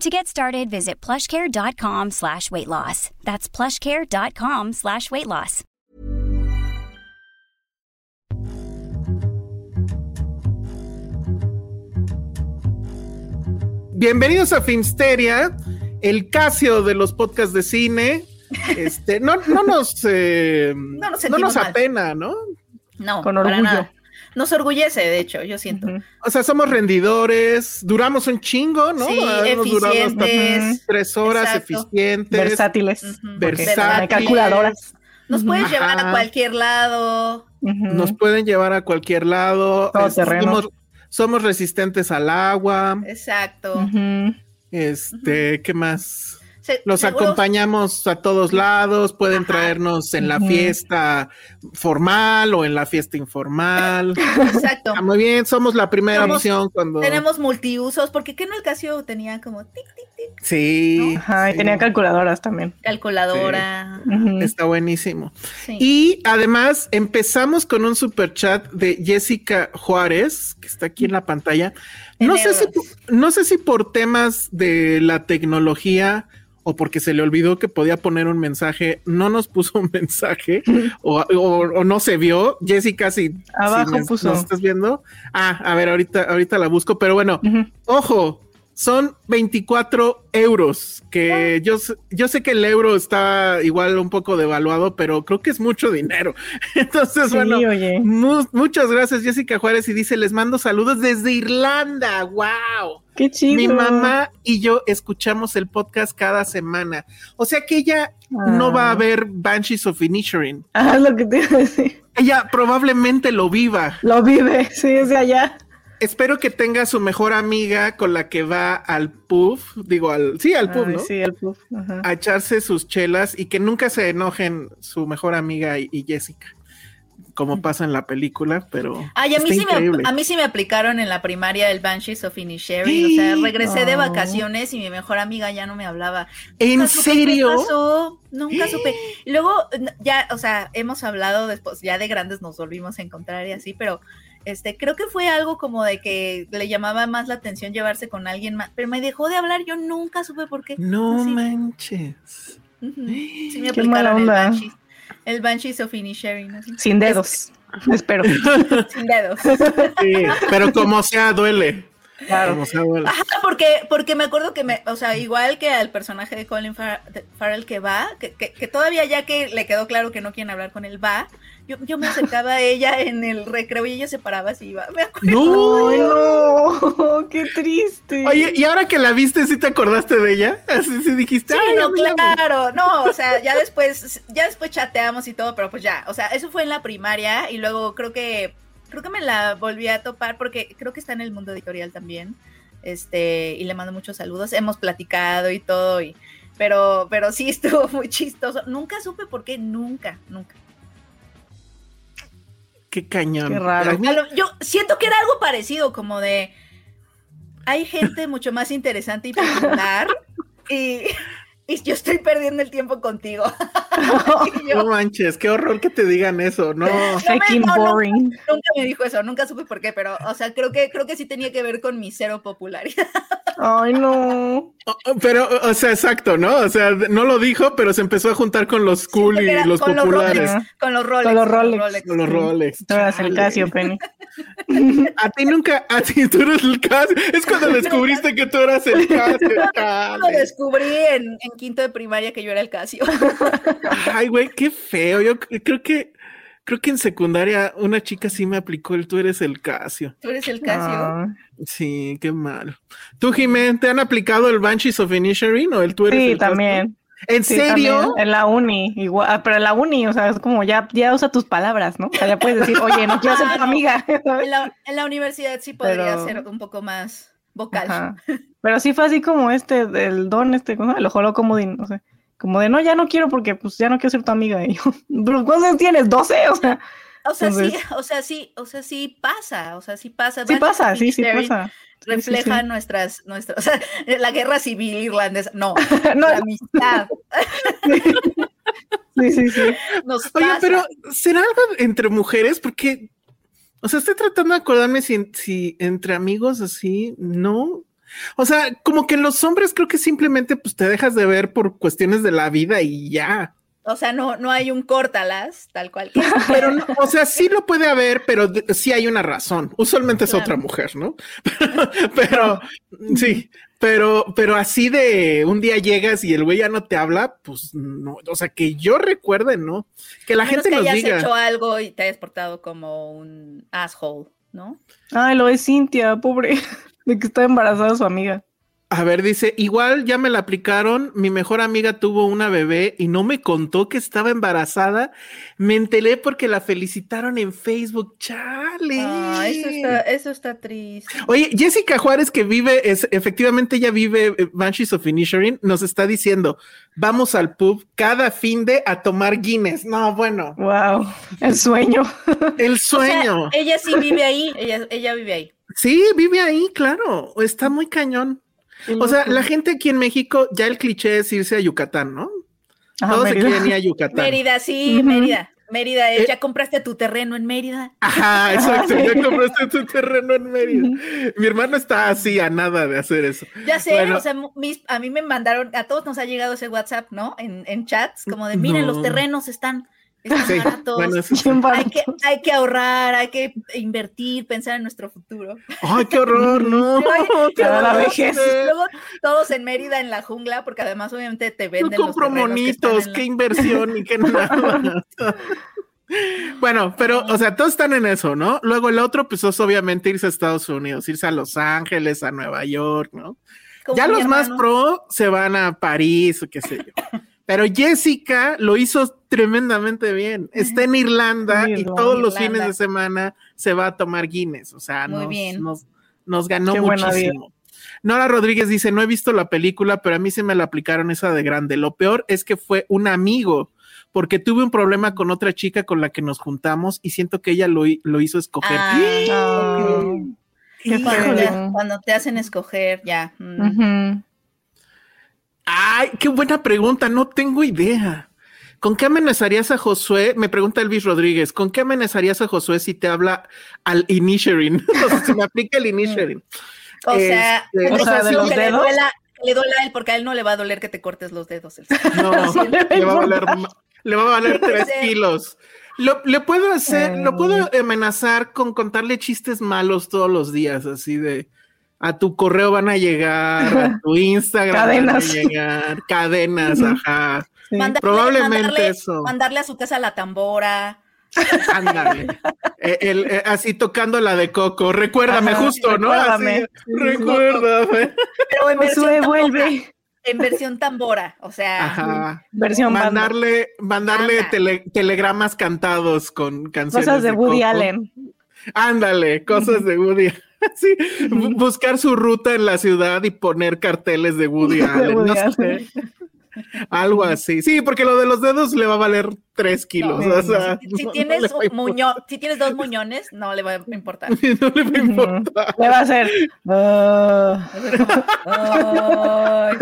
To get started, visit plushcare.com slash weight loss. That's plushcare.com slash weight loss. Bienvenidos a Filmsteria, el Casio de los podcasts de cine. Este, no, no nos, eh, No nos no nos apena, ¿no? No, Con para orgullo. nada. Nos orgullece, de hecho, yo siento. O sea, somos rendidores, duramos un chingo, ¿no? Sí, Hemos durado hasta eficientes. tres horas, Exacto. eficientes. Versátiles. Versátiles. calculadoras. Nos puedes llevar a cualquier lado. Nos pueden llevar a cualquier lado. Todo terreno. somos, somos resistentes al agua. Exacto. Este, ¿qué más? Se- Los seguro- acompañamos a todos lados, pueden Ajá. traernos en la fiesta formal o en la fiesta informal. Exacto. Está muy bien, somos la primera Somos- opción cuando. Tenemos multiusos, porque ¿qué no el Casio tenía como tic, tic, tic, Sí. Ajá, y sí, tenía calculadoras también. calculadora? Está buenísimo. Sí. Y además empezamos con un super chat de Jessica Juárez, que está aquí en la pantalla. No En sé, si, no sé si por temas de la tecnología o porque se le olvidó que podía poner un mensaje, no nos puso un mensaje o, o- o no se vio. Jessica, si, Abajo si me- puso. nos estás viendo. Ah, a ver, ahorita, ahorita la busco, pero bueno. Ojo, son 24 euros, que yo, sé- yo sé que el euro está igual un poco devaluado, pero creo que es mucho dinero. Entonces, Sí, bueno, mu- muchas gracias Jessica Juárez y dice, les mando saludos desde Irlanda, wow. Qué chido. Mi mamá y yo escuchamos el podcast cada semana. O sea que ella no va a Ah. ver Banshees of Inisherin. Ah, lo que te iba a decir. Ella probablemente lo viva. Lo vive, sí, es de allá. Espero que tenga su mejor amiga con la que va al pub, digo al, sí, al pub, Ay, ¿no? Sí, el puff. Ajá. A echarse sus chelas y que nunca se enojen su mejor amiga y, y Jessica, como pasa en la película, pero Ay, a mí, sí me, a mí sí me aplicaron en la primaria el Banshees of Inisherin. O sea, regresé de Oh. vacaciones y mi mejor amiga ya no me hablaba. ¿En Nunca supe serio? qué pasó, Nunca supe. Luego, ya, o sea, hemos hablado después, ya de grandes nos volvimos a encontrar y así, pero este, creo que fue algo como de que le llamaba más la atención llevarse con alguien más, pero me dejó de hablar, yo nunca supe por qué. No Así. manches. Sí me Qué mala onda. Banshees. El Banshees of Inisherin. Sin dedos. Espero. Sin dedos. Sí, pero como sea, duele. Claro. Como sea, duele. Ajá, porque, porque me acuerdo que me, o sea, igual que al personaje de Colin Far- Farrell que va, que, que, que todavía ya que le quedó claro que no quieren hablar con él, va, yo, yo me acercaba a ella en el recreo y ella se paraba así, iba, me acuerdo. No. Ay, no, qué triste. Oye, y ahora que la viste, ¿sí te acordaste de ella? Así sí dijiste, Sí, "Ay, no, claro, no, o sea, ya después, ya después chateamos y todo, pero pues ya, o sea, eso fue en la primaria y luego creo que, creo que me la volví a topar porque creo que está en el mundo editorial también, este, y le mando muchos saludos, hemos platicado y todo, y, pero, pero sí estuvo muy chistoso, nunca supe por qué, nunca, nunca. Qué cañón. Qué raro. Mí- yo siento que era algo parecido, como de, hay gente mucho más interesante y popular y, y yo estoy perdiendo el tiempo contigo. Yo- No manches, qué horror que te digan eso, no. No, no. boring. Nunca me dijo eso, nunca supe por qué, pero, o sea, creo que, creo que sí tenía que ver con mi cero popularidad. Ay, no. Pero, o sea, exacto, ¿no? O sea, no lo dijo, pero se empezó a juntar con los cool y era los con populares. Los Rolex, con los Rolex. Con los Rolex. Con los Rolex. Tú eras el. Casio, Penny. A ti nunca, a ti tú eres el Casio. Es cuando descubriste que tú eras el Casio. Lo descubrí en, en quinto de primaria que yo era el Casio. Ay, güey, qué feo. Yo creo que, creo que en secundaria una chica sí me aplicó el tú eres el Casio. Tú eres el Casio. Ah. Sí, qué mal. ¿Tú, Jimé, te han aplicado el Banshees of Inisherin o el tú eres Sí, el Casio? también. ¿En Sí, serio? también. En la uni, igual, ah, pero en la uni, o sea, es como ya, ya usa tus palabras, ¿no? O sea, ya puedes decir, oye, no quiero ser tu no. amiga. En la, en la universidad sí podría Pero- ser un poco más vocal. Ajá. Pero sí fue así como este, del don, este, ¿cómo se llama? el ojo como de, no sé, como de, no, ya no quiero porque, pues, ya no quiero ser tu amiga. Y yo, "¿Pero ¿cuántos años tienes? ¿12? O sea, O sea, sí, o sea, sí, o sea, sí pasa, o sea, sí pasa. sí pasa, sí, sí pasa. Sí, sí, Refleja sí. nuestras, nuestras, o sea, la guerra civil irlandesa. No, No, la amistad. sí, sí, sí. Nos Oye, pasa. pero ¿será algo entre mujeres? Porque, o sea, estoy tratando de acordarme si, si entre amigos así, no. O sea, como que en los hombres creo que simplemente pues te dejas de ver por cuestiones de la vida y ya. O sea, no, no hay un córtalas, tal cual. Pero, no, o sea, sí lo puede haber, pero sí hay una razón. Usualmente es Claro. otra mujer, ¿no? pero, sí, pero, pero así de un día llegas y el güey ya no te habla, pues no. O sea, que yo recuerde, ¿no? Que la menos gente que nos hayas diga. hecho algo y te hayas portado como un asshole, ¿no? Ay, lo es Cintia, pobre, de que está embarazada su amiga. A ver, dice, igual ya me la aplicaron, mi mejor amiga tuvo una bebé y no me contó que estaba embarazada. Me enteré porque la felicitaron en Facebook. Chale. Ah, eso está, eso está triste. Oye, Jessica Juárez, que vive, es, efectivamente ella vive eh, Banshees of Inisherin, nos está diciendo, vamos al pub cada fin de a tomar Guinness. No, bueno, Wow, el sueño. el O sea, sueño. ella sí vive ahí, ella, ella vive ahí. Sí, vive ahí, claro, está muy cañón. O sea, la gente aquí en México, ya el cliché es irse a Yucatán, ¿no? Ajá, Todos se Mérida. quieren ir a Yucatán. Mérida, sí. Mérida. Mérida es, Eh. ya compraste tu terreno en Mérida. Ajá, exacto. Ya compraste tu terreno en Mérida. Mi hermano está así a nada de hacer eso. Ya sé, Bueno. o sea, mis- a mí me mandaron, a todos nos ha llegado ese WhatsApp, ¿no? En, en chats, como de, miren, No. los terrenos están, están Sí, baratos. bueno, eso sí. Bien hay, que, baratos. hay que ahorrar, hay que invertir, pensar en nuestro futuro. Ay, qué horror, no. Qué la horror. vejez. Luego todos en Mérida, en la jungla, porque además obviamente te Yo venden los compro que están monitos, la- qué inversión y qué nada. bueno, pero, o sea, todos están en eso, ¿no? Luego el otro, pues es obviamente irse a Estados Unidos, irse a Los Ángeles, a Nueva York, ¿no? como ya los más pro se van a París o qué sé yo. Pero Jessica lo hizo tremendamente bien. Está en Irlanda y todos los Irlanda. fines de semana se va a tomar Guinness. O sea, Muy nos, bien. Nos, nos ganó Qué muchísimo. Nora Rodríguez dice: No he visto la película, pero a mí se me la aplicaron esa de grande. Lo peor es que fue un amigo, porque tuve un problema con otra chica con la que nos juntamos y siento que ella lo, hi- lo hizo escoger. Ah, qué Cuando te, cuando te hacen escoger, ya. mm. Ay, qué buena pregunta, no tengo idea. ¿Con qué amenazarías a Josué? Me pregunta Elvis Rodríguez, ¿con qué amenazarías a Josué si te habla al Inisherin? o sea, si me aplica el Inisherin. O sea, Este, o o sea, sea, ¿de los que le duela, le duela a él, porque a él no le va a doler que te cortes los dedos. el- No, No le va a le va a valer, importar. ma- le va a valer tres kilos. Lo, le puedo hacer, lo Eh. puedo amenazar con contarle chistes malos todos los días, así de a tu correo van a llegar, a tu Instagram Cadenas. van a llegar, cadenas, ajá. Sí. Mandarle- Probablemente mandarle, eso. Mandarle a su casa la tambora. Ándale. Eh, el- eh, así tocando la de Coco. Recuérdame Ajá, justo, ¿no? recuérdame. Así, recuérdame. Pero en versión, Josué, tambora, vuelve. en versión tambora. O sea, Ajá. Versión. Mandarle, mandarle Anda. tele- telegramas cantados con canciones. Cosas de Woody Coco. Allen. Ándale, cosas de Woody. Sí, bu- buscar su ruta en la ciudad y poner carteles de Woody Allen. Woody no sé, Allen. algo así. Sí, porque lo de los dedos le va a valer tres kilos. No, o sea, si, si no- no tienes a un muño, si tienes dos muñones, no le va a importar. No le va a importar. Le va a hacer. Ay.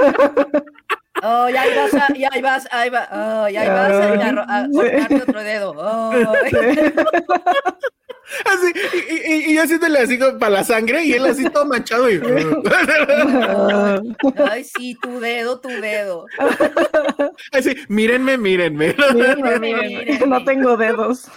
Oh, ya ahí vas, a- ya ahí vas, ahí va, oh, ya ahí vas a, a, a cortarte otro dedo. Ay. Así, y, y, y yo haciéndole así para la sangre y él así todo manchado y... Ay, sí, tu dedo, tu dedo. Así, mírenme, mírenme. Mírenme, mírenme, No tengo dedos.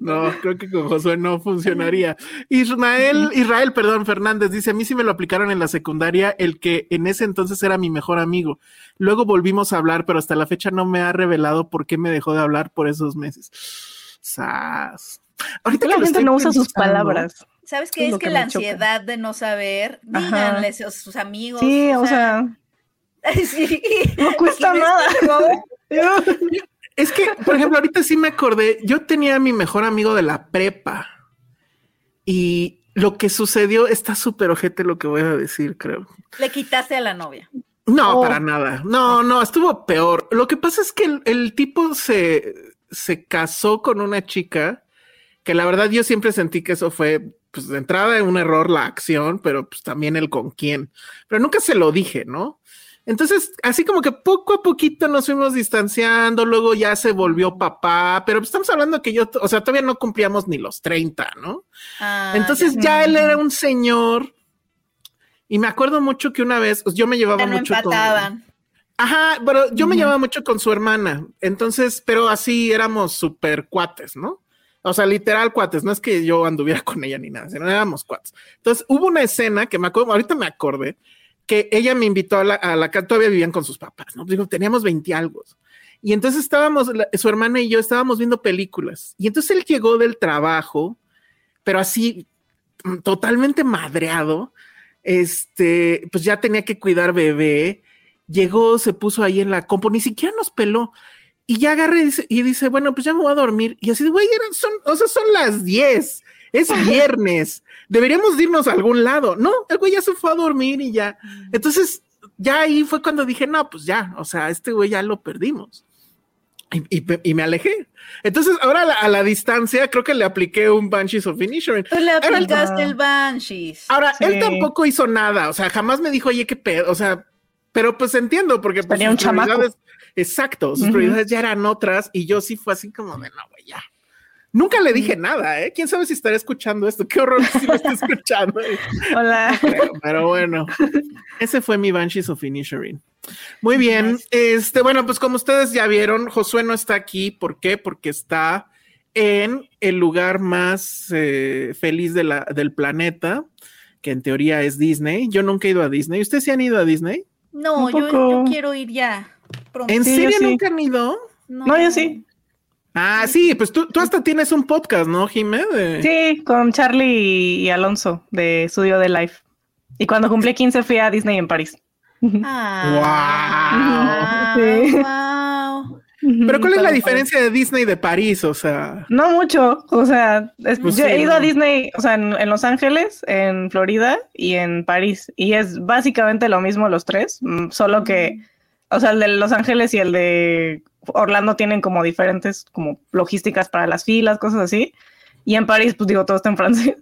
No, creo que con Josué no funcionaría. Israel, Israel, perdón, Fernández dice, a mí sí me lo aplicaron en la secundaria, el que en ese entonces era mi mejor amigo. Luego volvimos a hablar, pero hasta la fecha no me ha revelado por qué me dejó de hablar por esos meses. Sas. Ahorita la gente no usa sus palabras. ¿Sabes Es qué? Es que, que la choca. ansiedad de no saber, díganle a sus amigos. Sí, o sea, sí. no cuesta ¿Quién nada. Es que, por ejemplo, ahorita sí me acordé, yo tenía a mi mejor amigo de la prepa y lo que sucedió está súper ojete lo que voy a decir, creo. Le quitaste a la novia. No, Oh. para nada. No, no, estuvo peor. Lo que pasa es que el, el tipo se, se casó con una chica que la verdad yo siempre sentí que eso fue, pues de entrada un error la acción, pero pues también el con quién. Pero nunca se lo dije, ¿no? Entonces, así como que poco a poquito nos fuimos distanciando, luego ya se volvió papá, pero estamos hablando que yo, o sea, todavía no cumplíamos ni los 30, ¿no? Ah, Entonces ya. ya él era un señor y me acuerdo mucho que una vez, pues, yo me llevaba no mucho con... Ajá, pero yo me llevaba mucho con su hermana, entonces, pero así éramos súper cuates, ¿no? O sea, literal cuates, no es que yo anduviera con ella ni nada, sino éramos cuates. Entonces, hubo una escena que me acuerdo, ahorita me acordé, que ella me invitó a la, a la casa, todavía vivían con sus papás, ¿no? Digo, teníamos 20 algo. Y entonces estábamos, la- su hermana y yo estábamos viendo películas. Y entonces él llegó del trabajo, pero así, mm, totalmente madreado. Este, pues ya tenía que cuidar bebé. Llegó, se puso ahí en la compu, ni siquiera nos peló. Y ya agarré y dice, y dice, bueno, pues ya me voy a dormir. Y así, de, güey, son, o sea, son las 10. Es viernes. Deberíamos de irnos a algún lado. No, el güey ya se fue a dormir y ya. Entonces, ya ahí fue cuando dije, no, pues ya, o sea, este güey ya lo perdimos. Y, y y me alejé. Entonces, ahora a la, a la distancia, creo que le apliqué un Banshees of Inisherin. Tú le aplicaste el Banshees. Ahora, Sí. él tampoco hizo nada, o sea, jamás me dijo, oye, qué pedo, o sea, pero pues entiendo, porque pues, Tenía un chamaco. exacto, sus prioridades ya eran otras, y yo sí fue así como de, no, güey, ya. Nunca le dije nada, ¿eh? ¿Quién sabe si estará escuchando esto? Qué horror si lo está escuchando. Hola. pero, pero bueno, ese fue mi Banshees of Inisherin. Muy bien, este, bueno, pues como ustedes ya vieron, Josué no está aquí, ¿por qué? Porque está en el lugar más eh, feliz de la, del planeta, que en teoría es Disney. Yo nunca he ido a Disney. ¿Ustedes se han ido a Disney? No, yo, quiero ir ya. Pronto. ¿En Sí, serio sí. nunca han ido? No, yo sí. Ah, sí, pues tú, tú hasta tienes un podcast, ¿no, Jimé? De- Sí, con Charlie y Alonso de Estudio de Life. Y cuando cumplí 15 fui a Disney en París. Ah, Sí. wow. Pero ¿cuál es la diferencia de Disney de París? O sea, No mucho, o sea, es- Pues yo sí, he ido ¿no? a Disney, o sea, en, en Los Ángeles, en Florida y en París, y es básicamente lo mismo los tres, mm, solo que, o sea, el de Los Ángeles y el de Orlando tienen como diferentes, como logísticas para las filas, cosas así, y en París, pues digo, todo está en francés,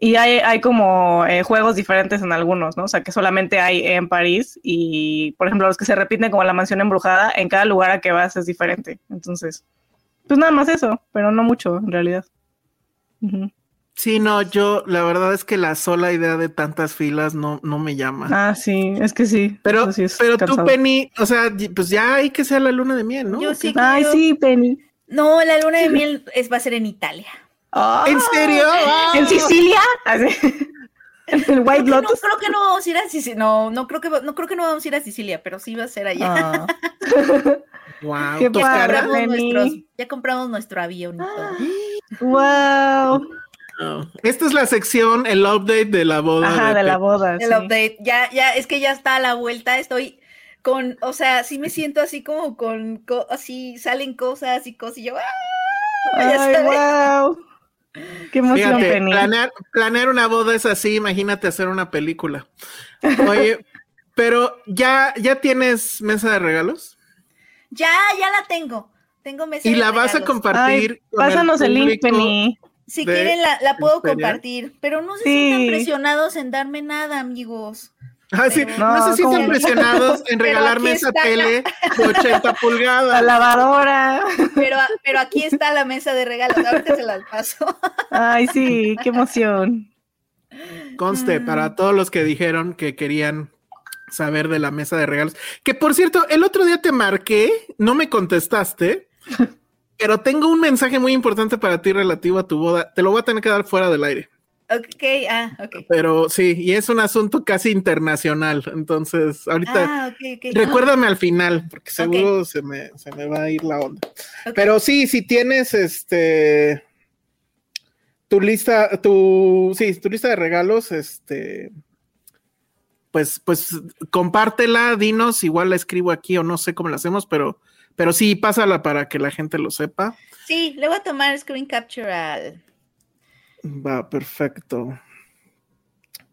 y hay, hay como eh, juegos diferentes en algunos, ¿no? O sea, que solamente hay en París, y por ejemplo, los que se repiten como la mansión embrujada, en cada lugar a que vas es diferente, entonces... Pues nada más eso, pero no mucho en realidad. Sí, no, yo la verdad es que la sola idea de tantas filas no, no me llama. Ah, sí, es que sí. Pero, sí es pero tú. Penny, o sea, pues ya hay que ser la luna de miel, ¿no? Yo sí Ay, quiero- sí, Penny. No, la luna de miel es, va a ser en Italia. ¿En serio? ¿En Sicilia? ¿En el White Creo que no, Lotus? creo que no vamos a ir a Sicilia. No, no creo que no creo que no vamos a ir a Sicilia, pero sí va a ser allá. Ah. Wow, Qué Ya compramos, nuestros, ya compramos nuestro avión y todo. wow. No. Esta es la sección, el update de la boda. Ajá, de la Pe- boda. El sí. update, ya, ya, es que ya está a la vuelta, estoy con, o sea, sí me siento así como con, co- así salen cosas y cosas y yo, ¡ah! Ay, wow. Qué emoción, Fíjate, planear, planear una boda es así, imagínate hacer una película. Oye, pero ya, ya tienes mesa de regalos Ya, ya la tengo. Tengo mesa y de la vas a compartir. Ay, con pásanos el, link. Penny. Si quieren la, la puedo compartir, pero no se Sí. sientan presionados en darme nada, amigos. Ah, sí. No, No, sé si ¿cómo presionados en regalarme esa está. tele de 80 La pulgadas. lavadora. Pero, pero aquí está la mesa de regalos. Ahorita se las paso. Ay, sí, qué emoción. Conste, para todos los que dijeron que querían saber de la mesa de regalos. Que por cierto, el otro día te marqué, no me contestaste, pero tengo un mensaje muy importante para ti relativo a tu boda. Te lo voy a tener que dar fuera del aire. Ok, ah, ok. Pero sí, y es un asunto casi internacional. Entonces, ahorita Ah, ok, ok. recuérdame al final, porque seguro se, me, se me va a ir la onda. Pero sí, si tienes este tu lista, tu sí, tu lista de regalos, este pues, pues compártela, dinos, igual la escribo aquí o no sé cómo la hacemos, pero, pero sí, pásala para que la gente lo sepa. Sí, le voy a tomar screen capture al. Va, perfecto.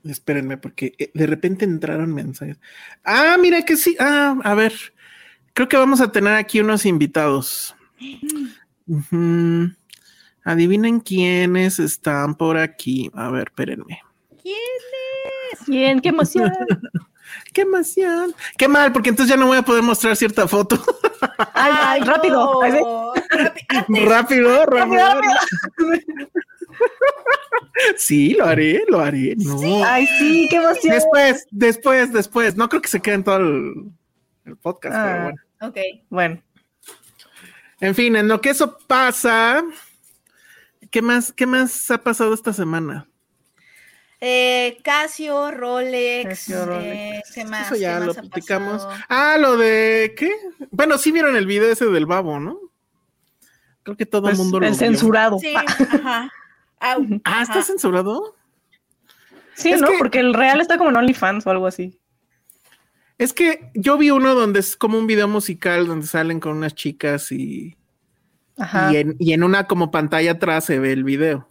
Espérenme, porque eh, de repente entraron mensajes. Ah, mira que sí. Ah, a ver. Creo que vamos a tener aquí unos invitados. Adivinen quiénes están por aquí. A ver, espérenme. ¿Quién? Bien, qué emoción. Qué emoción. Qué mal, porque entonces ya no voy a poder mostrar cierta foto. Ay, ay, rápido. Ay, sí. no. Rápi- antes, rápido, rápido. Sí, lo haré, lo haré. No. Ay, sí, qué emoción. Después, después, después. No creo que se quede en todo el, el podcast, Ah. pero bueno. Ok. Bueno, En fin, en lo que eso pasa, ¿qué más, qué más ha pasado esta semana? Eh, Casio, Rolex. Casio, Rolex. eh, ¿qué más? eso ya ¿Qué lo más platicamos. pasado? Ah, lo de ¿qué? Bueno, sí vieron el video ese del babo, ¿no? Creo que todo pues, el mundo lo el vio. censurado. Sí, Ah, ajá. Au, Ah, ¿está censurado? Sí, es ¿no? que- Porque el real está como en OnlyFans o algo así. Es que yo vi uno donde es como un video musical donde salen con unas chicas y, Ajá. y, en, y en una como pantalla atrás se ve el video.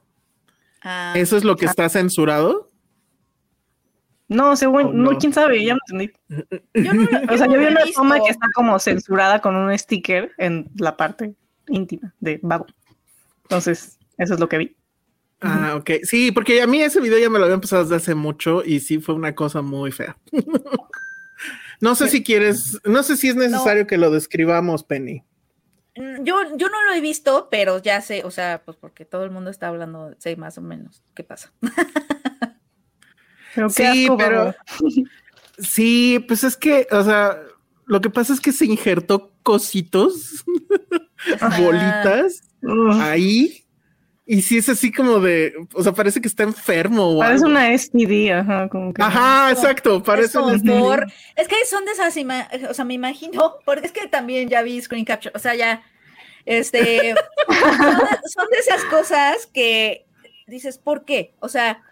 Ah, ¿Eso es lo que está censurado? No, según, ¿O no? no? quién sabe, ya no entendí. yo no lo- O sea, yo vi una visto. toma que está como censurada con un sticker en la parte íntima de Babo. Entonces, eso es lo que vi. Ah, ok. Sí, porque a mí ese video ya me lo habían pasado desde hace mucho y sí fue una cosa muy fea. no sé si quieres, no sé si es necesario que lo describamos, Penny. Mm, Yo, yo no lo he visto, pero ya sé, o sea, pues porque todo el mundo está hablando, sé más o menos qué pasa. Pero qué Sí, asco, pero sí, pues es que, o sea, lo que pasa es que se injertó cositos, bolitas ahí. Y sí es así como de, o sea, parece que está enfermo. o parece algo. una STD, ajá, como que. Ajá, exacto, Es parece como un STD. por- es que son de esas, ima- o sea, me imagino, porque es que también ya vi screen capture, o sea, ya, este, son de, son de esas cosas que dices, ¿por qué? O sea,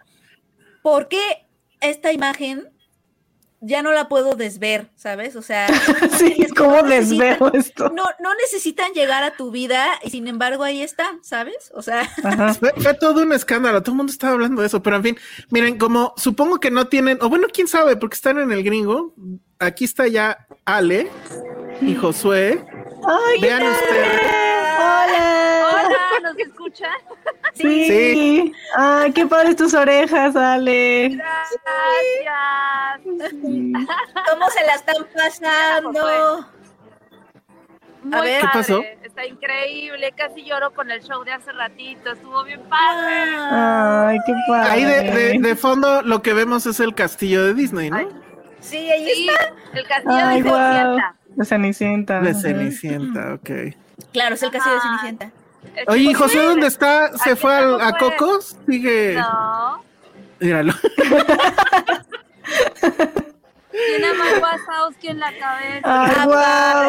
¿por qué esta imagen ya no la puedo desver, ¿sabes? O sea, sí, es que ¿cómo no necesitan- desveo esto? no, no necesitan llegar a tu vida y sin embargo ahí está, ¿sabes? O sea. Fue, fue todo un escándalo, todo el mundo estaba hablando de eso, pero en fin, miren, como supongo que no tienen, o bueno, quién sabe, porque están en el gringo, aquí está ya Ale y Josué, Ay, ¿qué vean ustedes, Hola. ¿Nos escuchan? Sí. Sí. Ay, qué padres tus orejas, Ale. Gracias. ¿cómo se la están pasando? Muy ver. ¿Qué pasó? Está increíble. Casi lloro con el show de hace ratito. Estuvo bien padre. Ay, qué padre. ahí de, de- de fondo lo que vemos es el castillo de Disney, ¿no? Ay, Sí, ahí Sí, está. el castillo Ay, de guau. Cenicienta. De Cenicienta. De. Cenicienta, ok. Claro, es el castillo de Ajá. Cenicienta. Oye, ¿y José dónde está? ¿Se fue al- a. Cocos? Sigue, No, míralo. tiene a Mike en la cabeza. Ay, Ah,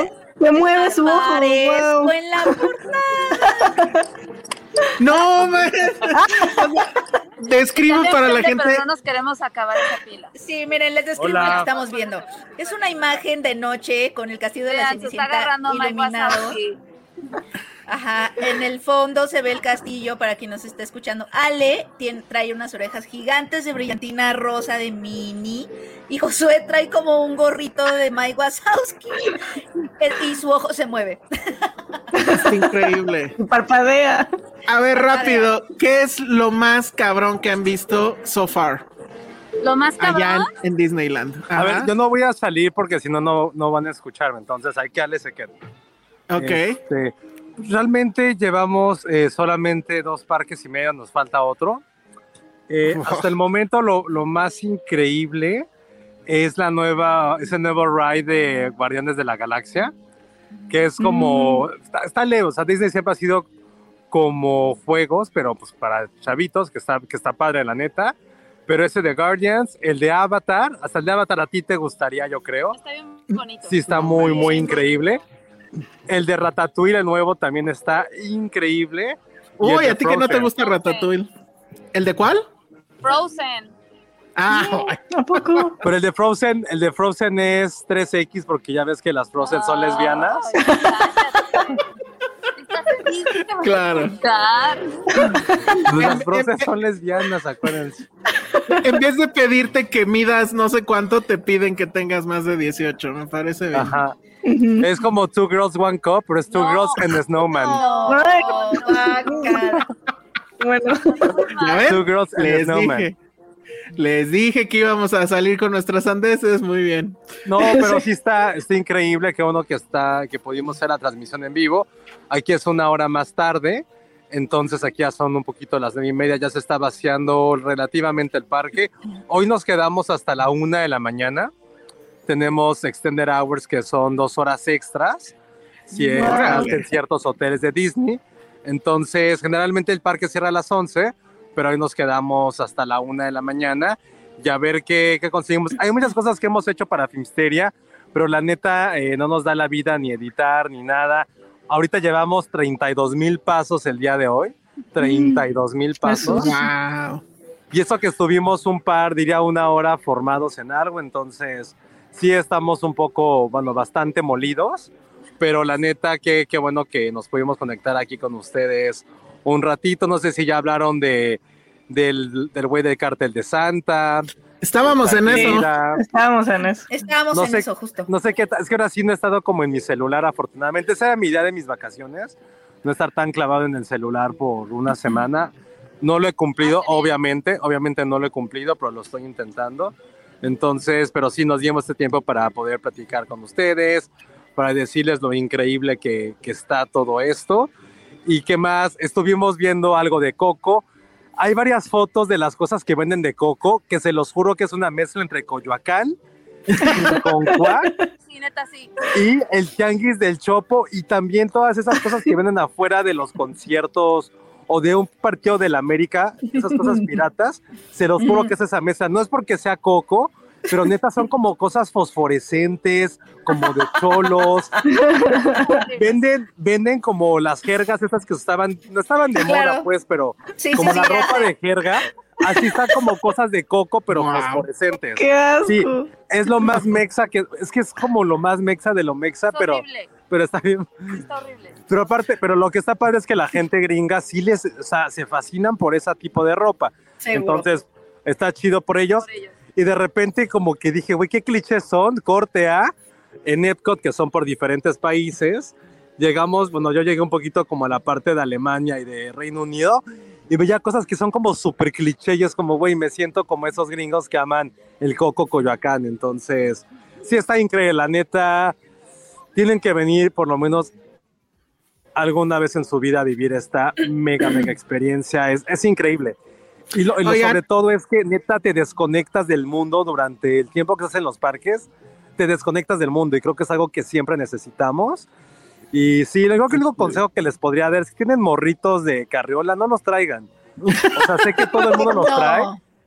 wow. Se mueve su ojo. Wow. en la. No, man. Me para la gente. Pero no nos queremos acabar esa pila. Sí, miren, les describo Hola. lo que estamos viendo. Es una imagen de noche con el castillo de la Vean, Cenicienta Mike iluminado. Ajá, en el fondo se ve el castillo para quien nos está escuchando. Ale tiene, trae unas orejas gigantes de brillantina rosa de Mini y Josué trae como un gorrito de Mike Wazowski El- y su ojo se mueve. Está increíble. Parpadea. A ver, rápido, ¿qué es lo más cabrón que han visto so far? Lo más allá cabrón. en, en Disneyland. A ver, yo no voy a salir porque si no, no no van a escucharme. Entonces hay que darle se quede. Ok. Este, realmente llevamos eh, solamente dos parques y medio, nos falta otro. Eh, hasta el momento lo, lo más increíble es la nueva, ese nuevo ride de Guardianes de la Galaxia, que es como, está, está lejos, o sea, Disney siempre ha sido como juegos, pero pues para chavitos, que está, que está padre la neta. Pero ese de Guardians, el de Avatar, hasta el de Avatar a ti te gustaría, yo creo. Está bien bonito. Sí, está muy, muy increíble. El de Ratatouille, el nuevo, también está increíble. Uy, a ti que no te gusta Ratatouille. ¿El de cuál? Frozen. Ah, ¿A poco? Pero el de Frozen, el de Frozen es 3X porque ya ves que las Frozen son lesbianas. Ay, cállate. Estás feliz, ¿qué te vas a Claro. Las Frozen son lesbianas, acuérdense. en vez de pedirte que midas no sé cuánto, te piden que tengas más de 18. Me parece bien. Ajá. Es como Two Girls, One Cup, pero es Two No. Girls and a Snowman. No. Bueno, ¿Ya ven? Two Girls and a Les Snowman. dije. Les dije que íbamos a salir con nuestras andeses. Muy bien. No, pero sí está, está increíble, que uno que está, que pudimos hacer la transmisión en vivo. Aquí es una hora más tarde, entonces aquí ya son un poquito las nueve y media, ya se está vaciando relativamente el parque. Hoy nos quedamos hasta la una de la mañana. Tenemos extended hours que son dos horas extras, si es en ciertos hoteles de Disney. Entonces, generalmente el parque cierra a las 11, pero hoy nos quedamos hasta la una de la mañana y a ver qué, qué conseguimos. Hay muchas cosas que hemos hecho para Filmsteria, pero la neta eh, no nos da la vida ni editar ni nada. Ahorita llevamos 32 mil pasos el día de hoy. 32 mil pasos. Wow. Y eso que estuvimos un par, diría una hora formados en algo, entonces sí estamos un poco, bueno, bastante molidos, pero la neta, que qué bueno que nos pudimos conectar aquí con ustedes un ratito. No sé si ya hablaron de del del güey del cartel de Santa. Estábamos en eso. Estábamos en eso. Estábamos No en sé- eso, justo. No sé qué, es que ahora sí no he estado como en mi celular, afortunadamente. Esa era mi idea de mis vacaciones, no estar tan clavado en el celular por una semana. No lo he cumplido, obviamente, obviamente no lo he cumplido, pero lo estoy intentando. Entonces, pero sí nos dimos este tiempo para poder platicar con ustedes, para decirles lo increíble que, que está todo esto. Y qué más, estuvimos viendo algo de Coco. Hay varias fotos de las cosas que venden de Coco, que se los juro que es una mezcla entre Coyoacán con Cuac Sí, neta, sí. y el tianguis del Chopo y también todas esas cosas que venden afuera de los conciertos o de un partido del América, esas cosas piratas, se los juro que es esa mesa. No es porque sea coco, pero neta son como cosas fosforescentes, como de cholos. Venden, venden como las jergas estas que estaban, no estaban de moda pues, pero Sí, como sí, la sí, ropa de jerga, así están como cosas de coco, pero Wow. fosforescentes. ¡Qué asco! Sí, es lo más mexa que es que es como lo más mexa de lo mexa, Es pero horrible. pero está bien. Está horrible. Pero aparte, pero lo que está padre es que la gente gringa sí les, o sea, se fascinan por ese tipo de ropa. Seguro. Entonces, está chido por ellos. Por ellos. Y de repente como que dije, güey, qué clichés son, corte A, en Epcot, que son por diferentes países. Llegamos, bueno, yo llegué un poquito como a la parte de Alemania y de Reino Unido y veía cosas que son como súper cliché y es como, güey, me siento como esos gringos que aman el coco Coyoacán. Entonces, sí está increíble, la neta. Tienen que venir por lo menos alguna vez en su vida a vivir esta mega, mega experiencia. Es, es increíble. Y lo, y lo sobre todo es que neta te desconectas del mundo durante el tiempo que estás en los parques, te desconectas del mundo y creo que es algo que siempre necesitamos. Y sí, creo que el único consejo que les podría dar, si tienen morritos de carriola, no los traigan. O sea, sé que todo el mundo los No. trae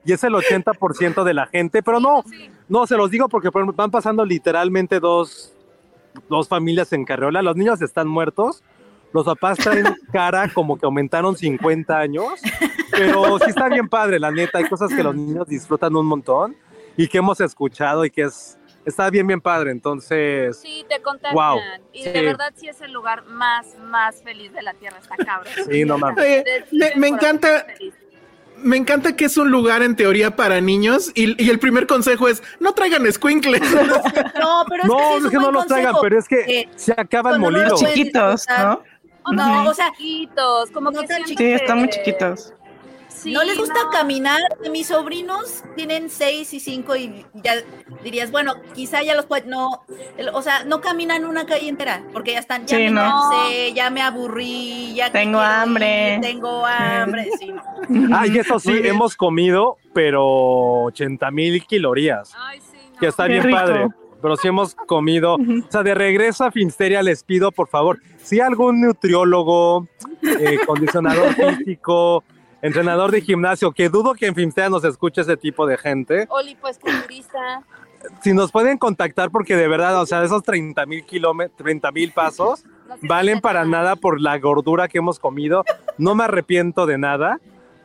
y es el 80% de la gente, pero no, no, se los digo porque van pasando literalmente dos, dos familias en carriola, los niños están muertos, los papás traen cara como que aumentaron 50 años, pero sí está bien padre, la neta, hay cosas que los niños disfrutan un montón y que hemos escuchado y que es, está bien, bien padre, entonces, Sí, te contagian. Wow. Y Sí. de verdad sí es el lugar más, más feliz de la Tierra, está cabrón. Sí, no mames. Oye, me- me encanta-. Me encanta que es un lugar en teoría para niños y, y el primer consejo es no traigan squinkles. No, pero es no, que sí es un que no los traigan, pero es que Eh, se acaban molidos. Chiquitos. ¿no? No, o sea, chiquitos, como no que tan siento Sí, están muy chiquitos. Sí, no les gusta no. caminar. Mis sobrinos tienen seis y cinco y ya dirías, bueno, quizá ya los pueden, no, el- o sea, no caminan una calle entera porque ya están, ya Sí, me no. cansé, ya me aburrí, ya Tengo hambre. ir, tengo hambre, sí, no. Ah, y eso sí, hemos comido, pero 80 mil calorías, Ay, sí, no. que está Qué bien rico. padre. Pero sí hemos comido. O sea, de regreso a Finsteria les pido, por favor, si algún nutriólogo, eh, condicionador físico, entrenador de gimnasio, que dudo que en Finsteria nos escuche ese tipo de gente, Oli, pues culturista. si nos pueden contactar, porque de verdad, o sea, esos 30 mil kilómetros, 30 mil pasos, no valen para nada por la gordura que hemos comido. No me arrepiento de nada,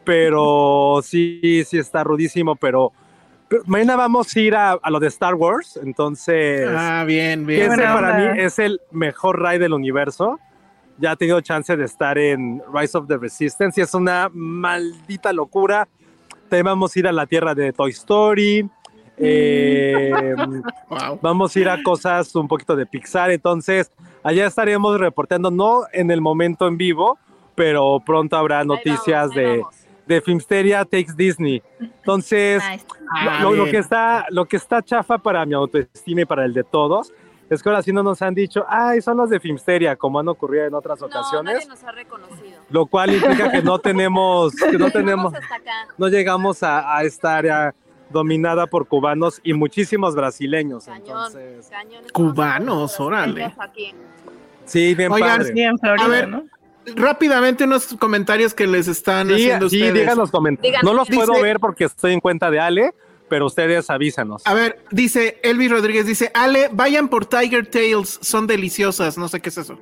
pero sí, sí está rudísimo, pero, pero mañana vamos a ir a, a lo de Star Wars, entonces, Ah, bien, bien. ese para onda. mí es el mejor ride del universo. Ya he tenido chance de estar en Rise of the Resistance y es una maldita locura. También vamos a ir a la tierra de Toy Story. eh, Wow. vamos a ir a cosas un poquito de Pixar, entonces allá estaremos reportando, no en el momento en vivo, pero pronto habrá noticias vamos, de, vamos. De Filmsteria Takes Disney. Entonces, Nice. Lo, que está, lo que está chafa para mi autoestima y para el de todos, es que ahora sí no nos han dicho, ay, son los de Filmsteria, como han ocurrido en otras No, ocasiones, nadie nos ha reconocido. lo cual implica que no tenemos, que no tenemos, no llegamos a, a esta área dominada por cubanos y muchísimos brasileños. Cañón, Entonces, cañón. Cubanos, órale. aquí. sí, bien Oigan, padre. Sí, en Florida, A ver, ¿no? Rápidamente unos comentarios que les están Sí, haciendo sí, ustedes. digan los comentarios. No los puedo ver porque estoy en cuenta de Ale, pero ustedes avísanos. A ver, dice Elvis Rodríguez, dice, Ale, vayan por Tiger Tails, son deliciosas. No sé qué es eso.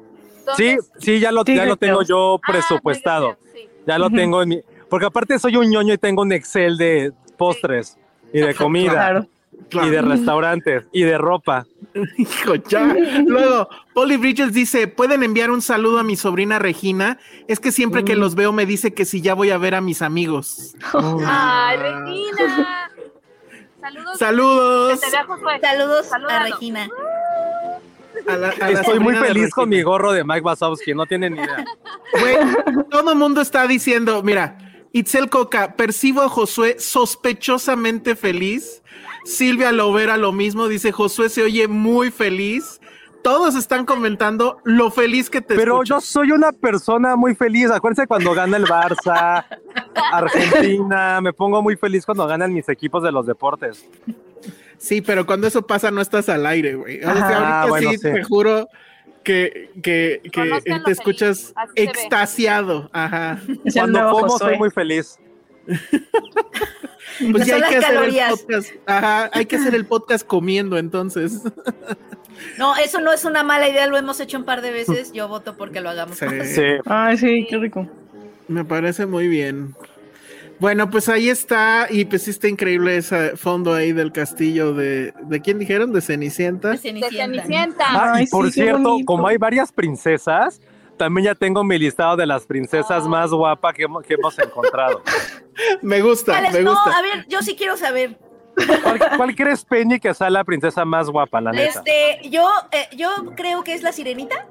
Sí, sí, ya lo, ya lo tengo yo ah, presupuestado. sí. Ya lo tengo en mi. Porque aparte soy un ñoño y tengo un Excel de postres y de comida Claro. Claro. y de restaurantes y de ropa. Hijo, ya. Luego, Polly Bridges dice, ¿pueden enviar un saludo a mi sobrina Regina? Es que siempre que los veo me dice que si ya voy a ver a mis amigos. Ay, Regina. Saludos. Saludos. Josué. Saludos a. Regina. A la- a la Estoy muy feliz con mi gorro de Mike Wazowski, no tienen ni idea. Todo el mundo está diciendo, mira, Itzel Coca, percibo a Josué sospechosamente feliz. Silvia Lovera lo mismo, dice Josué se oye muy feliz. Todos están comentando lo feliz que te Pero yo soy una persona muy feliz. Acuérdense cuando gana el Barça, Argentina. Me pongo muy feliz cuando ganan mis equipos de los deportes. Sí, pero cuando eso pasa no estás al aire, güey. O sea, Ajá. ahorita Ah, bueno, sí, sí. te juro que, que, te escuchas extasiado. Ajá. Es Cuando como soy muy feliz. Pues ya hay que hacer calorías. el podcast. Ajá, hay que hacer el podcast comiendo entonces. No, eso no es una mala idea, lo hemos hecho un par de veces. Yo voto porque lo hagamos. Sí. Sí. Ay, sí, qué rico. Me parece muy bien. Bueno, pues ahí está, y pues sí está increíble ese fondo ahí del castillo de, ¿de quién dijeron? De Cenicienta. De De Cenicienta. Ah, y por sí, cierto, como hay varias princesas, también ya tengo mi listado de las princesas Oh. más guapas que, hemos- que hemos encontrado. Me gusta, Alex, me no, gusta. a ver, yo sí quiero saber. ¿Cuál, cuál crees, Penny, que sea la princesa más guapa, la neta? Este, yo, eh, yo creo que es la sirenita,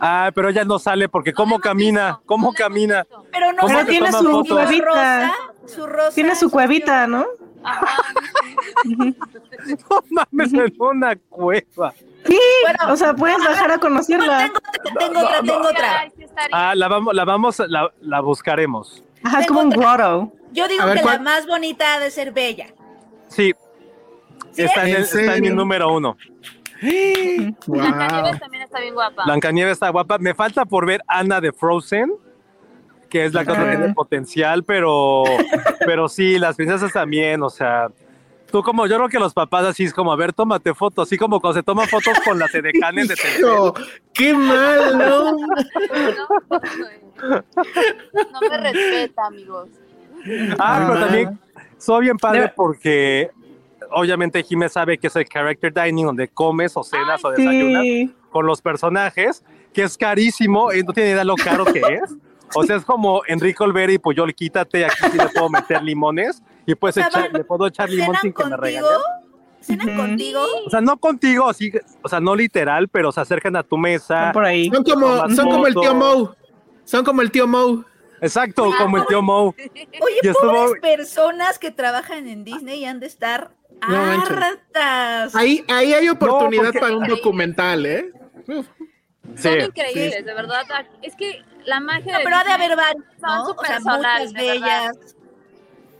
Ah, pero ella no sale porque No cómo camina, visto, cómo no camina. pero no ¿Cómo sé, te tiene su cuevita. rosa, su rosa. Tiene su cuevita, ¿no? No mames, en una cueva. Sí, Bueno, o sea, puedes bajar a No, conocerla. tengo, tengo otra, tengo otra. Sí estaría. Ah, la vamos, la vamos, la, la buscaremos. Ajá, es tengo como un otra. grotto. Yo digo ver, que ¿cuál? la más bonita ha de ser Bella. Sí. ¿Sí Está en, ¿En el- está en número uno. Wow. Blancanieves también está bien guapa. Blancanieves está guapa. Me falta por ver Ana de Frozen, que es la que Ah. tiene potencial, pero, pero sí, las princesas también, o sea. Tú como, yo creo que los papás así es como, a ver, tómate fotos, así como cuando se toman fotos con las edecanes de Telcel. Qué mal, ¿no? No, no me respeta, amigos. Ah, pero también soy bien padre porque obviamente Jimé sabe que es el character dining donde comes o cenas o desayunas Sí. con los personajes, que es carísimo, y no tiene idea lo caro que es. O sea, es como Enrique Olvera y Puyol, quítate, aquí sí le puedo meter limones y pues O sea, echar- van- le puedo echar limón ¿Cenan sin que me contigo? regañen. ¿Cenan Ujú. contigo? O sea, no contigo, así, o sea, no literal, pero se acercan a tu mesa. Por ahí. Son como, son como el tío fotos. Mo. Son como el tío Mo. Exacto, como el tío Mo. Oye, Y estuvo- pobres personas que trabajan en Disney y han de estar No hartas. Ahí, ahí hay oportunidad para un documental, ¿eh? Uf. Sí. Son increíbles, de verdad. Es que la magia No, de pero ha de haber varias, son ¿no? O sea, muchas bellas,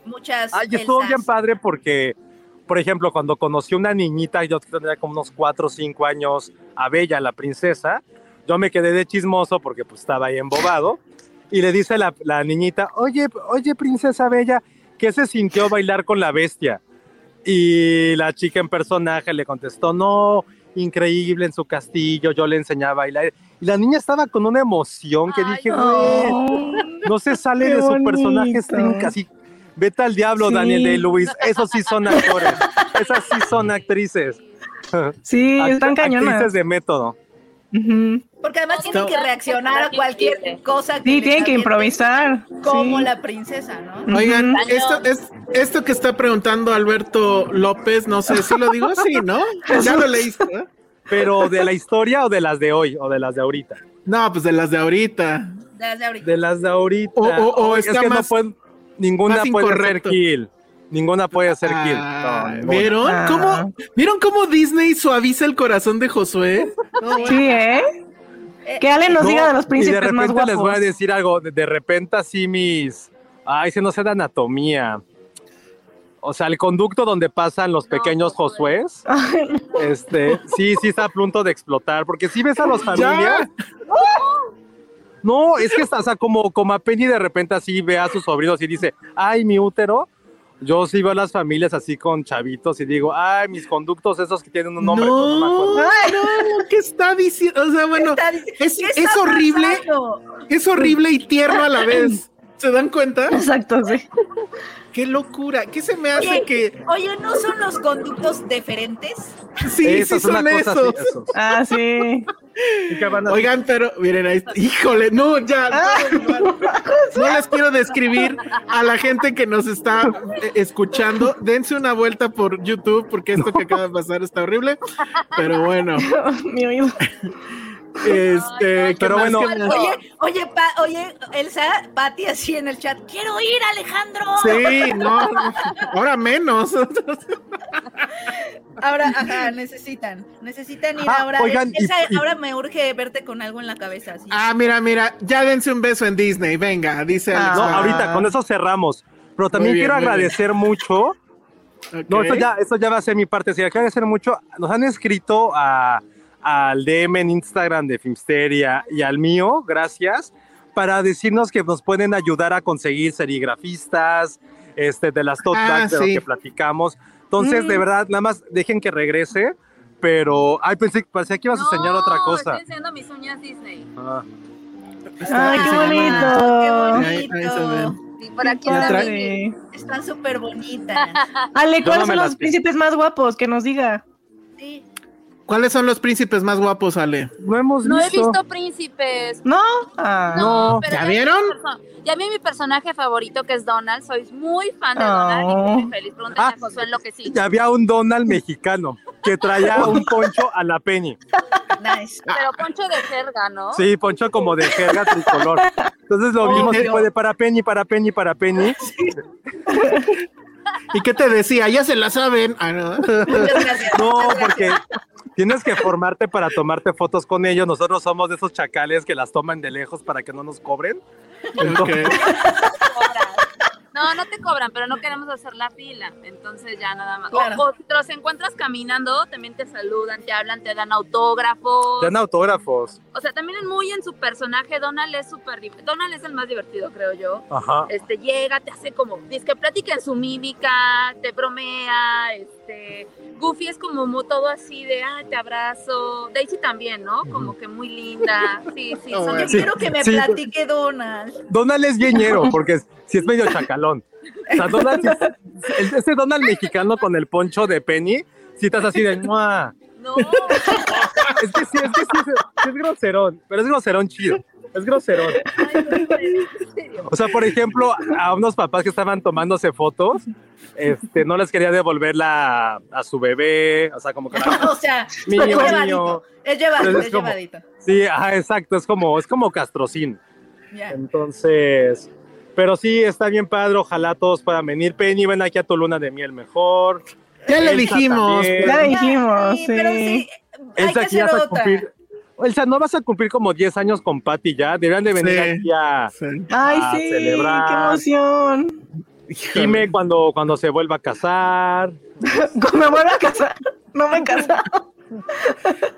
muchas Ay, estuvo bien padre porque, por ejemplo, cuando conocí una niñita, yo tendría como unos 4 o 5 años, a Bella, la princesa, yo me quedé de chismoso porque pues estaba ahí embobado, y le dice la, la niñita, oye, oye, princesa Bella, ¿qué se sintió bailar con la bestia? Y la chica en personaje le contestó, no, increíble en su castillo, yo le enseñaba a bailar. Y la niña estaba con una emoción que Ay, dije, no. güey, no se sale Qué de su personaje, así. Vete al diablo, Sí. Daniel de Luis. Esos sí son actores. Esas sí son actrices. Sí, Act- están cañonas. Actrices de método. Porque además tienen que reaccionar a cualquier cosa que Sí, tienen que improvisar. Como sí. la princesa, ¿no? Oigan, esto, es, esto que está preguntando Alberto López, no sé si lo digo, sí, ¿no? Ya lo leíste. Pero de la historia o de las de hoy o de las de ahorita. No, pues de las de ahorita. Desde ahorita. De las de ahorita. O- o- o es está que más- no pueden, ninguna más puede ser kill. Ninguna puede ser kill. Ah, No, ninguna. ¿Vieron Ah. cómo, ¿Vieron cómo Disney suaviza el corazón de Josué? Sí, ¿eh? Eh, Que Ale nos No, diga de los y de príncipes más repente les voy a decir algo. De, de repente así mis... Ay, se no sé de anatomía. O sea, el conducto donde pasan los pequeños Josués. Este, sí, sí está a punto de explotar, porque si ves a los familias. No, es que está, o sea, como, como a Penny de repente así ve a sus sobrinos y dice, ay, mi útero. Yo sí veo a las familias así con chavitos y digo, ay, mis conductos esos que tienen un nombre. pues, no me acuerdo". No, no, ¿qué está diciendo? O sea, bueno, es, ¿qué es horrible, pasando? es horrible y tierno a la vez. ¿Se dan cuenta? Exacto, sí. Qué locura. ¿Qué se me hace Oye, que Oye, ¿no son los conductos deferentes? sí, Esa sí es una son esos? Ah, sí. Oigan, pero miren ahí, está. híjole, no, ya, igual. no les quiero describir a la gente que nos está eh, escuchando. Dense una vuelta por YouTube porque esto que acaba de pasar está horrible. Pero bueno, Mi oído. Este, ¿qué Pero bueno? Oye, oye, pa- oye, Elsa, Pati así en el chat. Quiero ir, Alejandro. Sí, no, ahora menos. Ahora, ajá, necesitan, necesitan ir Ah, ahora. oigan, y- Elsa, y- ahora me urge verte con algo en la cabeza. Así. Ah, mira, mira, ya dense un beso en Disney, venga, dice Ah. Alex. No, ahorita con eso cerramos. Pero también bien, quiero bien. agradecer mucho. No, eso ya, eso ya va a ser mi parte. Sí, quiero agradecer mucho. Nos han escrito a, al DM en Instagram de Filmsteria y al mío, gracias, para decirnos que nos pueden ayudar a conseguir serigrafistas, este, de las tote Ah, de lo que platicamos. Entonces, Mm. de verdad, nada más dejen que regrese. Pero, ay, pensé, parecía que ibas a enseñar otra cosa. Estoy enseñando mis uñas Disney. Ah. Ay, qué bonito. Ahí- ahí se ven. Y por aquí Sí. Están súper bonitas. Ale, ¿cuáles no son los príncipes más guapos? Que nos diga. Sí. ¿Cuáles son los príncipes más guapos, Ale? No hemos No he visto. visto príncipes. ¿No? Ah. No. pero ¿Ya vi vieron? Ya vi mi personaje favorito que es Donald. Soy muy fan de Oh. Donald y muy feliz. Pregúntale Ah. a Josué en lo que sí. Y había un Donald mexicano que traía un poncho a la Penny. Nice. Pero poncho de jerga, ¿no? Sí, poncho como de jerga tricolor. Entonces lo vimos y fue de para Penny, para Penny, para Penny. ¿Y qué te decía? Ya se la saben. Ah, no. Muchas gracias. No, muchas porque. Tienes que formarte para tomarte fotos con ellos. Nosotros somos de esos chacales que las toman de lejos para que no nos cobren. Cobras. No, no te cobran, pero no queremos hacer la fila. Entonces ya nada más. O- Claro. O, si te los encuentras caminando, también te saludan, te hablan, te dan autógrafos. Dan autógrafos. O sea, también es muy en su personaje. Donald es súper. Donald es el más divertido, creo yo. Ajá. Este, llega, te hace como, dice que platica en su mímica, te bromea, este, Goofy es como todo así de, ah, te abrazo, Daisy también, ¿no? Como que muy linda, sí, sí, son bueno. Yo Sí, quiero que me sí. platique Donald. Donald es ñeñero porque es- sí es medio chacalón. O sea, Donald, es- ese Donald mexicano con el poncho de Penny, si estás así de, ¡mua! No, Es que sí, es que sí, es, es groserón, pero es groserón chido. Es serio. O sea, por ejemplo, a unos papás que estaban tomándose fotos, este, no les quería devolver la, a su bebé, o sea, como que la, O sea, mío, llevadito. mío. es llevadito, es es como- llevadito. Sí, ajá, exacto, es como, es como castrocín. Entonces, pero sí, está bien padre, ojalá todos puedan venir. Penny, ven aquí a tu luna de miel mejor. Ya le dijimos. también. Ya dijimos, Sí, pero sí. sí, hay Elsa, que hacer a otra. cumplir. Elsa, ¿no vas a cumplir como 10 años con Patty ya? Deberían de venir Sí. aquí a Sí. Ay, sí, celebrar. qué emoción. Jime cuando, cuando se vuelva a casar. Cuando me vuelva a casar, no me he casado.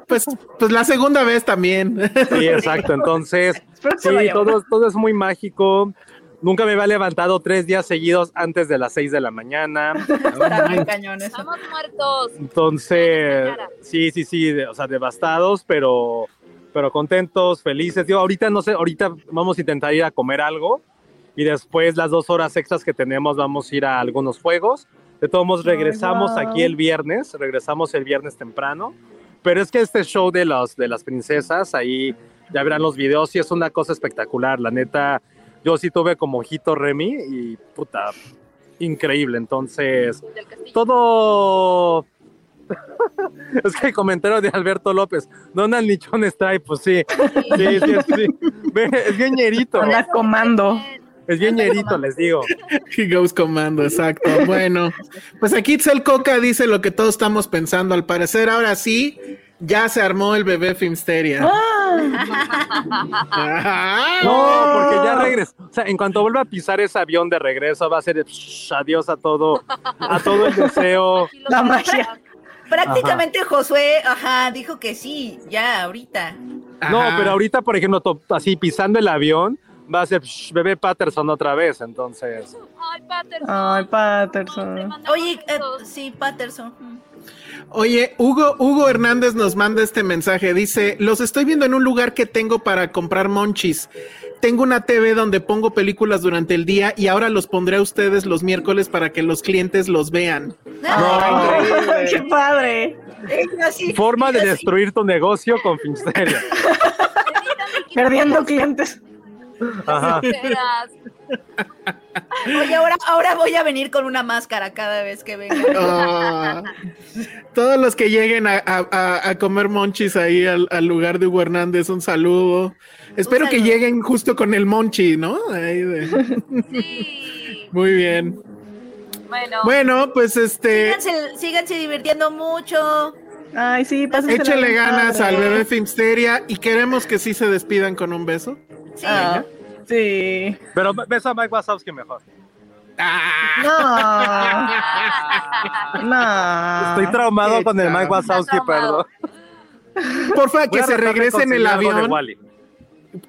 Pues, pues la segunda vez también. Sí, exacto. Entonces, sí, todo, todo es muy mágico. Nunca me había levantado tres días seguidos antes de las 6 de la mañana. Estamos muertos. Entonces, sí, sí, sí, de- o sea, devastados, pero, pero contentos, felices. Digo, ahorita no sé, ahorita vamos a intentar ir a comer algo y después las dos horas extras que tenemos vamos a ir a algunos juegos. De todos modos, regresamos wow. aquí el viernes, regresamos el viernes temprano. Pero es que este show de, los, de las princesas, ahí ya verán los videos y es una cosa espectacular. La neta, yo sí tuve como ojito Remy y puta, increíble. Entonces, todo. es que el comentario de Alberto López, Donald Nichón Stripe, pues sí, sí, sí, sí. Es bien ñerito, Anda comando. es bien ñerito, les digo. He goes comando, exacto. Bueno, pues aquí Itzel Coca dice lo que todos estamos pensando. Al parecer, ahora sí, ya se armó el bebé Filmsteria. Ah. No, porque ya regresó. O sea, en cuanto vuelva a pisar ese avión de regreso, va a ser de, psh, adiós a todo, a todo el deseo. La magia. Prácticamente Josué, ajá, dijo que sí, ya, ahorita. No, Ajá. pero ahorita, por ejemplo, así pisando el avión, va a ser psh, bebé Patterson otra vez. Entonces, Ay, Patterson. Ay, Te Patterson. Oye, eh, sí, Patterson. Oye, Hugo, Hugo Hernández nos manda este mensaje. Dice: Los estoy viendo en un lugar que tengo para comprar monchis. Tengo una TV donde pongo películas durante el día y ahora los pondré a ustedes los miércoles para que los clientes los vean. ¡Qué padre! así, forma de así. destruir tu negocio con Finsteria. Perdiendo clientes. Ajá. Oye, ahora, ahora voy a venir con una máscara cada vez que venga. Ah. todos los que lleguen a, a- comer monchis ahí al, al lugar de Hugo Hernández, un saludo. Espero que lleguen justo con el monchi, ¿no? Ahí de- Sí. Muy bien. Bueno, Bueno, pues este, Síganse, síganse divirtiendo mucho. Ay, sí, bien ganas padre. al bebé Filmsteria y queremos que sí se despidan con un beso. Sí. Ah, sí. Pero beso a Mike Wazowski mejor. No. No. Estoy traumado qué con el. Mike Wazowski, perdón. Porfa, que se regrese en el avión.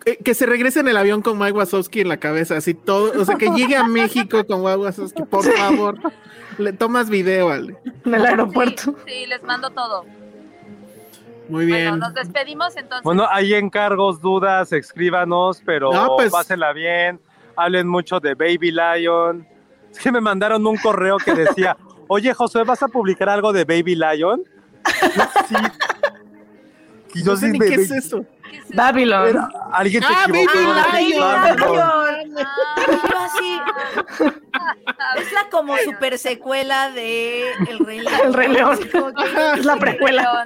Eh, Que se regrese en el avión con Mike Wazowski en la cabeza, así todo. O sea, que llegue a México con Mike Wazowski, por favor. Le tomas video, Ale. En el aeropuerto. Sí, sí, les mando todo. Muy Bueno, bien. nos despedimos entonces. Bueno, hay encargos, dudas, escríbanos, pero No, pues- pásenla bien. Hablen mucho de Baby Lion. Es que me mandaron un correo que decía, oye, José, ¿vas a publicar algo de Baby Lion? Sí. Y yo No sé sí, ni me- qué me- es eso. ¿Qué es eso? Babylon. era- alguien se Ah, equivocó. Lion. Babylon. Así. Es la como super secuela de El Rey León. El Rey León. Es la precuela.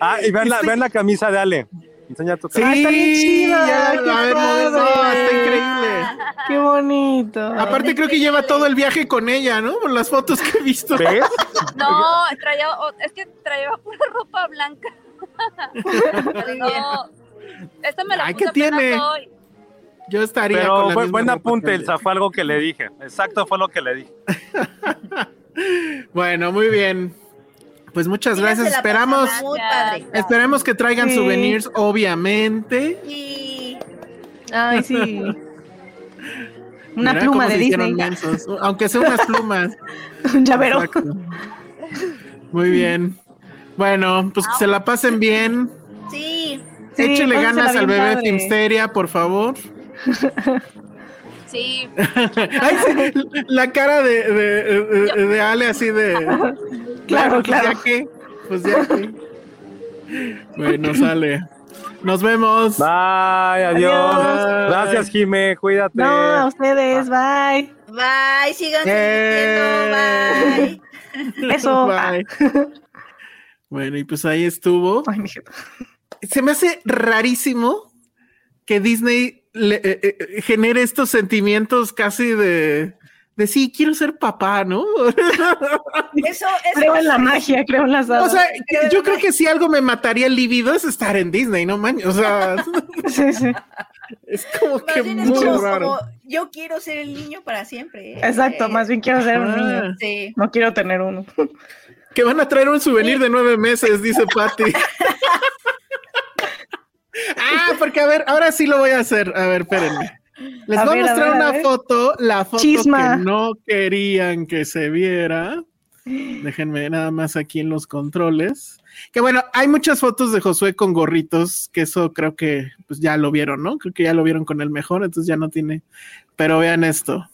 Ah, y vean la, vean la camisa de Ale. Enseña tu Sí, Ay, está bien chida, ya, a ver, está increíble. Qué bonito. Aparte creo que lleva todo el viaje con ella, ¿no? Por las fotos que he visto. ¿Ves? No, traía, es que traía pura ropa blanca. Pero no. Esta me la Ay, puse ¿qué tiene? hoy. Yo estaría Pero con la buen apunte, Elsa, fue algo que le dije. Exacto, fue lo que le dije. Bueno, muy bien. Pues muchas gracias. Esperamos, Gracias. esperemos que traigan Sí. souvenirs, obviamente. Y Ay, sí. Una Mira pluma de Disney. mensos. Aunque sean unas plumas. Un llavero. Exacto. Muy bien. Bueno, pues que se la pasen bien. sí. Sí, Échele ganas al bebé padre. Filmsteria, por favor. Sí, Ay, sí, la cara de, de, de- de Ale así de. Claro, pues claro. ya que. Pues ya que. Bueno, sale. Nos vemos. Bye, adiós. Adiós. Gracias, Jime, cuídate. No, a ustedes, bye. Bye, Eh. divirtiendo. Bye. Eso. Bye. Bueno, y pues ahí estuvo. Ay, mi. Se me hace rarísimo que Disney le, eh, eh, genere estos sentimientos casi de, de sí, quiero ser papá, ¿no? Eso, eso Creo en la magia, creo en las o sea, yo creo que si algo me mataría el libido es estar en Disney, no man. O sea, Sí, sí. es como Más que bien es muy como, raro. como, yo quiero ser el niño para siempre. ¿eh? Exacto, Eh, más bien quiero ser un niño. Sí. No quiero tener uno. Que van a traer un souvenir de nueve meses, dice Patty. ah, porque a ver, ahora sí lo voy a hacer. A ver, espérenme. Les A voy ver, a a mostrar ver, una foto, la foto Chisma. que no querían que se viera. Déjenme nada más aquí en los controles. Que bueno, hay muchas fotos de Josué con gorritos, que eso creo que pues ya lo vieron, ¿no? Creo que ya lo vieron con el mejor, entonces ya no tiene. Pero vean esto.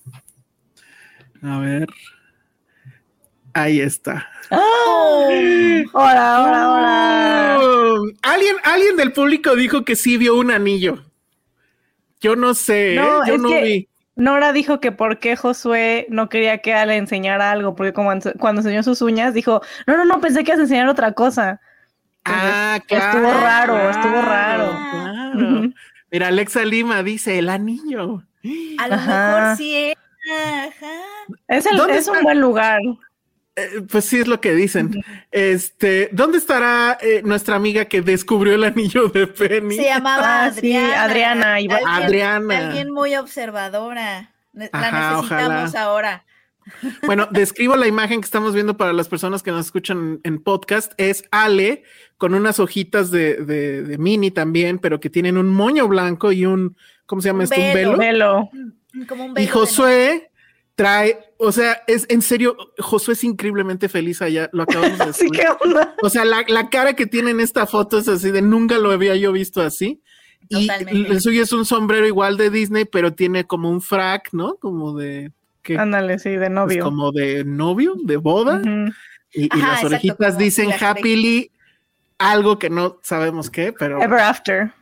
A ver. Ahí está. Ahora, ahora, ahora. Oh, alguien, alguien del público dijo que sí vio un anillo. Yo no sé, No, ¿eh? yo es no que- vi. Nora dijo que por qué Josué no quería que Ale enseñara algo, porque como cuando enseñó sus uñas, dijo, no, no, no, pensé que ibas a enseñar otra cosa. Ah, estuvo claro. raro, estuvo raro. claro. Ujú. Mira, Alexa Lima dice el anillo. A lo Ajá. mejor sí es. Ajá. Es, el- ¿Dónde es un buen lugar. Eh, pues sí es lo que dicen. Este, ¿dónde estará eh, nuestra amiga que descubrió el anillo de Penny? Se llamaba Ah, sí, Adriana. Adriana, iba- Alguien- Adriana. Alguien muy observadora. La Ajá, necesitamos ojalá. ahora. Bueno, describo la imagen que estamos viendo para las personas que nos escuchan en podcast. Es Ale con unas hojitas de, de, de mini también, pero que tienen un moño blanco y un, ¿cómo se llama Un esto? Un velo. velo. Velo. Como un Y velo de Josué trae, o sea, es en serio, Josué es increíblemente feliz allá, lo acabamos de onda. O sea, la, la cara que tiene en esta foto es así de nunca lo había yo visto así. Y el suyo es un sombrero igual de Disney, pero tiene como un frac, ¿no? Como de ¿qué? Ándale, sí, de Pues novio. como de novio, de boda. Y, y Ajá, las orejitas dicen happily algo que no sabemos qué, pero Ever After.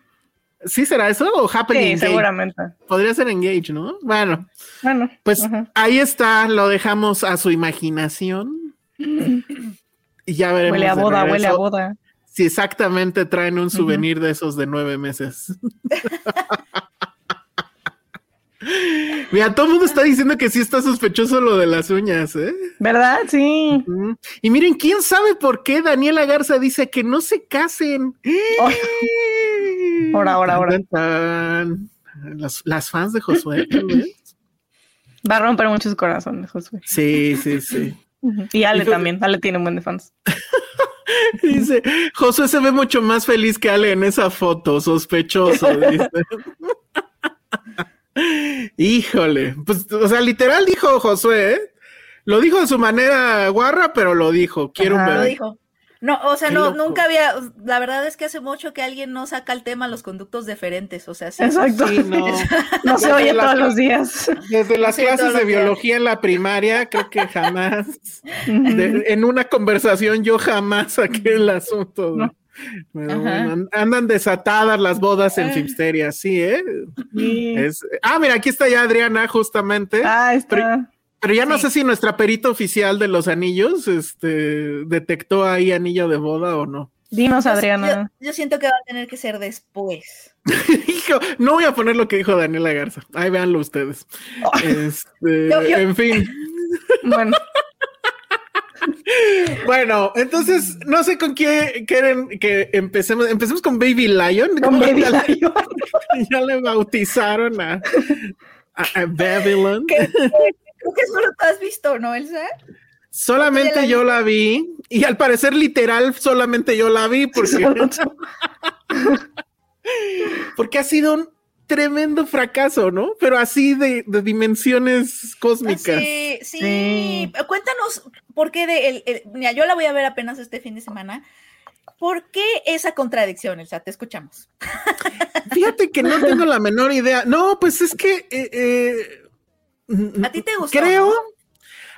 ¿Sí será eso o happily Sí, seguramente. Podría ser engage, ¿no? Bueno, Bueno, pues ahí está, lo dejamos a su imaginación. Y ya veremos. huele a boda, huele a boda. Si exactamente traen un souvenir de esos de nueve meses. Mira, todo el mundo está diciendo que sí está sospechoso lo de las uñas, ¿eh? ¿Verdad? Sí. Y miren, ¿quién sabe por qué Daniela Garza dice que no se casen? Oh. Ahora, ahora, ahora. Las, las fans de Josué. Va a romper muchos corazones, Josué. Sí, sí, sí. Y Ale también. Ale tiene un buen de fans. Dice, Josué se ve mucho más feliz que Ale en esa foto, sospechoso, dice. Híjole, pues, o sea, literal dijo Josué, ¿eh? Lo dijo de su manera guarra, pero lo dijo, quiero Ajá. un Lo bebé. dijo. No, o sea, no, nunca había, la verdad es que hace mucho que alguien no saca el tema los conductos deferentes, o sea, sí. Exacto. Sí, no. No se oye todos los días. Desde las Sí, clases de biología en la primaria, creo que jamás, de- en una conversación yo jamás saqué el asunto. No. Bueno, andan desatadas las bodas en Ah. Filmsteria, sí, ¿eh? Sí. Es- ah, mira, aquí está ya Adriana, justamente. Ah, está. Pero ya no Sí. sé si nuestra perita oficial de los anillos este, detectó ahí anillo de boda o no. Dinos, Adriana. Yo, yo siento que va a tener que ser después. Hijo, no voy a poner lo que dijo Daniela Garza. Ahí véanlo ustedes. Este, Yo- yo- En fin. Bueno, Bueno, entonces no sé con qué quieren que empecemos. Empecemos con Baby Lion. con ¿Cómo Baby ya, le- Lion. ya le bautizaron a, a- a Babylon. Creo que solo tú has visto, ¿no, Elsa? Solamente ¿Ya la yo la vi y al parecer literal solamente yo la vi porque, ha sido un tremendo fracaso, ¿no? Pero así de, de dimensiones cósmicas. Sí, sí. Sí. Cuéntanos por qué de el, el- mira, yo la voy a ver apenas este fin de semana. ¿Por qué esa contradicción, Elsa? Te escuchamos. Fíjate que no tengo la menor idea. No, pues es que eh, eh, ¿A ti te gustó? Creo. no?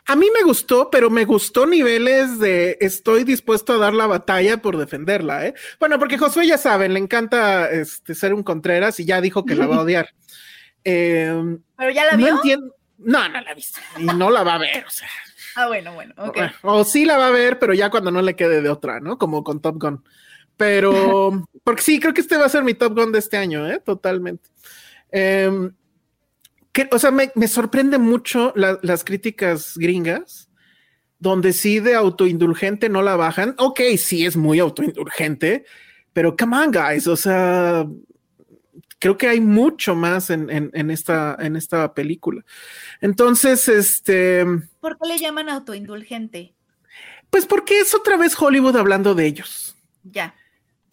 A mí me gustó, pero me gustó niveles de estoy dispuesto a dar la batalla por defenderla, ¿eh? Bueno, porque Josué ya saben, le encanta este, ser un Contreras y ya dijo que la va a odiar. Eh, ¿Pero ya la no vio? entiendo. No, no la ha visto. Y no la va a ver, o sea. Ah, bueno, bueno, ok. O sí la va a ver, pero ya cuando no le quede de otra, ¿no? Como con Top Gun. Pero, porque sí, creo que este va a ser mi Top Gun de este año, ¿eh? Totalmente. Em, que, o sea, me, me sorprende mucho la- las críticas gringas, donde sí de autoindulgente no la bajan. Ok, sí es muy autoindulgente, pero come on, guys. O sea, creo que hay mucho más en, en- en esta, en esta película. Entonces, este, ¿Por qué le llaman autoindulgente? pues porque es otra vez Hollywood hablando de ellos. Ya.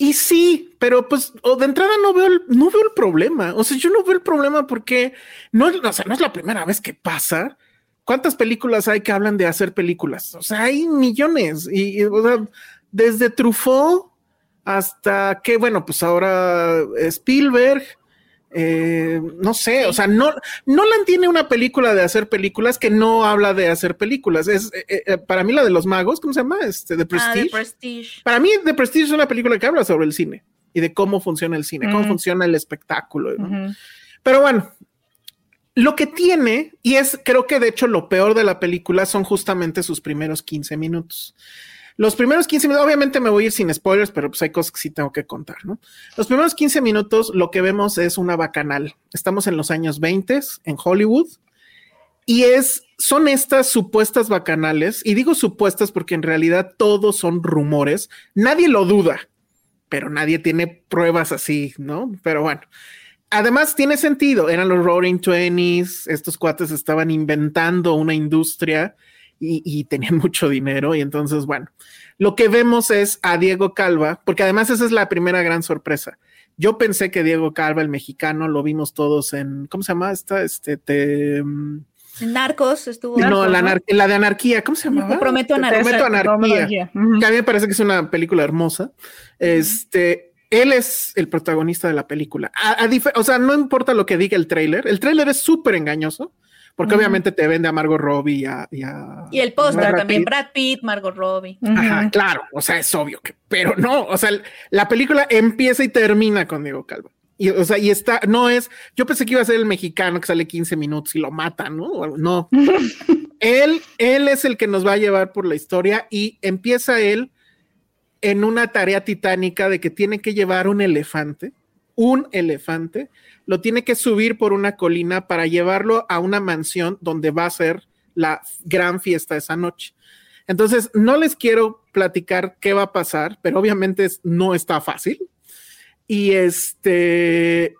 Y sí, pero pues o de entrada no veo el, no veo el problema. O sea, yo no veo el problema porque no, o sea, no es la primera vez que pasa. ¿Cuántas películas hay que hablan de hacer películas? O sea, hay millones. Y, desde Truffaut hasta que, bueno, pues ahora Spielberg, eh, no sé, o sea, no, Nolan tiene una película de hacer películas que no habla de hacer películas. Es eh, eh, para mí la de los magos, ¿cómo se llama? Este, de Ah, Prestige. Para mí, The Prestige es una película que habla sobre el cine y de cómo funciona el cine, cómo Ujú. funciona el espectáculo. Pero bueno, lo que tiene, y es creo que de hecho lo peor de la película son justamente sus primeros 15 minutos. Los primeros 15 minutos, obviamente me voy a ir sin spoilers, pero pues hay cosas que sí tengo que contar. Los primeros 15 minutos lo que vemos es una bacanal. Estamos en los años 20 en Hollywood y es, son estas supuestas bacanales, y digo supuestas porque en realidad todos son rumores, nadie lo duda, pero nadie tiene pruebas así, ¿no? Pero bueno. Además, tiene sentido. Eran los Roaring Twenties. Estos cuates estaban inventando una industria y, y tenían mucho dinero. Y entonces, bueno, lo que vemos es a Diego Calva, porque además esa es la primera gran sorpresa. Yo pensé que Diego Calva, el mexicano, lo vimos todos en, ¿cómo se llama esta? Este, te, mm, Narcos estuvo. no, Narcos, la, ¿no? la de anarquía, ¿cómo se llamaba? Te prometo anarquía. prometo anarquía que a mí me parece que es una película hermosa. Este, él es el protagonista de la película. A- a dif- o sea, no importa lo que diga el tráiler, el tráiler es súper engañoso, porque obviamente te vende a Margot Robbie y a... y a- Y el póster también, Pitt. Brad Pitt, Margot Robbie. Ajá, claro, o sea, es obvio que, pero no, o sea, la película empieza y termina con Diego Calva. Y, o sea, y está, no es, yo pensé que iba a ser el mexicano que sale 15 minutos y lo matan, ¿no? No. él, él es el que nos va a llevar por la historia y empieza él en una tarea titánica de que tiene que llevar un elefante, un elefante, lo tiene que subir por una colina para llevarlo a una mansión donde va a ser la gran fiesta esa noche. Entonces, no les quiero platicar qué va a pasar, pero obviamente no está fácil. Y este,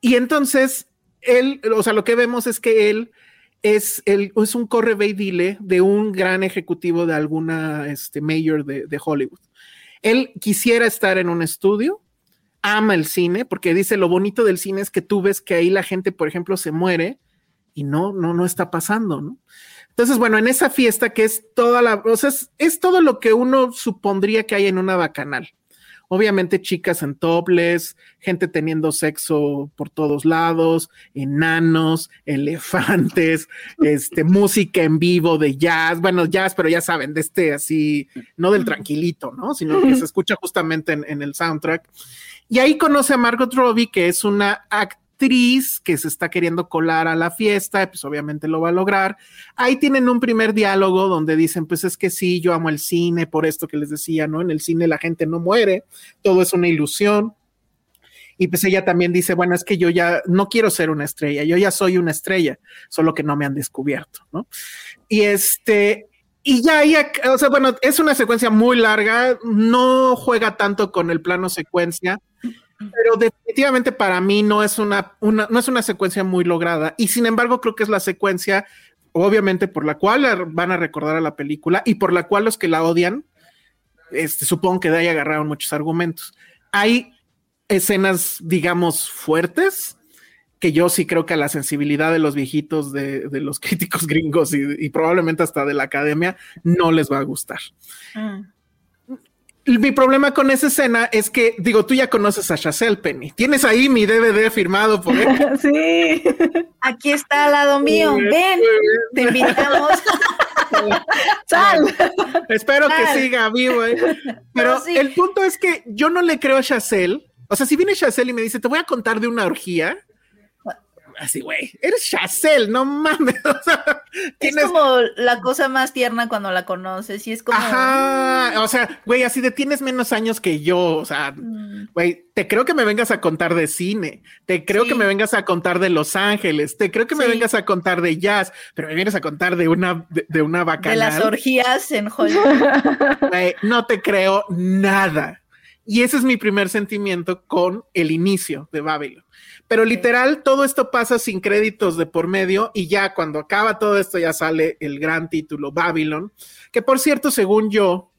y entonces, él, o sea, lo que vemos es que él es, el, es un corre y dile de un gran ejecutivo de alguna este, mayor de, de Hollywood. Él quisiera estar en un estudio, ama el cine, porque dice lo bonito del cine es que tú ves que ahí la gente, por ejemplo, se muere y no, no, no está pasando, ¿no? Entonces, bueno, en esa fiesta que es toda la, o sea, es, es todo lo que uno supondría que hay en una bacanal. Obviamente chicas en topless, gente teniendo sexo por todos lados, enanos, elefantes, este, música en vivo de jazz, bueno, jazz, pero ya saben, de este así, no del tranquilito, ¿no? Sino que se escucha justamente en, en el soundtrack. Y ahí conoce a Margot Robbie, que es una actriz que se está queriendo colar a la fiesta, pues obviamente lo va a lograr. Ahí tienen un primer diálogo donde dicen, pues es que sí, yo amo el cine, por esto que les decía, ¿no? En el cine la gente no muere, todo es una ilusión. Y pues ella también dice, bueno, es que yo ya no quiero ser una estrella, yo ya soy una estrella, solo que no me han descubierto, ¿no? Y este, y ya ac- o sea, bueno, es una secuencia muy larga, no juega tanto con el plano secuencia, pero definitivamente para mí no es una, no es una secuencia muy lograda. Y sin embargo, creo que es la secuencia, obviamente, por la cual van a recordar a la película y por la cual los que la odian, este, supongo que de ahí agarraron muchos argumentos. Hay escenas, digamos, fuertes, que yo sí creo que a la sensibilidad de los viejitos, de, los críticos gringos y, y probablemente hasta de la academia, no les va a gustar. Mm. Mi problema con esa escena es que, digo, tú ya conoces a Chazelle Penny. Tienes ahí mi DVD firmado por él. Sí. Aquí está al lado mío. Ven, te invitamos. Sal. Espero que siga vivo. ¿eh? Pero No, sí. el punto es que yo no le creo a Chazelle. O sea, si viene Chazelle y me dice, te voy a contar de una orgía, así, güey, eres Chazelle, no mames. O sea, es como la cosa más tierna cuando la conoces y es como. Ajá, o sea, güey, así de tienes menos años que yo, o sea, mm. güey, te creo que me vengas a contar de cine, te creo que me vengas a contar de Los Ángeles, te creo que me vengas a contar de jazz, pero me vienes a contar de una, de, una vaca. De las orgías en Hollywood. Güey, no te creo nada. Y ese es mi primer sentimiento con el inicio de Babylon. Pero literal, todo esto pasa sin créditos de por medio y ya cuando acaba todo esto ya sale el gran título Babylon, que por cierto, según yo,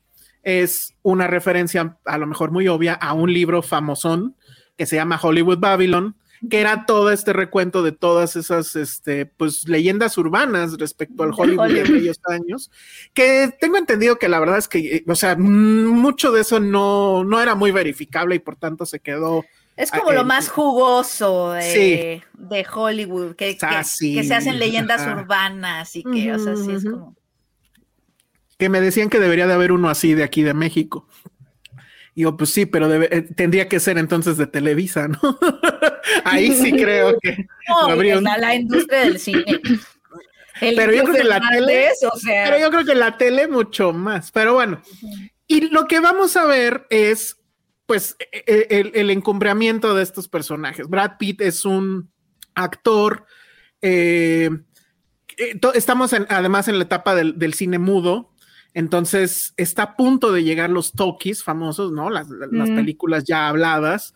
es una referencia a lo mejor muy obvia a un libro famosón que se llama Hollywood Babylon, que era todo este recuento de todas esas este, pues, leyendas urbanas respecto al Hollywood, de aquellos años, que tengo entendido que la verdad es que, o sea, mucho de eso no, no era muy verificable y por tanto se quedó. Es como lo más jugoso de, Hollywood, que, que, se hacen leyendas urbanas y que, o sea, sí es como. Que me decían que debería de haber uno así de aquí de México. Y yo, pues sí, pero eh, tendría que ser entonces de Televisa, ¿no? Ahí sí creo que habría la industria del cine. pero yo creo que la tele, pero yo creo que la tele mucho más. Pero bueno, y lo que vamos a ver es, pues, e, e, el, encumbramiento de estos personajes. Brad Pitt es un actor. Eh, eh, estamos además en la etapa del cine mudo, entonces está a punto de llegar los talkies famosos, ¿no? Las, películas ya habladas.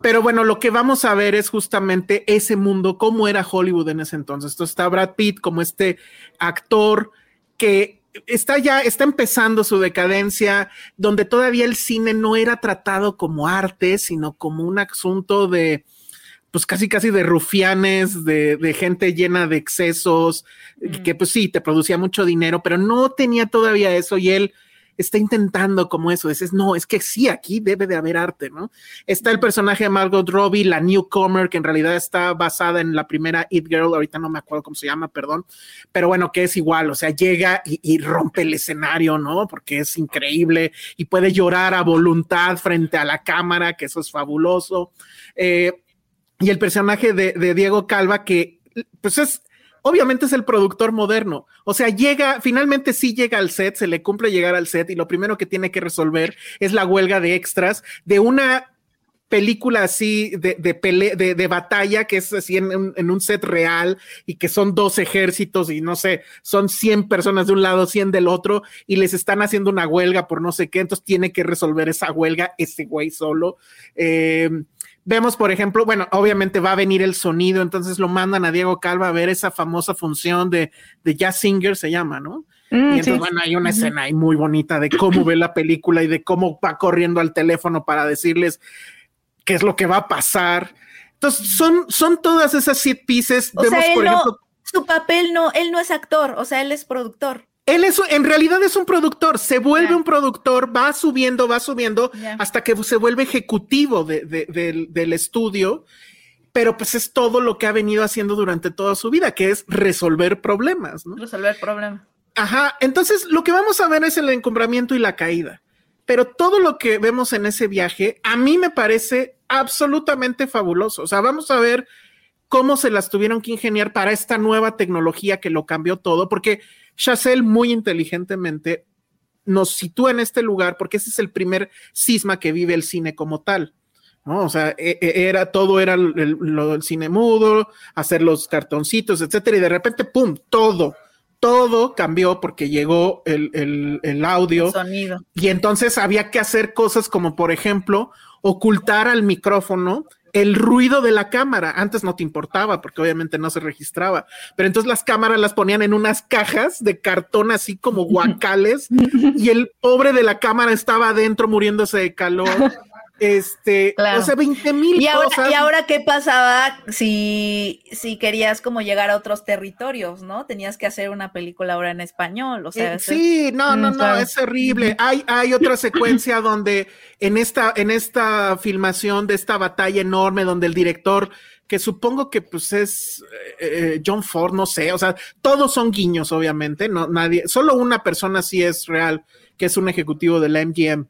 Pero bueno, lo que vamos a ver es justamente ese mundo, cómo era Hollywood en ese entonces. Entonces está Brad Pitt como este actor que está ya, está empezando su decadencia, donde todavía el cine no era tratado como arte, sino como un asunto de, pues casi casi de rufianes, de, gente llena de excesos, que pues sí, te producía mucho dinero, pero no tenía todavía eso y él está intentando como eso, dices, no, es que sí, aquí debe de haber arte, ¿no? Está el personaje de Margot Robbie, la newcomer, que en realidad está basada en la primera It Girl, ahorita no me acuerdo cómo se llama, perdón, pero bueno, que es igual, o sea, llega y, rompe el escenario, ¿no? Porque es increíble y puede llorar a voluntad frente a la cámara, que eso es fabuloso. Eh, y el personaje de, Diego Calva, que pues es, obviamente es el productor moderno. O sea, llega, finalmente sí llega al set, se le cumple llegar al set y lo primero que tiene que resolver es la huelga de extras de una película así de, de, de, batalla que es así en, un set real y que son dos ejércitos y no sé, son 100 personas de un lado, 100 del otro y les están haciendo una huelga por no sé qué, entonces tiene que resolver esa huelga ese güey solo. Eh, Vemos, por ejemplo, bueno, obviamente va a venir el sonido, entonces lo mandan a Diego Calva a ver esa famosa función de, de Jazz Singer, se llama, ¿no? Mm, y entonces, bueno, hay una escena ahí muy bonita de cómo ve la película y de cómo va corriendo al teléfono para decirles qué es lo que va a pasar. Entonces, son, son todas esas siete pieces. Vemos, por ejemplo, su papel no, él no es actor, o sea, él es productor. Él es, en realidad es un productor, se vuelve un productor, va subiendo, va subiendo, hasta que se vuelve ejecutivo del estudio, pero pues es todo lo que ha venido haciendo durante toda su vida, que es resolver problemas, ¿no? Resolver problemas. Ajá, entonces lo que vamos a ver es el encumbramiento y la caída, pero todo lo que vemos en ese viaje a mí me parece absolutamente fabuloso, o sea, vamos a ver cómo se las tuvieron que ingeniar para esta nueva tecnología que lo cambió todo, porque Chazelle muy inteligentemente nos sitúa en este lugar porque ese es el primer cisma que vive el cine como tal. ¿no? O sea, e, e, era todo era el, cine mudo, hacer los cartoncitos, etcétera, y de repente, ¡pum! Todo, todo cambió porque llegó el, el audio. sonido. Y entonces había que hacer cosas como, por ejemplo, ocultar al micrófono el ruido de la cámara. Antes no te importaba porque obviamente no se registraba, pero entonces las cámaras las ponían en unas cajas de cartón así como guacales y el pobre de la cámara estaba adentro muriéndose de calor. Este, o sea, 20 mil ¿Y ahora, ¿Y ahora qué pasaba si, si querías como llegar a otros territorios, no? Tenías que hacer una película ahora en español, o sea. Eh, sí, no, no, no, es horrible. Hay, hay otra secuencia donde en esta, en esta filmación de esta batalla enorme donde el director que supongo que pues es eh, eh, John Ford, no sé, o sea, todos son guiños, obviamente, no, nadie, solo una persona sí es real, que es un ejecutivo de la MGM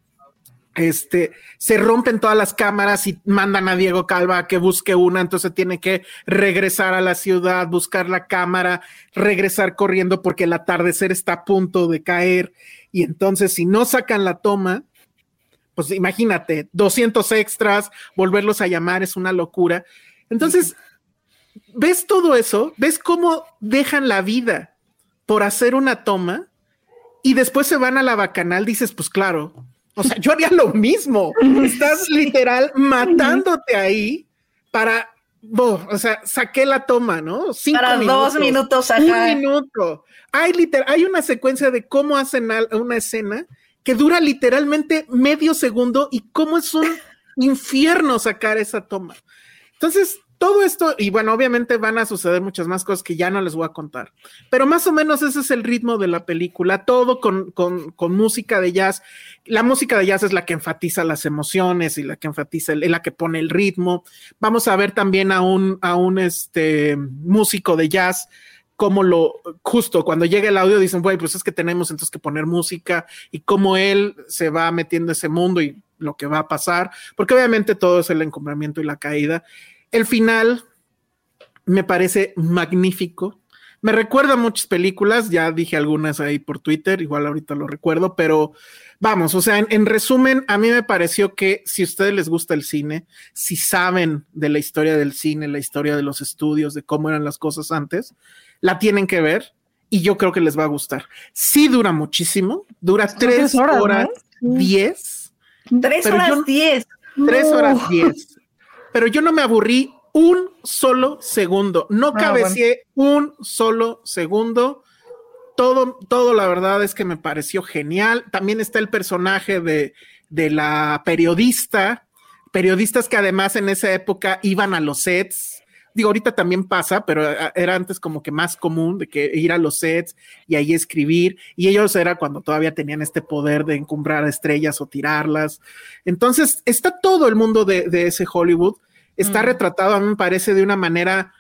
este, se rompen todas las cámaras y mandan a Diego Calva a que busque una, entonces tiene que regresar a la ciudad, buscar la cámara, regresar corriendo porque el atardecer está a punto de caer. Y entonces si no sacan la toma, pues imagínate, 200 extras, volverlos a llamar es una locura. Entonces, ves todo eso, ves cómo dejan la vida por hacer una toma y después se van a la bacanal, dices, pues claro, o sea, yo haría lo mismo. Estás literal matándote ahí para, o sea, saqué la toma, ¿no? Cinco para dos minutos. Un minuto. Hay, literal, hay una secuencia de cómo hacen una escena que dura literalmente medio segundo y cómo es un infierno sacar esa toma. Entonces, todo esto, y bueno, obviamente van a suceder muchas más cosas que ya no les voy a contar, pero más o menos ese es el ritmo de la película, todo con, música de jazz. La música de jazz es la que enfatiza las emociones y la que enfatiza, es la que pone el ritmo. Vamos a ver también a un, a un este, músico de jazz como lo, justo cuando llega el audio dicen, güey, pues es que tenemos entonces que poner música y cómo él se va metiendo ese mundo y lo que va a pasar, porque obviamente todo es el encumbramiento y la caída. El final me parece magnífico. Me recuerda a muchas películas, ya dije algunas ahí por Twitter, igual ahorita lo recuerdo, pero vamos, o sea, en, resumen, a mí me pareció que si a ustedes les gusta el cine, si saben de la historia del cine, la historia de los estudios, de cómo eran las cosas antes, la tienen que ver y yo creo que les va a gustar. Sí dura muchísimo, dura tres horas, diez. Tres horas diez. Tres horas diez pero yo no me aburrí un solo segundo, no ah, cabeceé un solo segundo. Todo, todo la verdad es que me pareció genial. También está el personaje de, de la periodista, periodistas que además en esa época iban a los sets. Digo, ahorita también pasa, pero ah, era antes como que más común de que ir a los sets y ahí escribir. Y ellos era cuando todavía tenían este poder de encumbrar estrellas o tirarlas. Entonces, está todo el mundo de, de ese Hollywood está mm. retratado, a mí me parece, de una manera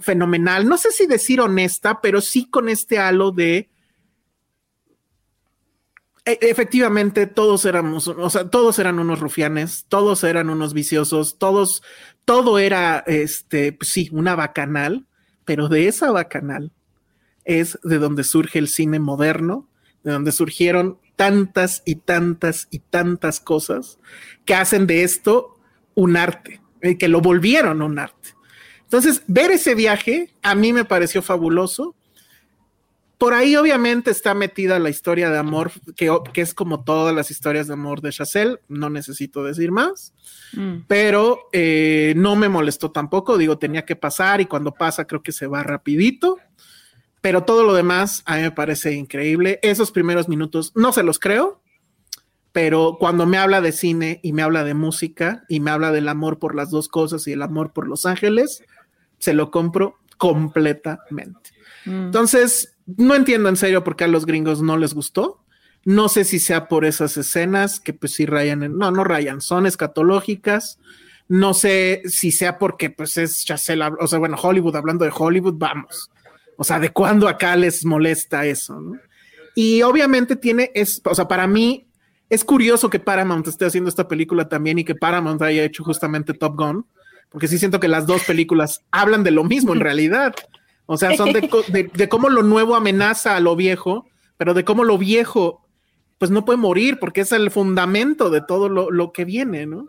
fenomenal. No sé si decir honesta, pero sí con este halo de. E, efectivamente, todos éramos, o sea, todos eran unos rufianes, todos eran unos viciosos, todos, todo era, este, pues sí, una bacanal, pero de esa bacanal es de donde surge el cine moderno, de donde surgieron tantas y tantas y tantas cosas que hacen de esto un arte. Eh, que lo volvieron un arte. Entonces, ver ese viaje a mí me pareció fabuloso. Por ahí obviamente está metida la historia de amor, que, que es como todas las historias de amor de Chazelle, no necesito decir más, mm. pero eh, no me molestó tampoco, digo, tenía que pasar y cuando pasa creo que se va rapidito, pero todo lo demás a mí me parece increíble. Esos primeros minutos no se los creo, pero cuando me habla de cine y me habla de música y me habla del amor por las dos cosas y el amor por Los Ángeles, se lo compro completamente. Mm. Entonces, no entiendo en serio por qué a los gringos no les gustó. No sé si sea por esas escenas que pues sí rayan, en, no, no rayan, son escatológicas. No sé si sea porque pues es Chazelle, o sea, bueno, Hollywood, hablando de Hollywood, vamos. O sea, ¿de cuándo acá les molesta eso? Y obviamente tiene, es, o sea, para mí es curioso que Paramount esté haciendo esta película también y que Paramount haya hecho justamente Top Gun, porque sí siento que las dos películas hablan de lo mismo en realidad. O sea, son de, cómo lo nuevo amenaza a lo viejo, pero de cómo lo viejo pues no puede morir porque es el fundamento de todo lo, que viene, ¿no?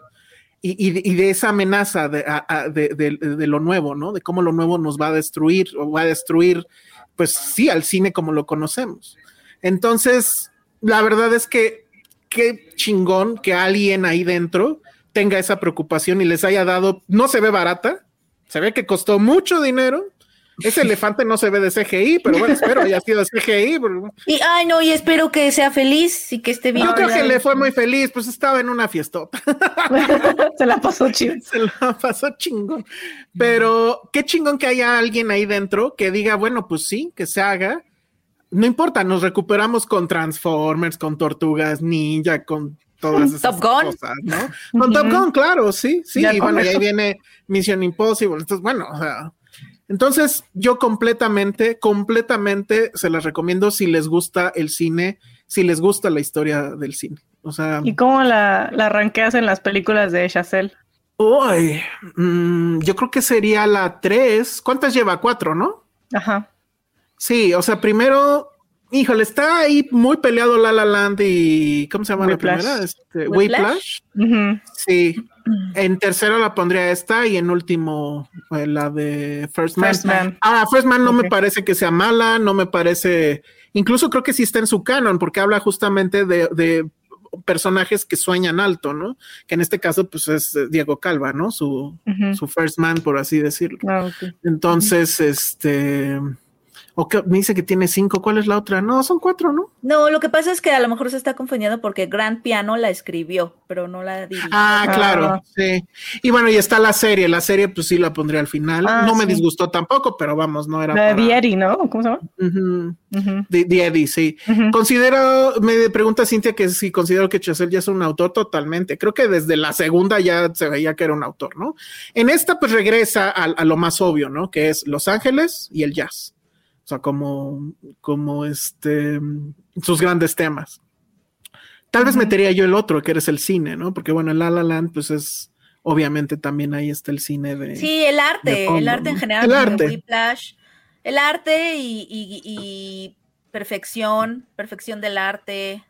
Y, de, esa amenaza de, de, lo nuevo, ¿no? De cómo lo nuevo nos va a destruir o va a destruir, pues sí, al cine como lo conocemos. Entonces, la verdad es que qué chingón que alguien ahí dentro tenga esa preocupación y les haya dado, no se ve barata, se ve que costó mucho dinero. Ese elefante no se ve de CGI, pero bueno, espero haya sido CGI. Y ay, no, y espero que sea feliz y que esté bien. Yo creo que le fue muy feliz, pues estaba en una fiestota. se la pasó chingón. Se la pasó chingón. Pero qué chingón que haya alguien ahí dentro que diga, bueno, pues sí, que se haga no importa, nos recuperamos con Transformers, con Tortugas Ninja, con todas esas cosas, ¿no? Con Top Gun, claro, sí, sí, y bueno, y ahí viene Mission Impossible, entonces, bueno, o sea, entonces yo completamente, completamente se las recomiendo si les gusta el cine, si les gusta la historia del cine. O sea, ¿Y cómo la, la ranqueas en las películas de Chazelle? uy, mm, yo creo que sería la 3. ¿Cuántas lleva? Cuatro, ¿no? Ajá. Sí, o sea, primero, híjole, está ahí muy peleado La La Land y ¿cómo se llama la primera? Este, Whiplash. Sí. En tercero la pondría esta y en último eh, la de First Man. First Man. Ah, First Man no me parece que sea mala, no me parece, incluso creo que sí está en su canon porque habla justamente de, de personajes que sueñan alto, ¿no? Que en este caso pues es Diego Calva, ¿no? Su, su First Man, por así decirlo. Ah. Entonces, este, o que me dice que tiene cinco, ¿cuál es la otra? No, son cuatro, ¿no? No, lo que pasa es que a lo mejor se está confundiendo porque Grand Piano la escribió, pero no la dirigió. Ah, Ah. claro, sí. Y bueno, y está la serie, la serie pues sí la pondría al final. Ah, no me disgustó tampoco, pero vamos, no era La de para- The Eddie, ¿no? ¿Cómo se llama? The, The Eddie, sí. Considero, me pregunta Cintia que si considero que Chazelle ya es un autor totalmente. Creo que desde la segunda ya se veía que era un autor, ¿no? En esta, pues regresa a, a lo más obvio, ¿no? Que es Los Ángeles y el jazz. O sea, como, como este, sus grandes temas. Tal vez metería yo el otro, que eres el cine, ¿no? Porque bueno, en La La Land, pues es, obviamente también ahí está el cine de. Sí, el arte, el arte en general, El arte. Whiplash, el arte y, y- y perfección, perfección del arte.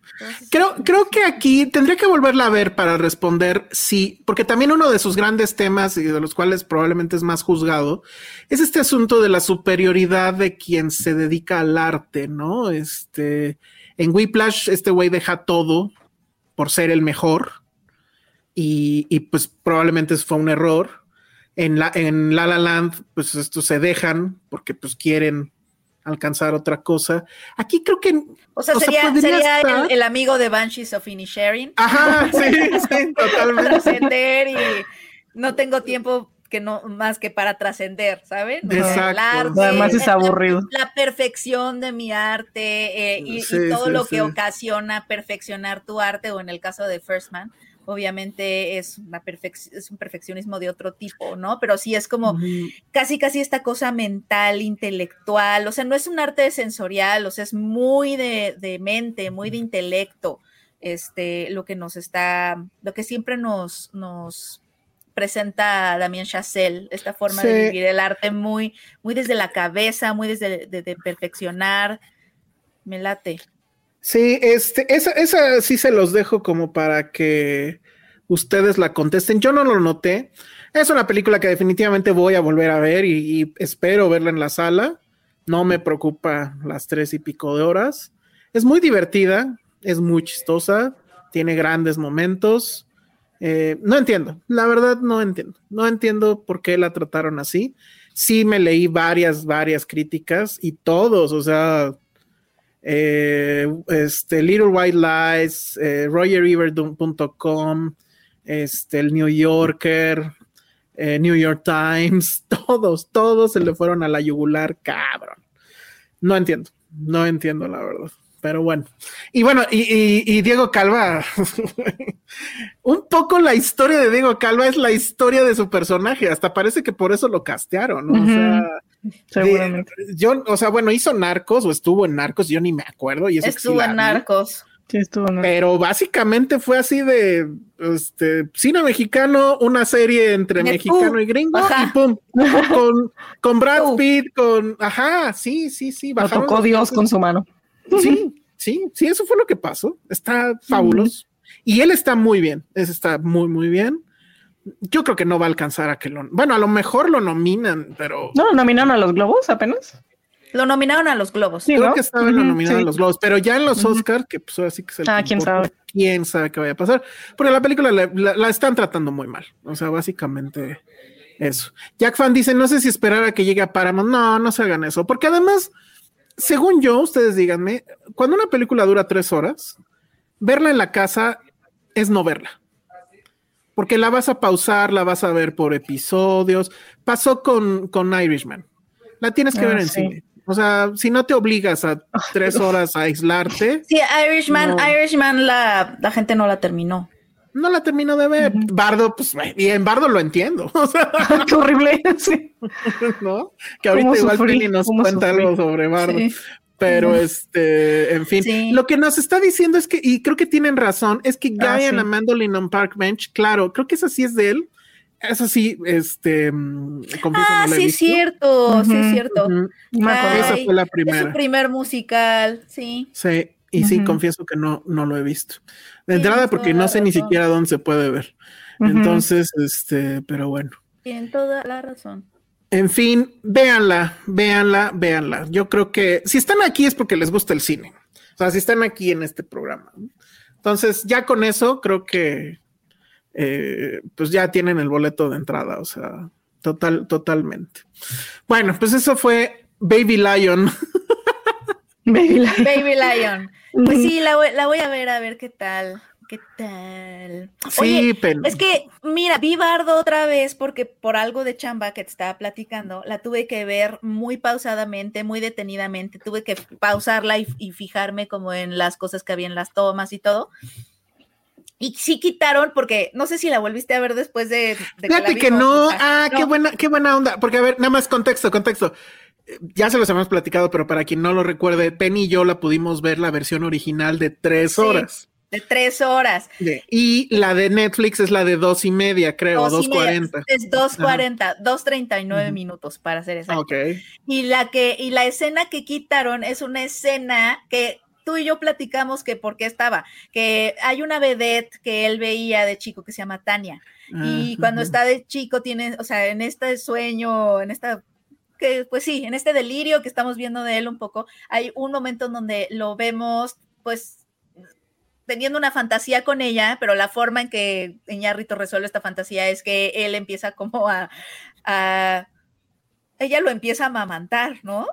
Creo, creo que aquí tendría que volverla a ver para responder sí, porque también uno de sus grandes temas y de los cuales probablemente es más juzgado es este asunto de la superioridad de quien se dedica al arte, ¿no? Este, en Whiplash este güey deja todo por ser el mejor y, y, pues probablemente eso fue un error. En la, en La La Land, pues estos se dejan porque pues quieren alcanzar otra cosa. Aquí creo que O sea, o sería, podría sería estar- el, el amigo de Banshees of Inisherin. Ajá, sí, sí, totalmente. Trascender y no tengo tiempo que no más que para trascender, ¿saben? O sea, el Exacto. arte, Además es aburrido. La perfección de mi arte eh, y, todo sí, lo sí. que ocasiona perfeccionar tu arte, o en el caso de First Man, obviamente es, una es un perfeccionismo de otro tipo, ¿no? Pero sí es como casi, casi esta cosa mental, intelectual, o sea, no es un arte sensorial, o sea, es muy de, de mente, muy de intelecto, este, lo que nos está, lo que siempre nos, nos presenta Damien Chazelle, esta forma de vivir el arte muy, muy desde la cabeza, muy desde de, de perfeccionar, me late. Sí, este, esa, esa sí se los dejo como para que ustedes la contesten. Yo no lo noté. Es una película que definitivamente voy a volver a ver y, espero verla en la sala. No me preocupa las tres y pico de horas. Es muy divertida, es muy chistosa, tiene grandes momentos. Eh, no entiendo, la verdad no entiendo. No entiendo por qué la trataron así. Sí me leí varias, varias críticas y todos, o sea, eh, este, Little White Lies, eh, este, el New Yorker, eh, New York Times, todos, todos se le fueron a la yugular, cabrón. No entiendo, no entiendo la verdad. Pero bueno, y bueno, y, Diego Calva, un poco la historia de Diego Calva es la historia de su personaje, hasta parece que por eso lo castearon, ¿no? O sea, Seguramente. de- yo, o sea, bueno, hizo Narcos o estuvo en Narcos, yo ni me acuerdo. Y eso Estuvo en Narcos. Sí, estuvo, ¿no? Pero básicamente fue así de este cine mexicano, una serie entre De mexicano tú. y gringo, Ajá. y pum, con, con Brad Tú. Pitt, con ajá, sí, sí, sí, Lo tocó Dios con su mano. Sí, sí, sí, eso fue lo que pasó. Está fabuloso. Y él está muy bien, ese está muy, muy bien. Yo creo que no va a alcanzar a que lo. Bueno, a lo mejor lo nominan, pero ¿No lo nominaron a los Globos apenas? Lo nominaron a los Globos. Sí, creo ¿no? que estaba en la Ujú, nominada sí. a los Globos, pero ya en los. Oscars, que pues ahora sí que es el Ah, quién importa, sabe. quién sabe qué vaya a pasar. Porque la película la, la- la están tratando muy mal. O sea, básicamente eso. Jack Fan dice: No sé si esperar a que llegue a Paramount. No, no se hagan eso. Porque además, según yo, ustedes díganme, cuando una película dura tres horas, verla en la casa es no verla. Porque la vas a pausar, la vas a ver por episodios. Pasó con, con Irishman. La tienes que Ah, ver en sí. cine. O sea, si no te obligas a tres horas a aislarte, Sí, Irishman, No. Irishman la, la gente no la terminó. no la termino de ver. Bardo, pues, y en Bardo lo entiendo. O sea, Qué horrible. Sí. ¿no? Que ahorita ¿Cómo igual sufrí? Pili nos ¿Cómo cuenta sufrí? algo sobre Bardo. Sí. Pero este, en fin, Sí. lo que nos está diciendo es que, y creo que tienen razón, es que Guy Ah, and sí. a Mandolin on Park Bench, claro, creo que esa sí es de él. Eso sí, este, mm, confieso, Ah, no sí, es cierto, sí, es cierto. No me acuerdo. Esa fue la Es su primera. primer musical, sí. Sí, y sí, confieso que no, no lo he visto. De entrada, porque no sé ni siquiera dónde se puede ver. Entonces, este, pero bueno. Tienen toda la razón. En fin, véanla, véanla, véanla. Yo creo que si están aquí es porque les gusta el cine. O sea, si están aquí en este programa. Entonces, ya con eso, creo que eh, pues ya tienen el boleto de entrada. O sea, total, totalmente. Bueno, pues eso fue Baby Lion. Baby Lion. Baby Lion. Pues sí, la voy, la voy a ver, a ver qué tal. ¿Qué tal? Sí, Oye, pero. es que, mira, vi Bardo otra vez porque por algo de chamba que te estaba platicando, la tuve que ver muy pausadamente, muy detenidamente. Tuve que pausarla y, y fijarme como en las cosas que había en las tomas y todo. Y sí quitaron, porque no sé si la volviste a ver después de, Fíjate que no. Ah, qué buena, qué buena onda. Porque, a ver, nada más contexto, contexto. Ya se los hemos platicado, pero para quien no lo recuerde, Penny y yo la pudimos ver la versión original de tres Sí. De tres horas. De- y la de Netflix es la de dos y media, creo, Dos dos y media, cuarenta. Es 2.40, 2.39 Ujú. minutos para hacer exacto. Ok. Y la que, y la escena que quitaron es una escena que tú y yo platicamos que por qué estaba, que hay una vedette que él veía de chico que se llama Tania. Y Ah, cuando está de chico tiene, o sea, en este sueño, en esta que pues sí, en este delirio que estamos viendo de él un poco, hay un momento en donde lo vemos pues teniendo una fantasía con ella, pero la forma en que Iñárritu resuelve esta fantasía es que él empieza como a, a- ella lo empieza a amamantar, ¿no?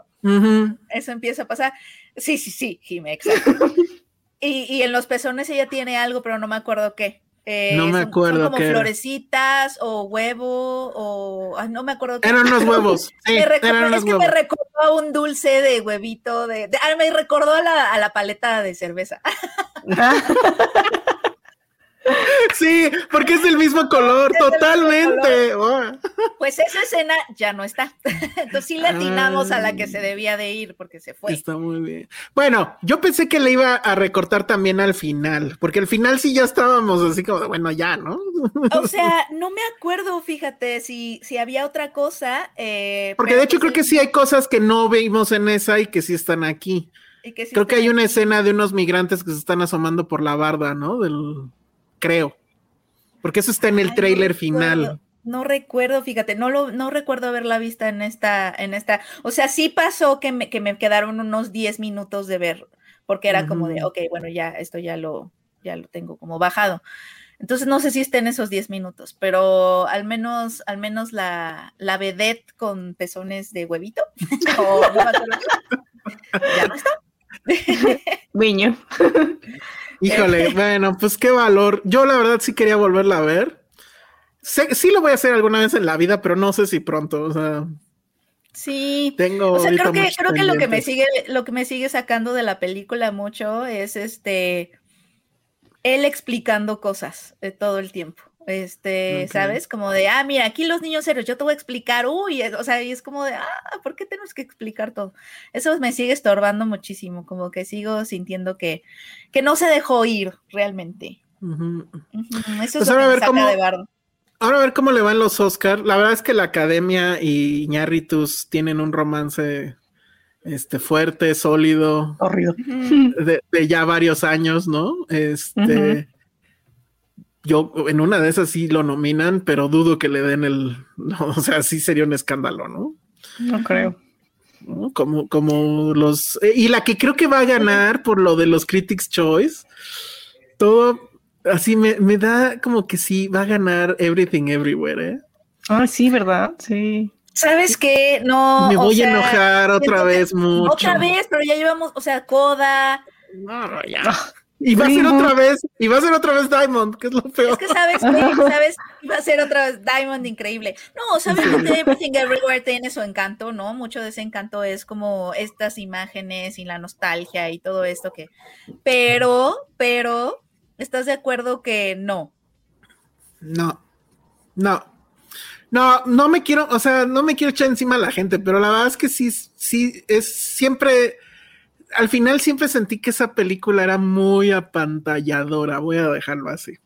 Eso empieza a pasar. Sí, sí, sí, Jime, exacto. y, y en los pezones ella tiene algo, pero no me acuerdo qué. Eh, No me son- son acuerdo como qué era. florecitas o huevo o ay, no me acuerdo qué. Eran unos huevos. Sí, recordó- eran es unos que huevos. me recordó a un dulce de huevito de, de- ah, me recordó a la, a la paleta de cerveza. Sí, porque es del mismo color, Es del mismo totalmente. Pues esa escena ya no está. Entonces sí le atinamos a la que se Ah. debía de ir porque se fue. Está muy bien. Bueno, yo pensé que le iba a recortar también al final, porque al final sí ya estábamos así como, de, bueno, ya, ¿no? O sea, no me acuerdo, fíjate, si, si había otra cosa. eh, Porque de hecho pues creo que sí hay cosas que no vimos en esa y que sí están aquí. y que sí Creo que hay una escena de unos migrantes que se están asomando por la barda, ¿no? Del creo. Porque eso está en el Ay, no tráiler final. No recuerdo, fíjate, no lo, no recuerdo haberla vista en esta, en esta. O sea, sí pasó que me, que me quedaron unos 10 minutos de ver, porque era como de, ok, bueno, ya, esto ya lo, ya lo tengo como bajado. Entonces no sé si está en esos 10 minutos, pero al menos, al menos la, la vedette con pezones de huevito. o ya no está. Viño. Híjole, bueno, pues qué valor. Yo la verdad sí quería volverla a ver. Sé- sí lo voy a hacer alguna vez en la vida, pero no sé si pronto. O sea, Sí. tengo. O sea, creo que, creo que lo que me sigue, lo que me sigue sacando de la película mucho es este él explicando cosas eh, todo el tiempo. Este. ¿sabes? Como de, ah, mira, aquí los niños serios, yo te voy a explicar, uy, es- o sea, y es como de, ah, ¿por qué tenemos que explicar todo? Eso me sigue estorbando muchísimo, como que sigo sintiendo que, que no se dejó ir realmente. Eso Pues es lo ahora que a me ver saca cómo- de bardo. Ahora a ver cómo le van los Oscar. La verdad es que la Academia y Iñárritus tienen un romance este fuerte, sólido, Horrido. De, de ya varios años, ¿no? Este. Yo en una de esas sí lo nominan, pero dudo que le den el, no, o sea, sí sería un escándalo, ¿no? No creo. ¿No? Como, como los, eh, y la que creo que va a ganar por lo de los Critics Choice, todo así me, me da como que sí va a ganar Everything Everywhere, ¿eh? Ah, sí, ¿verdad? Sí. ¿Sabes qué? No. me o voy sea, a enojar otra vez mucho. Otra vez, pero ya llevamos, o sea, Coda. No, ya. Y va a ser otra vez, y va a ser otra vez Diamond, que es lo peor. Es que sabes sabes, va a ser otra vez Diamond increíble. No, sabes que Everything Everywhere tiene su encanto, ¿no? Mucho de ese encanto es como estas imágenes y la nostalgia y todo esto que. Pero, pero, ¿estás de acuerdo que no? No, no, no, no me quiero, o sea, no me quiero echar encima a la gente, pero la verdad es que sí, sí, es siempre, al final siempre sentí que esa película era muy apantalladora, voy a dejarlo así.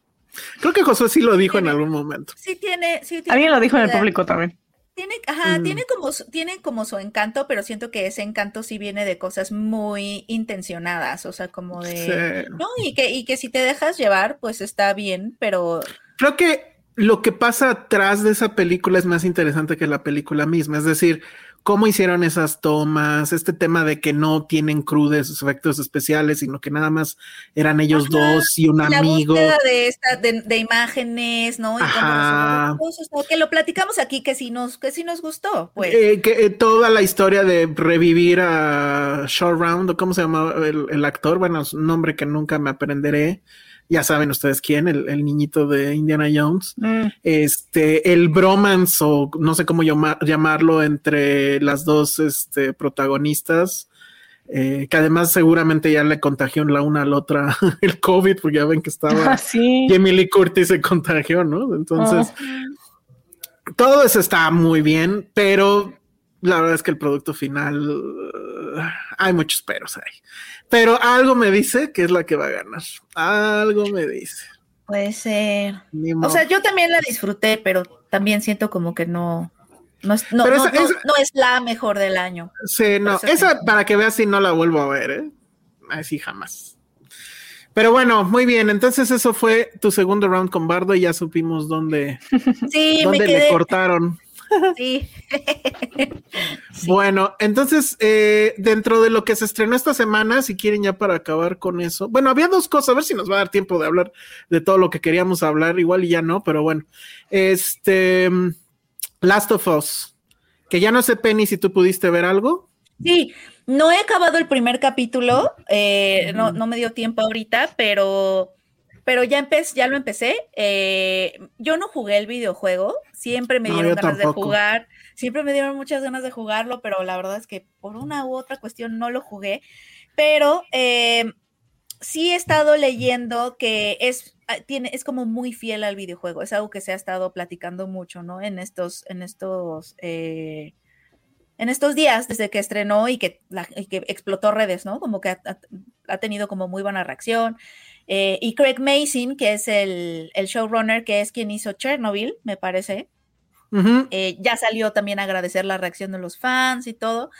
Creo que Josué sí lo dijo en algún momento. Sí tiene, sí tiene Alguien lo dijo en el público también. Tiene, ajá, Mm. tiene como su- tiene como su encanto, pero siento que ese encanto sí viene de cosas muy intencionadas, o sea, como de Sí. no, y que, y que si te dejas llevar, pues está bien, pero Creo que lo que pasa atrás de esa película es más interesante que la película misma. Es decir, cómo hicieron esas tomas, este tema de que no tienen crew de sus efectos especiales, sino que nada más eran ellos Ajá, dos y un la amigo. búsqueda de esta, de, de imágenes, ¿no? Y Ajá. cosas, que lo platicamos aquí, que sí nos, que sí nos gustó, pues. Eh, que, eh, toda la historia de revivir a Short Round, cómo se llama el, el actor, bueno, es un nombre que nunca me aprenderé. Ya saben ustedes quién, el, el niñito de Indiana Jones. Mm. este, el bromance o no sé cómo llama- llamarlo entre las dos este, protagonistas, eh, que además seguramente ya le contagió la una a la otra el COVID, porque ya ven que estaba Ah, sí. Jamie Lee Curtis se contagió, ¿no? Entonces, Oh. todo eso está muy bien, pero la verdad es que el producto final, uh, hay muchos peros ahí. Pero algo me dice que es la que va a ganar. Algo me dice. Puede ser. O sea, yo también la disfruté, pero también siento como que no, no es, no, Pero no- esa- no- esa- no es la mejor del año. Sí, no, esa para que veas si no la vuelvo a ver, ¿eh? Así jamás. Pero bueno, muy bien. Entonces eso fue tu segundo round con Bardo y ya supimos dónde, Sí, me dónde le quedé. cortaron. Sí. Bueno, entonces eh, dentro de lo que se estrenó esta semana, si quieren ya para acabar con eso. Bueno, había dos cosas, a ver si nos va a dar tiempo de hablar de todo lo que queríamos hablar, igual y ya no, pero bueno. Este Last of Us, que ya no sé, Penny, si tú pudiste ver algo. Sí, no he acabado el primer capítulo, eh, no, no me dio tiempo ahorita, pero, pero ya, empecé, ya lo empecé. eh, yo no jugué el videojuego, siempre me dieron ganas tampoco. de jugar, siempre me dieron muchas ganas de jugarlo, pero la verdad es que por una u otra cuestión no lo jugué. Pero eh, sí he estado leyendo que es, ah, tiene, es como muy fiel al videojuego, es algo que se ha estado platicando mucho, ¿no? En estos, en estos, eh, en estos días, desde que estrenó y que, la- y que explotó redes, ¿no? Como que ha- ha tenido como muy buena reacción. Eh, y Craig Mason, que es el, el showrunner, que es quien hizo Chernobyl, me parece, eh, ya salió también a agradecer la reacción de los fans y todo.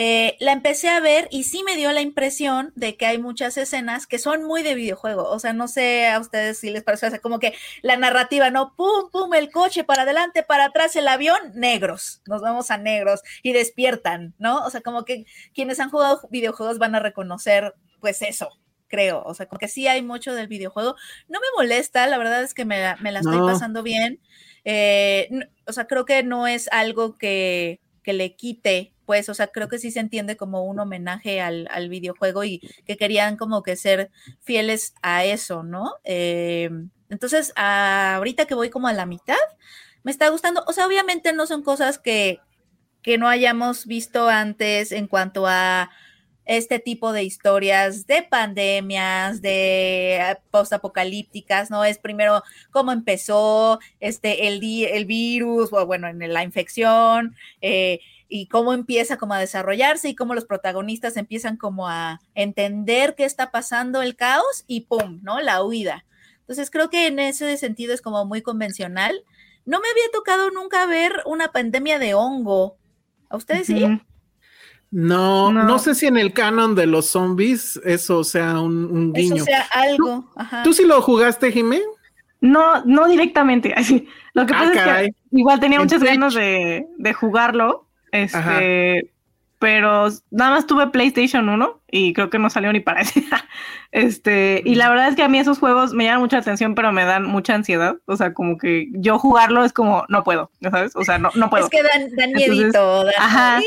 Eh, la empecé a ver y sí me dio la impresión de que hay muchas escenas que son muy de videojuego. O sea, no sé a ustedes si les parece, o sea, como que la narrativa, ¿no? Pum, pum, el coche para adelante, para atrás, el avión, negros. Nos vamos a negros y despiertan, ¿no? O sea, como que quienes han jugado videojuegos van a reconocer, pues eso. Creo, o sea, como que sí hay mucho del videojuego. No me molesta, la verdad es que me, la- me la estoy No. pasando bien. Eh, o sea, creo que no es algo que, que le quite, pues, o sea, creo que sí se entiende como un homenaje al, al videojuego y que querían como que ser fieles a eso, ¿no? Eh, entonces, ahorita que voy como a la mitad, me está gustando, o sea, obviamente no son cosas que, que no hayamos visto antes en cuanto a este tipo de historias de pandemias, de eh, postapocalípticas, ¿no? Es primero cómo empezó este, el, el virus, o bueno, en la infección, eh, y cómo empieza como a desarrollarse y cómo los protagonistas empiezan como a entender qué está pasando, el caos, y ¡pum!, ¿no? La huida. Entonces creo que en ese sentido es como muy convencional. No me había tocado nunca ver una pandemia de hongo. ¿A ustedes sí? No, no, No. sé si en el canon de los zombies eso sea un, un Eso guiño. sea algo. Ajá. ¿Tú sí lo jugaste, Jimé? No, no directamente. así. Lo que Ah, pasa caray. es que igual tenía En muchas ganas de, de jugarlo. Este, pero nada más tuve PlayStation 1 y creo que no salió ni para ese. Este, y la verdad es que a mí esos juegos me llaman mucha atención, pero me dan mucha ansiedad. O sea, como que yo jugarlo es como, no puedo, ¿ya ¿sabes? O sea, no, no puedo. Es que dan, dan Entonces, miedito. dan- ajá.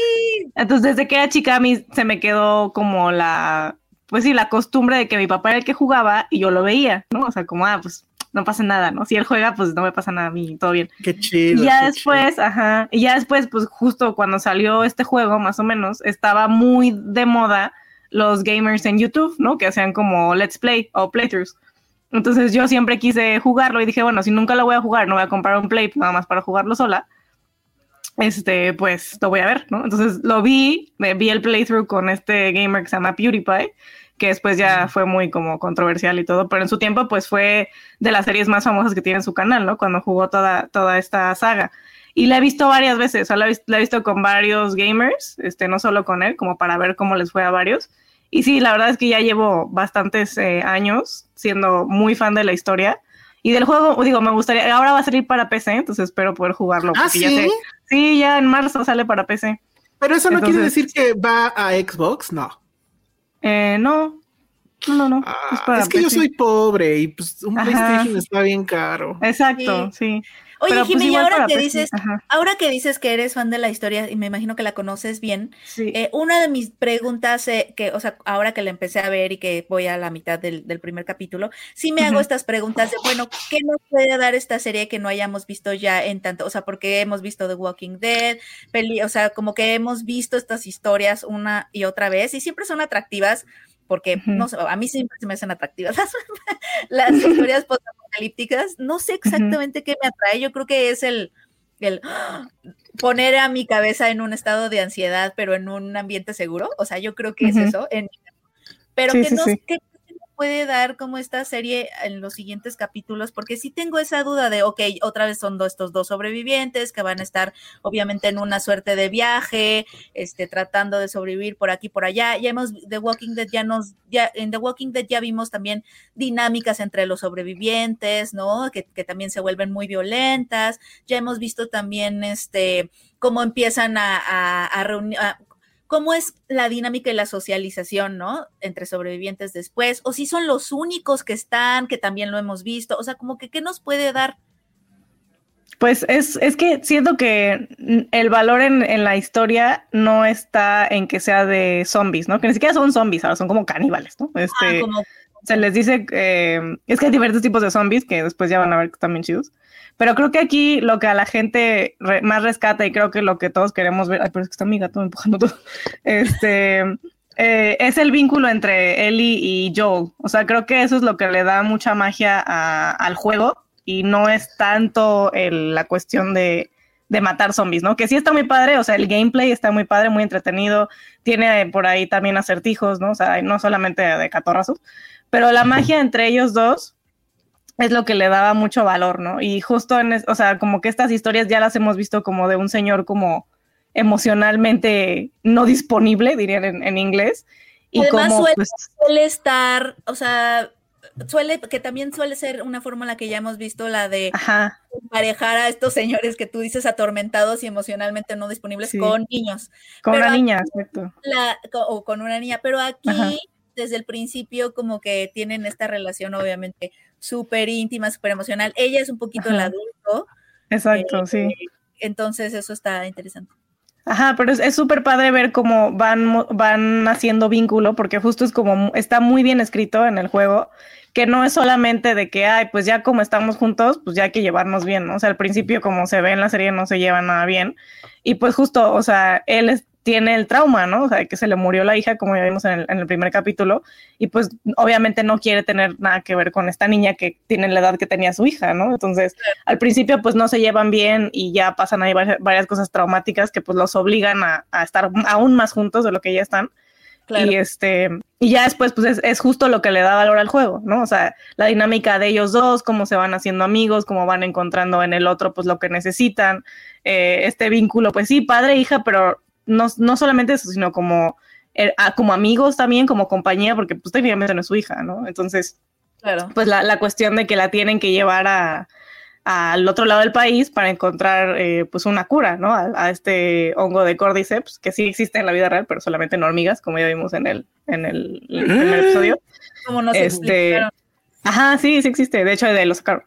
Entonces, desde que era chica, a mí se me quedó como la, pues sí, la costumbre de que mi papá era el que jugaba y yo lo veía, ¿no? O sea, como, ah, pues no pasa nada, ¿no? Si él juega, pues no me pasa nada a mí, todo bien. Qué chido. Y ya después, ajá, y ya después, pues justo cuando salió este juego, más o menos, estaba muy de moda los gamers en YouTube, ¿no? Que hacían como Let's Play o playthroughs. Entonces yo siempre quise jugarlo y dije, bueno, si nunca lo voy a jugar, no voy a comprar un play nada más para jugarlo sola. este, pues lo voy a ver, ¿no? Entonces lo vi, vi el playthrough con este gamer que se llama PewDiePie, que después ya fue muy como controversial y todo, pero en su tiempo pues fue de las series más famosas que tiene en su canal, ¿no? Cuando jugó toda, toda esta saga. Y la he visto varias veces, o sea, la, he visto con varios gamers, este, no solo con él, como para ver cómo les fue a varios. Y sí, la verdad es que ya llevo bastantes eh, años siendo muy fan de la historia. Y del juego, digo, me gustaría, ahora va a salir para PC, entonces espero poder jugarlo. ¿Ah, sí? Ya sé, sí, ya en marzo sale para PC. Pero eso no quiere decir que va a Xbox, no. Eh, no, no, no, no. Ah, es, que yo soy pobre y pues un PlayStation está bien caro. Exacto, sí. Oye, pues, Jimmy, ahora que dices, ahora que dices que eres fan de la historia y me imagino que la conoces bien, eh, una de mis preguntas, eh, que, o sea, ahora que la empecé a ver y que voy a la mitad del, primer capítulo, sí me hago estas preguntas de, bueno, ¿qué nos puede dar esta serie que no hayamos visto ya en tanto, o sea, porque hemos visto The Walking Dead, peli, o sea, como que hemos visto estas historias una y otra vez y siempre son atractivas porque no a mí siempre se me hacen atractivas las, historias post-apocalípticas. No sé exactamente qué me atrae. Yo creo que es el, el poner a mi cabeza en un estado de ansiedad, pero en un ambiente seguro. O sea, yo creo que es eso. pero que no sé puede dar como esta serie en los siguientes capítulos, porque sí tengo esa duda de, ok, otra vez son estos dos sobrevivientes que van a estar obviamente en una suerte de viaje, este, tratando de sobrevivir por aquí, por allá. Ya hemos, The Walking Dead ya nos, ya, en The Walking Dead ya vimos también dinámicas entre los sobrevivientes, ¿no? Que, que también se vuelven muy violentas. Ya hemos visto también, este, cómo empiezan a, a, a reunir, cómo es la dinámica y la socialización, ¿no? Entre sobrevivientes después, o si son los únicos que están, que también lo hemos visto, o sea, como que, ¿qué nos puede dar? Pues es, es que siento que el valor en, la historia no está en que sea de zombies, ¿no? Que ni siquiera son zombies, ahora son como caníbales, ¿no? Ah, este, Se les dice, eh, es que hay diferentes tipos de zombies que después ya van a ver que están bien chidos. Pero creo que aquí lo que a la gente más rescata y creo que lo que todos queremos ver, ay, pero es que está mi gato empujando todo, este, eh, es el vínculo entre Ellie y Joel. O sea, creo que eso es lo que le da mucha magia al juego y no es tanto la cuestión de, matar zombies, ¿no? Que sí está muy padre, o sea, el gameplay está muy padre, muy entretenido, tiene por ahí también acertijos, ¿no? O sea, no solamente de catorrazos, pero la magia entre ellos dos es lo que le daba mucho valor, ¿no? Y justo en, o sea, como que estas historias ya las hemos visto como de un señor como emocionalmente no disponible, dirían en, inglés. Y Además como, suele, pues, suele, estar, o sea, suele, que también suele ser una fórmula que ya hemos visto, la de emparejar a estos señores que tú dices atormentados y emocionalmente no disponibles con niños. Con una niña, exacto. o con una niña, pero aquí desde el principio como que tienen esta relación obviamente súper íntima, súper emocional. Ella es un poquito el adulto. Exacto, sí. Eh, entonces eso está interesante. Ajá, pero es súper padre ver cómo van, van haciendo vínculo, porque justo es como, está muy bien escrito en el juego, que no es solamente de que, ay, pues ya como estamos juntos, pues ya hay que llevarnos bien, ¿no? O sea, al principio, como se ve en la serie, no se lleva nada bien. Y pues justo, o sea, él es, tiene el trauma, ¿no? O sea, que se le murió la hija, como ya vimos en el, primer capítulo, y pues obviamente no quiere tener nada que ver con esta niña que tiene la edad que tenía su hija, ¿no? Entonces, al principio pues no se llevan bien y ya pasan ahí varias, cosas traumáticas que pues los obligan a, estar aún más juntos de lo que ya están. Y este, y ya después, pues es, justo lo que le da valor al juego, ¿no? O sea, la dinámica de ellos dos, cómo se van haciendo amigos, cómo van encontrando en el otro, pues lo que necesitan, eh, este vínculo, pues sí, padre, hija, pero no, no solamente eso, sino como, eh, como amigos también, como compañía, porque pues técnicamente no es su hija, ¿no? Entonces, claro. pues la, la cuestión de que la tienen que llevar a, al otro lado del país para encontrar eh, pues una cura, ¿no? A, este hongo de Cordyceps, que sí existe en la vida real, pero solamente en hormigas, como ya vimos en el, en el, primer episodio. Como nos este, Ajá, sí, sí existe. De hecho, de los sacaron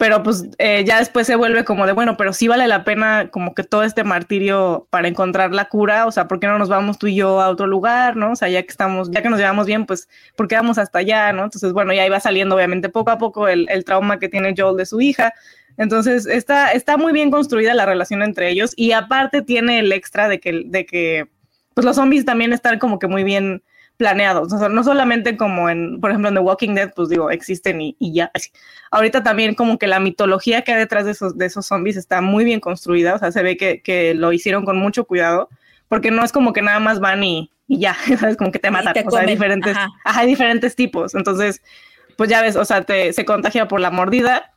pero pues eh, ya después se vuelve como de, bueno, pero sí vale la pena como que todo este martirio para encontrar la cura, o sea, ¿por qué no nos vamos tú y yo a otro lugar, no? O sea, ya que estamos, ya que nos llevamos bien, pues, ¿por qué vamos hasta allá, no? Entonces, bueno, ya iba saliendo obviamente poco a poco el, el trauma que tiene Joel de su hija, entonces, está, está muy bien construida la relación entre ellos y aparte tiene el extra de que, de que pues los zombies también están como que muy bien planeados, o sea, no solamente como en, por ejemplo, en The Walking Dead, pues digo, existen y, y ya. Así. Ahorita también como que la mitología que hay detrás de esos, de esos zombies está muy bien construida, o sea, se ve que, que lo hicieron con mucho cuidado, porque no es como que nada más van y, y ya, ¿sabes? Como que te matan, te o sea, hay diferentes, ajá. ajá, hay diferentes tipos, entonces, pues ya ves, o sea, te, se contagia por la mordida,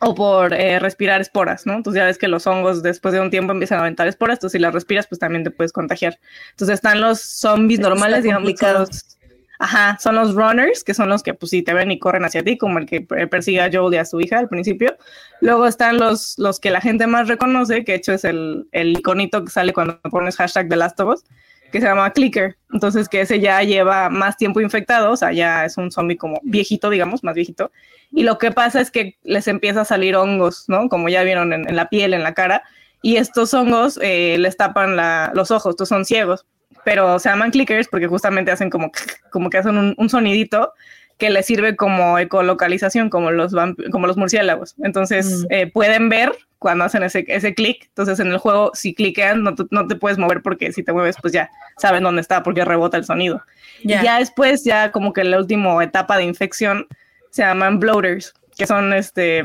o por eh, respirar esporas, ¿no? Entonces ya ves que los hongos después de un tiempo empiezan a aventar esporas, entonces si las respiras pues también te puedes contagiar. Entonces están los zombies Está normales, digamos, son los, ajá, son los runners, que son los que pues sí te ven y corren hacia ti, como el que persigue a Joel y a su hija al principio. Luego están los, los que la gente más reconoce, que de hecho es el, el iconito que sale cuando pones hashtag de Last of Us, que se llama Clicker. Entonces que ese ya lleva más tiempo infectado, o sea, ya es un zombie como viejito, digamos, más viejito. Y lo que pasa es que les empieza a salir hongos, ¿no? Como ya vieron en, la piel, en la cara. Y estos hongos eh, les tapan la- los ojos, estos son ciegos. Pero se llaman clickers porque justamente hacen como, como que hacen un sonidito que les sirve como ecolocalización, como los, como los murciélagos. Entonces Mm. eh, pueden ver cuando hacen ese, ese clic. Entonces en el juego, si cliquean, no, te- no te puedes mover porque si te mueves, pues ya saben dónde está porque rebota el sonido. Ya. Y ya después, ya como que la última etapa de infección se llaman bloaters, que son este.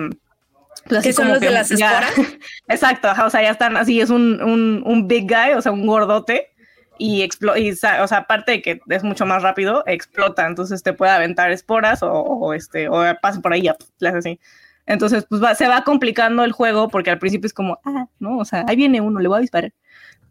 pues, así ¿Qué son como los de las esporas? Exacto, o sea, ya están así, es un, un, un big guy, o sea, un gordote, y, y o sea, aparte de que es mucho más rápido, explota, entonces te puede aventar esporas o, o, este, o pasa por ahí, hace así. Entonces, pues va- se va complicando el juego porque al principio es como, ah, no, o sea, ahí viene uno, le voy a disparar.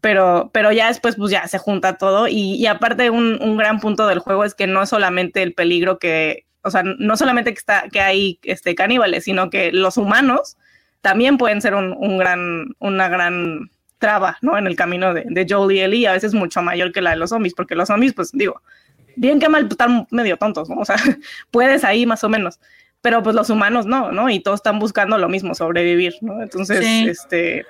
Pero, pero ya después, pues ya se junta todo. Y, y aparte, un, un gran punto del juego es que no es solamente el peligro que, o sea, no solamente que, está, que hay este, caníbales, sino que los humanos también pueden ser un, un gran, una gran traba, ¿no? En el camino de, de Joel y Ellie, a veces mucho mayor que la de los zombies, porque los zombies, pues digo, bien que mal, pues, están medio tontos, ¿no? O sea, puedes ahí más o menos, pero pues los humanos no, ¿no? Y todos están buscando lo mismo, sobrevivir, ¿no? Entonces, Sí. este,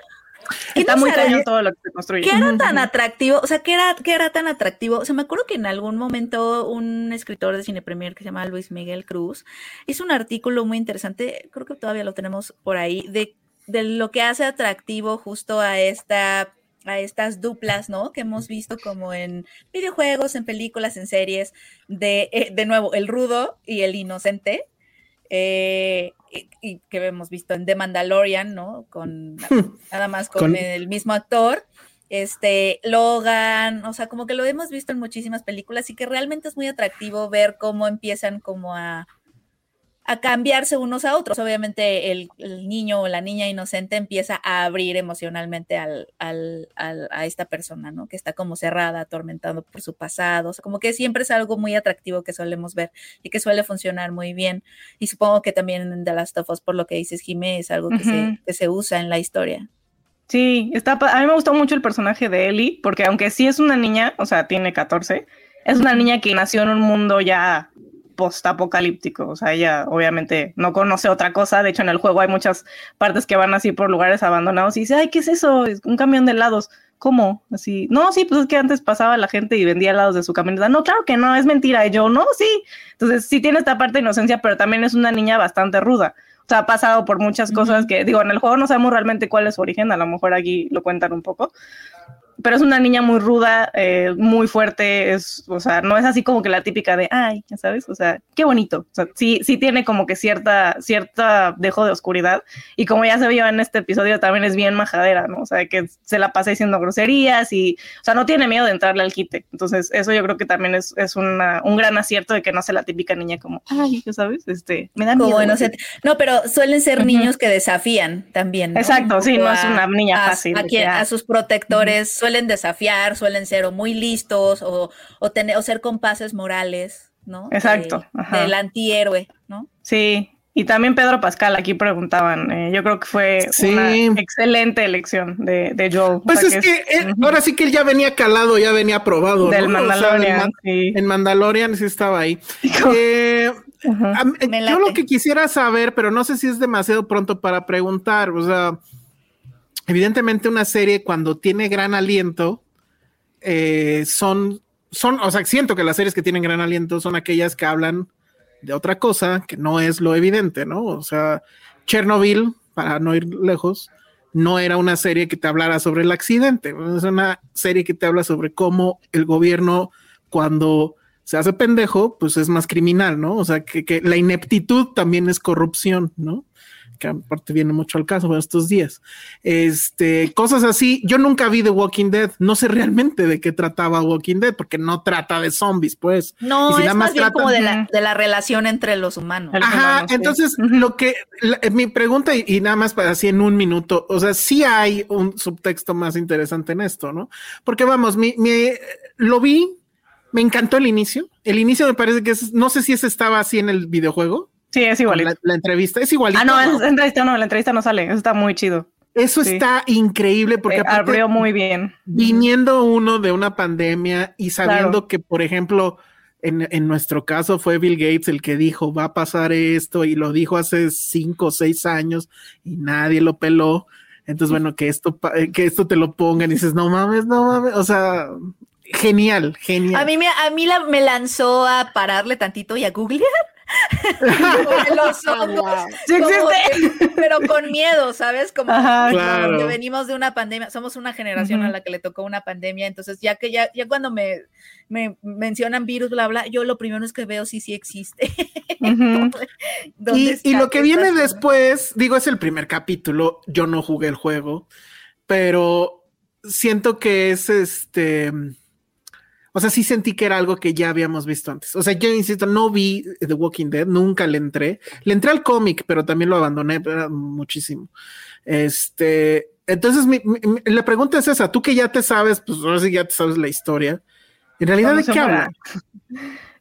¿Qué está no muy cañón todo lo que se construye. ¿Qué era tan atractivo? O sea, ¿qué era, qué era tan atractivo? O sea, me acuerdo que en algún momento un escritor de Cine Premier que se llama Luis Miguel Cruz hizo un artículo muy interesante, creo que todavía lo tenemos por ahí, de, de lo que hace atractivo justo a esta a estas duplas, ¿no? Que hemos visto como en videojuegos, en películas, en series, de, eh, de nuevo, el rudo y el inocente, eh, y, y que hemos visto en The Mandalorian, ¿no? Con nada más con, Con- el mismo actor. Este, Logan, o sea, como que lo hemos visto en muchísimas películas y que realmente es muy atractivo ver cómo empiezan como a, a cambiarse unos a otros. Obviamente el, el niño o la niña inocente empieza a abrir emocionalmente al, al- al- a esta persona, ¿no? Que está como cerrada, atormentado por su pasado. O sea, como que siempre es algo muy atractivo que solemos ver y que suele funcionar muy bien. Y supongo que también en The Last of Us, por lo que dices, Jimé, es algo que, se, que se usa en la historia. Sí, está, a mí me gustó mucho el personaje de Ellie, porque aunque sí es una niña, o sea, tiene 14, es una niña que nació en un mundo ya post-apocalíptico, o sea, ella obviamente no conoce otra cosa, de hecho en el juego hay muchas partes que van así por lugares abandonados y dice, ay, ¿qué es eso? Es un camión de helados. ¿Cómo? Así, no, sí, pues es que antes pasaba la gente y vendía helados de su camioneta. No, claro que no, es mentira. Y yo, no, sí. Entonces, sí tiene esta parte de inocencia, pero también es una niña bastante ruda. O sea, ha pasado por muchas cosas que, digo, en el juego no sabemos realmente cuál es su origen, a lo mejor aquí lo cuentan un poco. Pero es una niña muy ruda, eh, muy fuerte, es, o sea, no es así como que la típica de, ay, ya sabes, o sea, qué bonito. O sea, sí, sí tiene como que cierta, cierta dejo de oscuridad. Y como ya se vio en este episodio, también es bien majadera, ¿no? O sea, que se la pasa diciendo groserías y, o sea, no tiene miedo de entrarle al quite. Entonces, eso yo creo que también es, es una, un gran acierto de que no sea la típica niña como, ay, ya sabes, este, me da miedo. Como. No, pero suelen ser niños que desafían también. ¿no? Exacto, sí, no es una niña a, fácil, A, quien- que, ah. a sus protectores suelen desafiar, suelen ser o muy listos o, o, tener, o ser compases morales, ¿no? Exacto, De- ajá. del antihéroe, ¿no? Sí, y también Pedro Pascal, aquí preguntaban, eh, yo creo que fue Sí. una excelente elección de, de Joel. O Pues sea, es que él- ahora sí que él ya venía calado, ya venía probado. del ¿no? O sea, Mandalorian, Man- sí. en Mandalorian sí estaba ahí. Eh, a yo lo que quisiera saber, pero no sé si es demasiado pronto para preguntar, o sea, evidentemente una serie cuando tiene gran aliento, eh, son, son, o sea, siento que las series que tienen gran aliento son aquellas que hablan de otra cosa que no es lo evidente, ¿no? O sea, Chernobyl, para no ir lejos, no era una serie que te hablara sobre el accidente, es una serie que te habla sobre cómo el gobierno cuando se hace pendejo, pues es más criminal, ¿no? O sea, que, que la ineptitud también es corrupción, ¿no? Que aparte viene mucho al caso en estos días. Este, cosas así. Yo nunca vi The Walking Dead. No sé realmente de qué trataba Walking Dead, porque no trata de zombies, pues. No, es más bien como de la, de la, relación entre los humanos. Ajá, entonces lo que mi pregunta, y, nada más para así en un minuto, o sea, sí hay un subtexto más interesante en esto, ¿no? Porque vamos, mi, mi lo vi, me encantó el inicio. El inicio me parece que es, no sé si ese estaba así en el videojuego. Sí, es igual. La, entrevista es igual. Ah, no, ¿no? La entrevista no, la entrevista no sale. Eso está muy chido. Eso está increíble porque eh, abrió muy bien. Viniendo uno de una pandemia y sabiendo que, por ejemplo, en, en, nuestro caso fue Bill Gates el que dijo va a pasar esto y lo dijo hace cinco o seis años y nadie lo peló. Entonces, bueno, que esto, que esto te lo pongan y dices, no mames, no mames. O sea, genial, genial. A mí, me, a mí la, me lanzó a pararle tantito y a googlear los pero con miedo, ¿sabes? Como que venimos de una pandemia, somos una generación a la que le tocó una pandemia, entonces ya que ya, ya cuando me, me mencionan virus, bla, bla, yo lo primero es que veo si sí existe. y, y lo que viene después, digo, es el primer capítulo, yo no jugué el juego, pero siento que es este o sea, sí sentí que era algo que ya habíamos visto antes. O sea, yo insisto, no vi The Walking Dead, nunca le entré. Le entré al cómic, pero también lo abandoné muchísimo. Este, entonces la pregunta es esa, tú que ya te sabes, pues ahora sí ya te sabes la historia. En realidad, ¿de qué habla?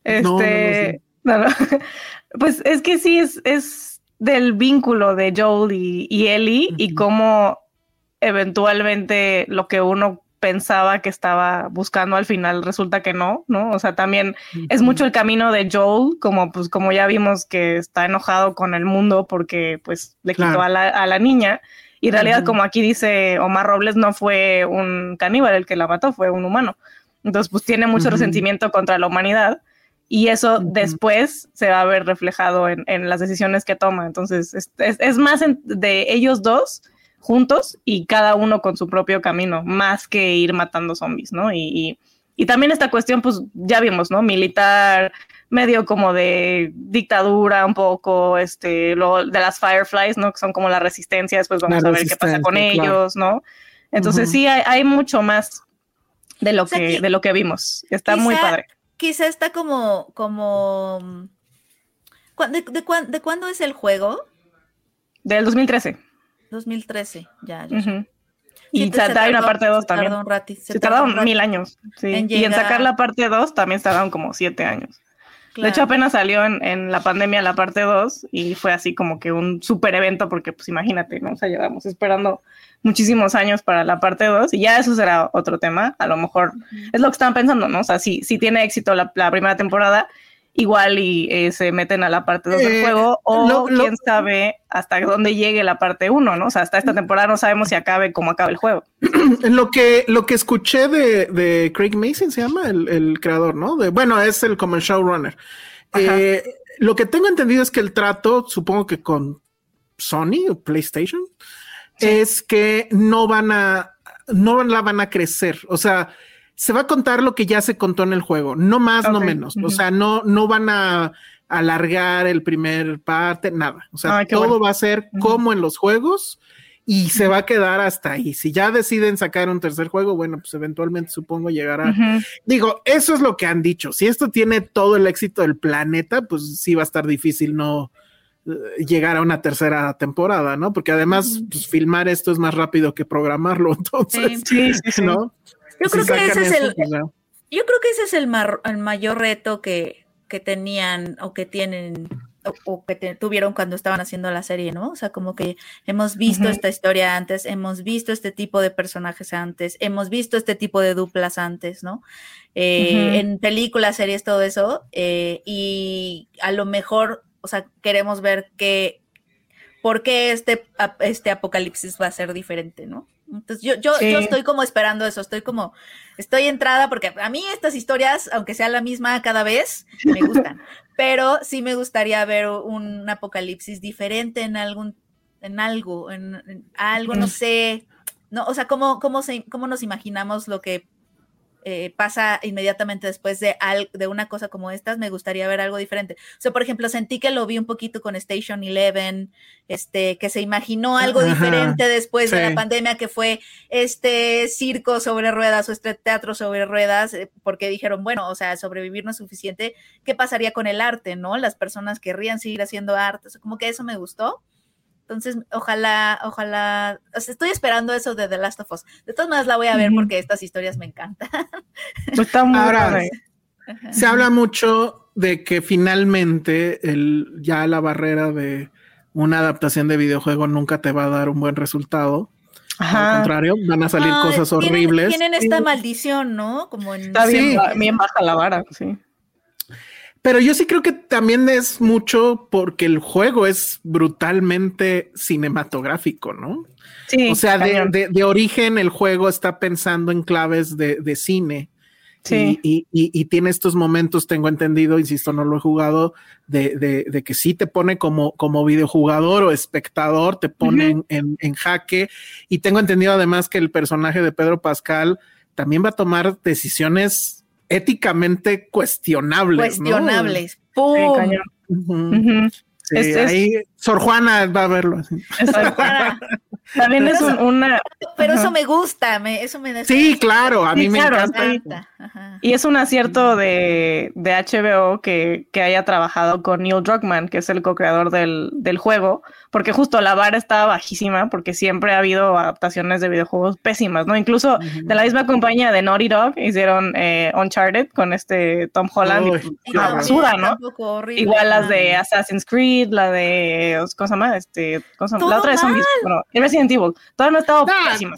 Este, no, pues es que sí es, es del vínculo de Joel y, Ellie y cómo eventualmente lo que uno pensaba que estaba buscando al final resulta que no, ¿no? O sea, también es mucho el camino de Joel, como pues como ya vimos que está enojado con el mundo porque pues le quitó a, la, niña. Y en realidad, como aquí dice Omar Robles, no fue un caníbal el que la mató, fue un humano. Entonces, pues tiene mucho resentimiento contra la humanidad y eso después se va a ver reflejado en, las decisiones que toma. Entonces, es, es, más de ellos dos juntos y cada uno con su propio camino, más que ir matando zombies, ¿no? Y, y, también esta cuestión, pues ya vimos, ¿no? Militar, medio como de dictadura un poco, este, lo de las Fireflies, ¿no? Que son como la resistencia, después vamos a ver qué pasa con ellos, ¿no? Entonces sí, hay, hay, mucho más de lo, que, de lo que vimos. Está muy padre. Quizá está como, como, ¿de, de, de cuándo es el juego? Del 2013. 2013, ya. ya. Y hay una parte 2 también. Tardó un ratito, se, tardaron mil años. Sí. y en sacar la parte 2 también tardaron como siete años. De hecho, apenas salió en, en, la pandemia la parte 2 y fue así como que un super evento porque, pues imagínate, ¿no? O sea, llevamos esperando muchísimos años para la parte 2 y ya eso será otro tema. A lo mejor es lo que estaban pensando, ¿no? O sea, si, si tiene éxito la, la primera temporada, igual y eh, se meten a la parte 2 del eh, juego o quién sabe hasta dónde llegue la parte 1, ¿no? O sea, hasta esta temporada no sabemos si acabe como acaba el juego. Lo que, lo que escuché de, de Craig Mason se llama el, creador, ¿no? De, bueno, es el como el showrunner. Eh, lo que tengo entendido es que el trato, supongo que con Sony o PlayStation, es que no van a, no la van a crecer. O sea, se va a contar lo que ya se contó en el juego, no más, no menos. O sea, no, no van a alargar el primer parte, nada. O sea, todo va a ser como en los juegos y se va a quedar hasta ahí. Si ya deciden sacar un tercer juego, bueno, pues eventualmente supongo llegará. Digo, eso es lo que han dicho. Si esto tiene todo el éxito del planeta, pues sí va a estar difícil no eh, llegar a una tercera temporada, ¿no? Porque además, pues, filmar esto es más rápido que programarlo, entonces, sí, sí, ¿no? Yo creo que ese es el, pues, yo creo que ese es el, mayor reto que, que, tenían o que tienen o, que tuvieron cuando estaban haciendo la serie, ¿no? O sea, como que hemos visto esta historia antes, hemos visto este tipo de personajes antes, hemos visto este tipo de duplas antes, ¿no? Eh, en películas, series, todo eso, eh, y a lo mejor, o sea, queremos ver que, por qué este, este apocalipsis va a ser diferente, ¿no? Entonces yo, yo, yo estoy como esperando eso, estoy como, estoy entrada porque a mí estas historias, aunque sea la misma cada vez, me gustan, pero sí me gustaría ver un apocalipsis diferente en algún, en algo, en, algo, no sé, no, o sea, cómo, cómo, se, cómo nos imaginamos lo que eh, pasa inmediatamente después de, de una cosa como estas, me gustaría ver algo diferente. O sea, por ejemplo, sentí que lo vi un poquito con Station Eleven, este, que se imaginó algo diferente después de la pandemia, que fue este circo sobre ruedas o este teatro sobre ruedas, eh, porque dijeron, bueno, o sea, sobrevivir no es suficiente, ¿qué pasaría con el arte, no? Las personas querrían seguir haciendo arte, o sea, como que eso me gustó. Entonces, ojalá, ojalá, estoy esperando eso de The Last of Us. De todas maneras la voy a ver porque estas historias me encantan. Está muy Ahora, se habla mucho de que finalmente el, ya la barrera de una adaptación de videojuego nunca te va a dar un buen resultado. Al contrario, van a salir cosas horribles. Tienen esta maldición, ¿no? Como en... Está bien, bien baja la vara, sí. Pero yo sí creo que también es mucho porque el juego es brutalmente cinematográfico, ¿no? Sí. O sea, de, origen el juego está pensando en claves de, cine. Sí. Y, tiene estos momentos, tengo entendido, insisto, no lo he jugado, de, que sí te pone como, como videojugador o espectador, te pone en, en, jaque. Y tengo entendido además que el personaje de Pedro Pascal también va a tomar decisiones éticamente cuestionables. Cuestionables. ¡Pum! ahí Sor Juana va a verlo. Sor Juana. También es una. Pero eso me gusta, me, eso me. Sí, claro, a mí me encanta. Y es un acierto de, de HBO que, que, haya trabajado con Neil Druckmann, que es el co-creador del, del, juego, porque justo la vara estaba bajísima, porque siempre ha habido adaptaciones de videojuegos pésimas, ¿no? Incluso de la misma compañía de Naughty Dog hicieron eh, Uncharted con este Tom Holland, y, la basura, ¿no? Igual las de Assassin's Creed, la de. ¿Cómo se llama? Este, ¿cómo se llama? La otra de zombies. Bueno, Resident Evil. Todavía no pésima,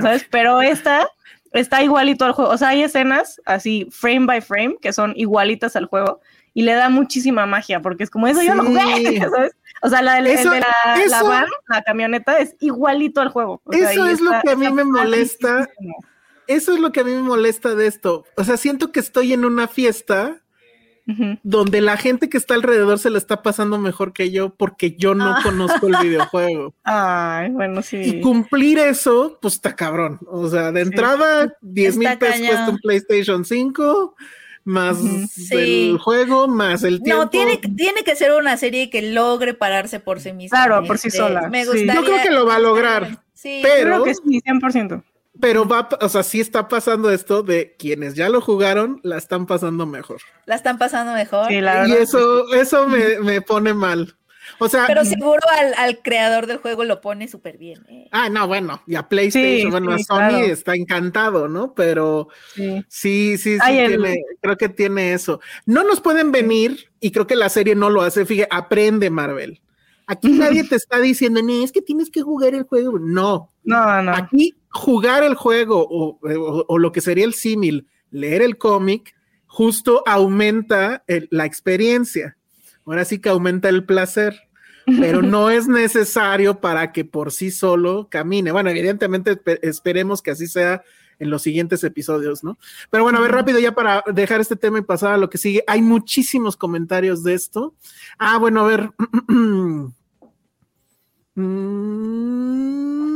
¿sabes? Pero esta está igualito al juego. O sea, hay escenas así, frame by frame, que son igualitas al juego y le da muchísima magia, porque es como eso yo lo jugué, ¿sabes? O sea, la, de la, van, la camioneta, es igualito al juego. eso es lo que a mí me molesta. Eso es lo que a mí me molesta de esto. O sea, siento que estoy en una fiesta donde la gente que está alrededor se la está pasando mejor que yo porque yo no ah. conozco el videojuego. Ay, bueno, sí. Y cumplir eso, pues está cabrón. O sea, de entrada, 10 mil pesos cuesta un PlayStation 5 más el juego, más el tiempo. No, tiene, tiene que ser una serie que logre pararse por sí misma. Claro, por sí este, sola. Me gustaría... Yo creo que lo va a lograr. Sí, pero... creo que sí, 100% pero va, o sea, sí está pasando esto de quienes ya lo jugaron, la están pasando mejor. La están pasando mejor. y eso, eso me, me, pone mal. O sea, pero seguro al, creador del juego lo pone súper bien. ¿eh? Ah, no, bueno, y a PlayStation, bueno, a Sony está encantado, ¿no? Pero sí, sí, sí, creo que tiene eso. No nos pueden venir, y creo que la serie no lo hace, fíjate, aprende Marvel. Aquí nadie te está diciendo, ni es que tienes que jugar el juego. No. No, no. Aquí jugar el juego o, lo que sería el símil, leer el cómic, justo aumenta la experiencia. Ahora sí que aumenta el placer, pero no es necesario para que por sí solo camine. Bueno, evidentemente esperemos que así sea en los siguientes episodios, ¿no? Pero bueno, a ver rápido ya para dejar este tema y pasar a lo que sigue. Hay muchísimos comentarios de esto. Ah, bueno, a ver. Mm,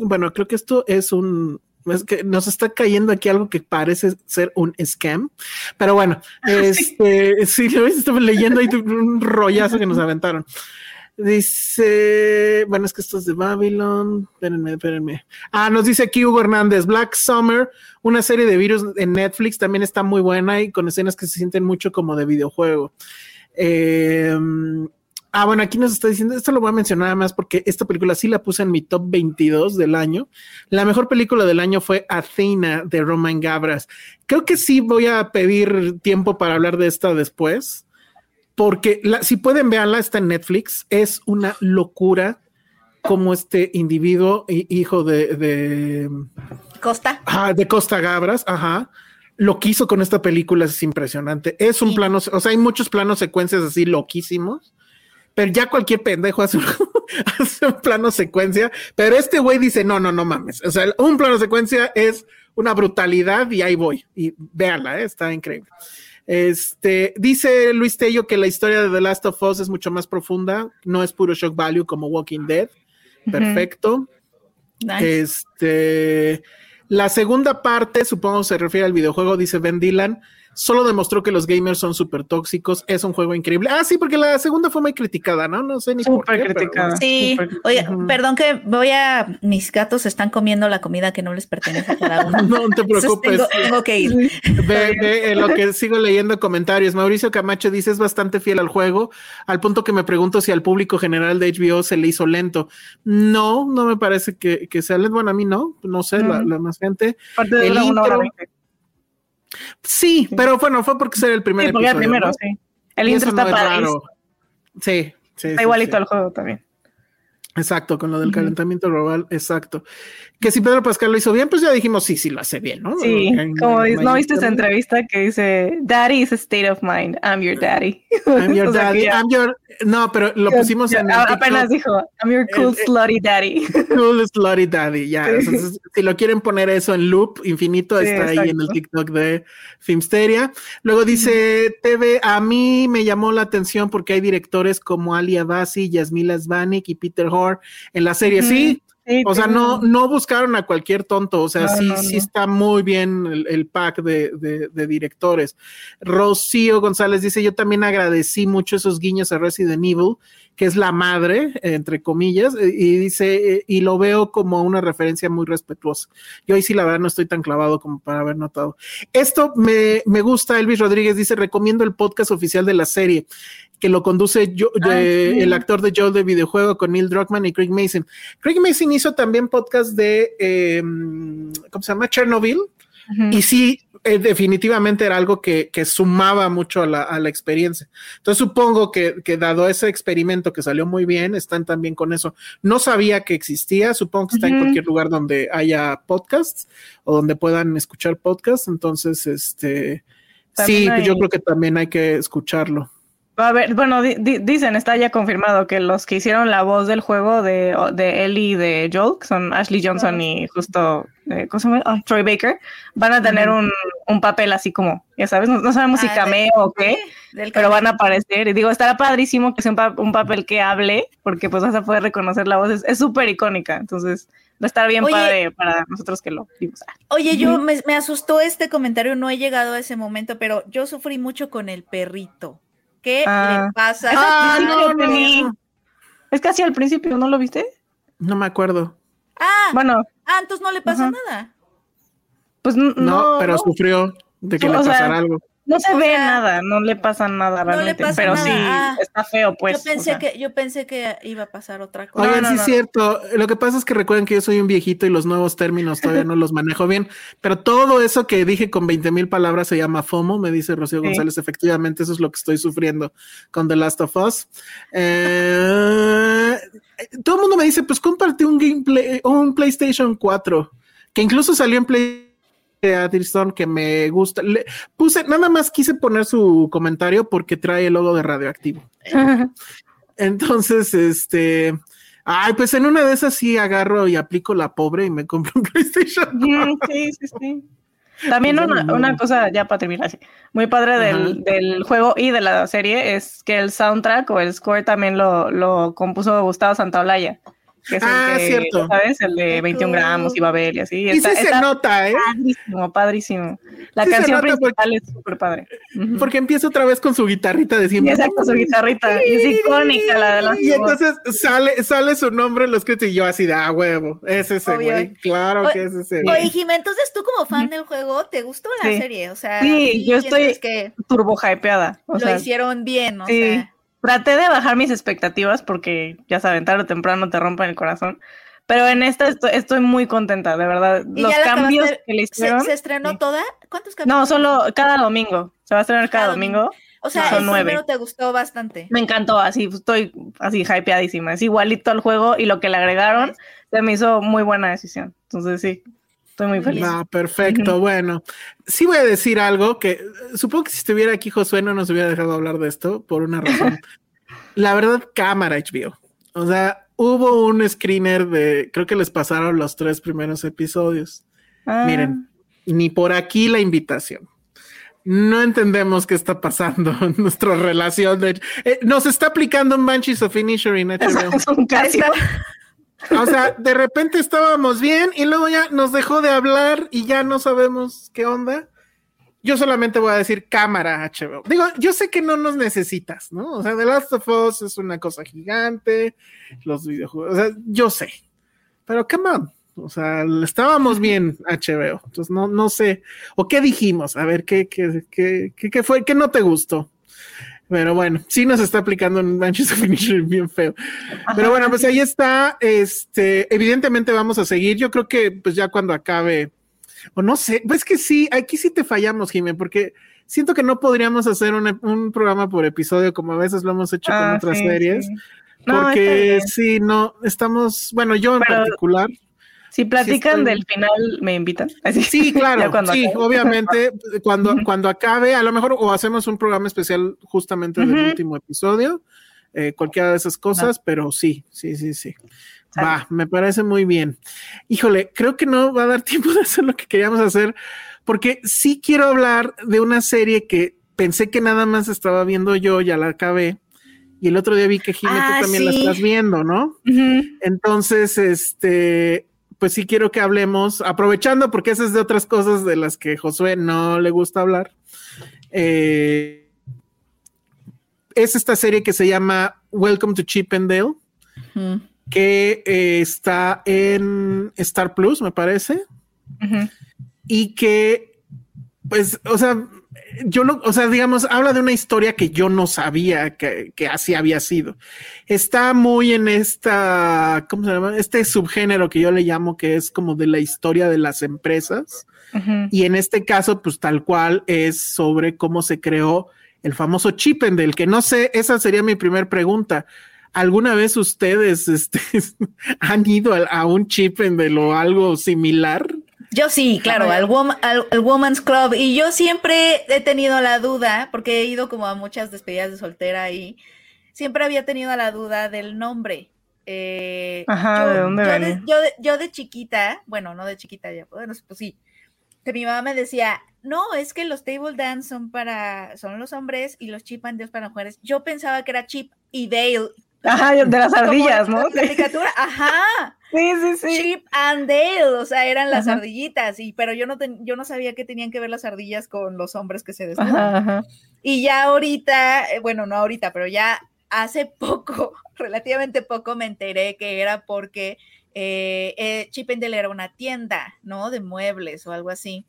bueno, creo que esto es un, es que nos está cayendo aquí algo que parece ser un scam, pero bueno, este, sí, lo estamos leyendo ahí un rollazo que nos aventaron. Dice, bueno, es que esto es de Babylon. Espérenme, espérenme. Ah, nos dice aquí Hugo Hernández, Black Summer, una serie de virus en Netflix, también está muy buena y con escenas que se sienten mucho como de videojuego. Eh, Ah, bueno, aquí nos está diciendo, esto lo voy a mencionar más porque esta película sí la puse en mi top 22 del año. La mejor película del año fue Athena de Roman Gabras. Creo que sí voy a pedir tiempo para hablar de esta después, porque si pueden verla, está en Netflix. Es una locura como este individuo, hijo de, Costa. Ah, de Costa Gabras, ajá. Lo que hizo con esta película es impresionante. Es un plano, o sea, hay muchos planos secuencias así loquísimos pero ya cualquier pendejo hace un, plano secuencia, pero este güey dice, no, no, no mames, o sea, un plano secuencia es una brutalidad y ahí voy, y véanla, ¿eh? está increíble. Este, dice Luis Tello que la historia de The Last of Us es mucho más profunda, no es puro shock value como Walking Dead. Perfecto. Este, La segunda parte, supongo se refiere al videojuego, dice Ben Dylan, solo demostró que los gamers son súper tóxicos. Es un juego increíble. Ah, sí, porque la segunda fue muy criticada, ¿no? No sé ni por Súper qué. pero criticada. Sí, oye, perdón que voy a. Mis gatos están comiendo la comida que no les pertenece a cada uno. No te Entonces preocupes. tengo, tengo que ir. Ve, ve, en lo que sigo leyendo comentarios. Mauricio Camacho dice es bastante fiel al juego, al punto que me pregunto si al público general de HBO se le hizo lento. No, no me parece que, que sea lento. Bueno, a mí no, no sé, la, la más gente. Aparte de El hora intro. Sí, pero bueno, fue porque ser el primer Sí, porque el episodio, primero, ¿no? sí. El Y intro no está es padrísimo. raro. Sí, sí. Está sí, igualito sí. al juego también. Exacto, con lo del calentamiento global, exacto. Que si Pedro Pascal lo hizo bien, pues ya dijimos sí, sí lo hace bien, ¿no? Sí, En- como en- ¿no viste esa en- entrevista que dice, Daddy is a state of mind, I'm your daddy? I'm your daddy, I'm your- No, pero lo pusimos en el apenas dijo, I'm your cool el- slutty daddy. Cool Slutty Daddy, ya. Sí. Entonces, si lo quieren poner eso en loop infinito, Sí, está ahí en el. TikTok de Filmsteria. Luego dice TV, a mí me llamó la atención porque hay directores como Ali Abasi, Yasmila Svanik y Peter Hoare en la serie. Sí, Sí, o sea, no, no buscaron a cualquier tonto, o sea, No, sí, no, sí está muy bien el, el pack de, de- de directores. Rocío González dice, yo también agradecí mucho esos guiños a Resident Evil, que es la madre, entre comillas, eh, y dice, eh, y lo veo como una referencia muy respetuosa. Yo ahí sí, la verdad, no estoy tan clavado como para haber notado. Esto me, me gusta, Elvis Rodríguez dice, recomiendo el podcast oficial de la serie que lo conduce yo- Ah, de- sí. el actor de Joel de videojuego con Neil Druckmann y Craig Mason. Craig Mason hizo también podcast de, eh, ¿cómo se llama? Chernobyl. Y sí, eh, definitivamente era algo que, que sumaba mucho a la, a la experiencia. Entonces supongo que, que dado ese experimento que salió muy bien, están también con eso. No sabía que existía, supongo que está en cualquier lugar donde haya podcasts o donde puedan escuchar podcasts. Entonces, este, También sí, pues yo creo que también hay que escucharlo. A ver, bueno, di- di- dicen, está ya confirmado que los que hicieron la voz del juego de, de Ellie y de Joel, que son Ashley Johnson y justo, eh, ¿cómo se llama? Ah, Troy Baker, van a tener un, un papel así como, ya sabes, no, no sabemos si Ah, cameo o qué, Del pero van a aparecer. Y digo, estará padrísimo que sea un, pa- un papel que hable, porque pues vas a poder reconocer la voz. Es- súper icónica, entonces va a estar bien Oye. padre para nosotros que lo vimos. Ah, Oye, yo me asustó este comentario, no he llegado a ese momento, pero yo sufrí mucho con el perrito. ¿Qué Ah. le pasa? Ah, no, no, no. Es casi al principio, ¿no lo viste? No me acuerdo. Ah, Bueno, ah, entonces no le pasa Ajá. nada. pues No, no, pero no, sufrió de que No, le o sea, pasara algo. No se o ve sea, nada, no le pasa nada no le realmente, pasa pero nada, sí ah. está feo, pues. yo pensé o sea. que yo pensé que iba a pasar otra cosa. Oigan, no, sí no. es cierto. Lo que pasa es que recuerden que yo soy un viejito y los nuevos términos todavía no los manejo bien, pero todo eso que dije con 20 mil palabras se llama FOMO, me dice Rocío Sí. González. Efectivamente, eso es lo que estoy sufriendo con The Last of Us. Eh, todo el mundo me dice, pues comparte un gameplay, un PlayStation 4, que incluso salió en Play Addison que me gusta. Le puse, nada más quise poner su comentario porque trae el logo de radioactivo. Entonces, este, ay, pues en una de esas sí agarro y aplico la pobre y me compro un PlayStation. Sí, sí, sí. También una, una cosa, ya para terminar, sí, muy padre del, del juego y de la serie es que el soundtrack o el score también lo, lo compuso Gustavo Santaolalla. Que es Ah, el que, cierto. ¿sabes? El de Qué 21 cool. gramos y Babel y así. Y Está, sí se está nota, ¿eh? padrísimo, padrísimo. La Sí canción nota porque- principal es súper padre. Ujú. Porque empieza otra vez con su guitarrita de siempre. exacto, su guitarrita. Y es icónica la de la Y entonces sale, sale su nombre en los créditos y yo así de ah, huevo, es ese güey. Claro O- que es ese güey. Oye, Jimé, entonces tú como fan del juego, ¿te gustó la Sí. serie? O sea, Sí, yo estoy- piensas que turbo hypeada. O lo sea, hicieron bien, o sí. sea. Traté de bajar mis expectativas porque, ya saben, tarde o temprano te rompen el corazón. Pero en esta estoy, estoy muy contenta, de verdad. ¿Y Los cambios acabaste? que le ¿Se, hicieron. se estrenó sí. toda? ¿Cuántos capítulos? No, solo cada domingo. Se va a estrenar cada Cada domingo. O sea, son el nueve. primero te gustó bastante. Me encantó, así estoy así hypeadísima. Es igualito al juego y lo que le agregaron se me hizo muy buena decisión. Entonces sí, estoy muy feliz. No, perfecto. Bueno, sí voy a decir algo que eh, supongo que si estuviera aquí Josué no nos hubiera dejado hablar de esto por una razón. La verdad, cámara HBO. O sea, hubo un screener de, creo que les pasaron los tres primeros episodios. Ah, Miren, ni por aquí la invitación. No entendemos qué está pasando en nuestra relación. De, eh, nos está aplicando un Banshees of Finisher en HBO. Es un. O sea, de repente estábamos bien y luego ya nos dejó de hablar y ya no sabemos qué onda. Yo solamente voy a decir cámara HBO. Digo, yo sé que no nos necesitas, ¿no? O sea, The Last of Us es una cosa gigante, los videojuegos, o sea, yo sé. Pero come on. O sea, estábamos bien HBO. Entonces, no, no sé. ¿O qué dijimos? A ver, ¿qué, qué, qué, qué, qué fue? ¿Qué no te gustó? Pero bueno, sí nos está aplicando un Manchester Finisher bien feo. Pero bueno, pues ahí está. Este, evidentemente vamos a seguir. Yo creo que pues ya cuando acabe, o no sé, pues que sí, aquí sí te fallamos, Jimé, porque siento que no podríamos hacer un, un, programa por episodio como a veces lo hemos hecho con Ah, otras sí, series. sí. No, porque sí, no, estamos, bueno, yo en Pero- particular. Si platican estoy- del final, me invitan. Así. Sí, claro, cuando sí, acabe. obviamente, cuando, cuando acabe, a lo mejor o hacemos un programa especial justamente del último episodio, eh, cualquiera de esas cosas, pero sí, sí, sí, sí. Sale. Va, me parece muy bien. Híjole, creo que no va a dar tiempo de hacer lo que queríamos hacer, porque sí quiero hablar de una serie que pensé que nada más estaba viendo yo, ya la acabé, y el otro día vi que Jimé, Ah, tú también la estás viendo, ¿no? Entonces, este, pues sí quiero que hablemos, aprovechando porque esa es de otras cosas de las que Josué no le gusta hablar. Eh, es esta serie que se llama Welcome to Chippendale, que eh, está en Star Plus, me parece, y que, pues, o sea, yo no, o sea, digamos, habla de una historia que yo no sabía que, que así había sido. Está muy en esta, ¿cómo se llama? Este subgénero que yo le llamo que es como de la historia de las empresas. Y en este caso, pues tal cual es sobre cómo se creó el famoso Chippendale, que no sé, esa sería mi primer pregunta. ¿Alguna vez ustedes este, han ido a, a un Chippendale o algo similar? Yo sí, claro, al, wom- al, al Woman's Club. Y yo siempre he tenido la duda, porque he ido como a muchas despedidas de soltera y siempre había tenido la duda del nombre. Eh, Ajá, ¿de dónde yo, de, yo, de, yo de chiquita, bueno, no de chiquita ya, bueno, pues sí, que mi mamá me decía, no, es que los table dance son para, son los hombres y los chip and dale para mujeres. Yo pensaba que era chip y dale. Ajá, de las como ardillas, la ¿no? Sí, caricatura, ajá. sí, sí. sí. Chip and Dale, o sea, eran las Ajá. ardillitas, y pero yo no ten- yo no sabía que tenían que ver las ardillas con los hombres que se desnudan. Ajá, ajá. Y ya ahorita, eh, bueno, no ahorita, pero ya hace poco, relativamente poco, me enteré que era porque eh, eh, Chip and Dale era una tienda, ¿no? De muebles o algo así.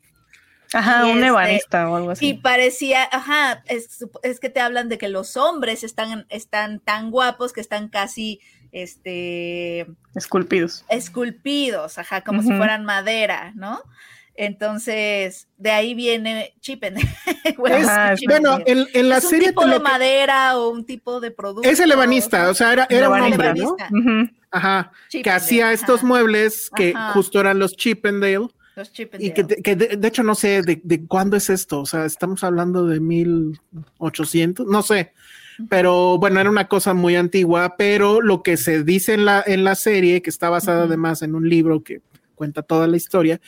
Ajá, Y un este- ebanista o algo Y así. parecía, ajá, es, es que te hablan de que los hombres están, están tan guapos que están casi, este, Esculpidos. esculpidos, ajá, como si fueran madera, ¿no? Entonces, de ahí viene Chippen. Bueno, en, en la es un serie tipo de que- madera o un tipo de producto. es el ebanista, o sea, era, era un hombre, ¿no? Ajá, que hacía estos ajá. muebles que Ajá. justo eran los Chippendale Los Chip and y que, de, que de- de hecho no sé de, de cuándo es esto, o sea, estamos hablando de 1800, no sé, pero bueno, era una cosa muy antigua, pero lo que se dice en la, en la serie, que está basada además en un libro que cuenta toda la historia,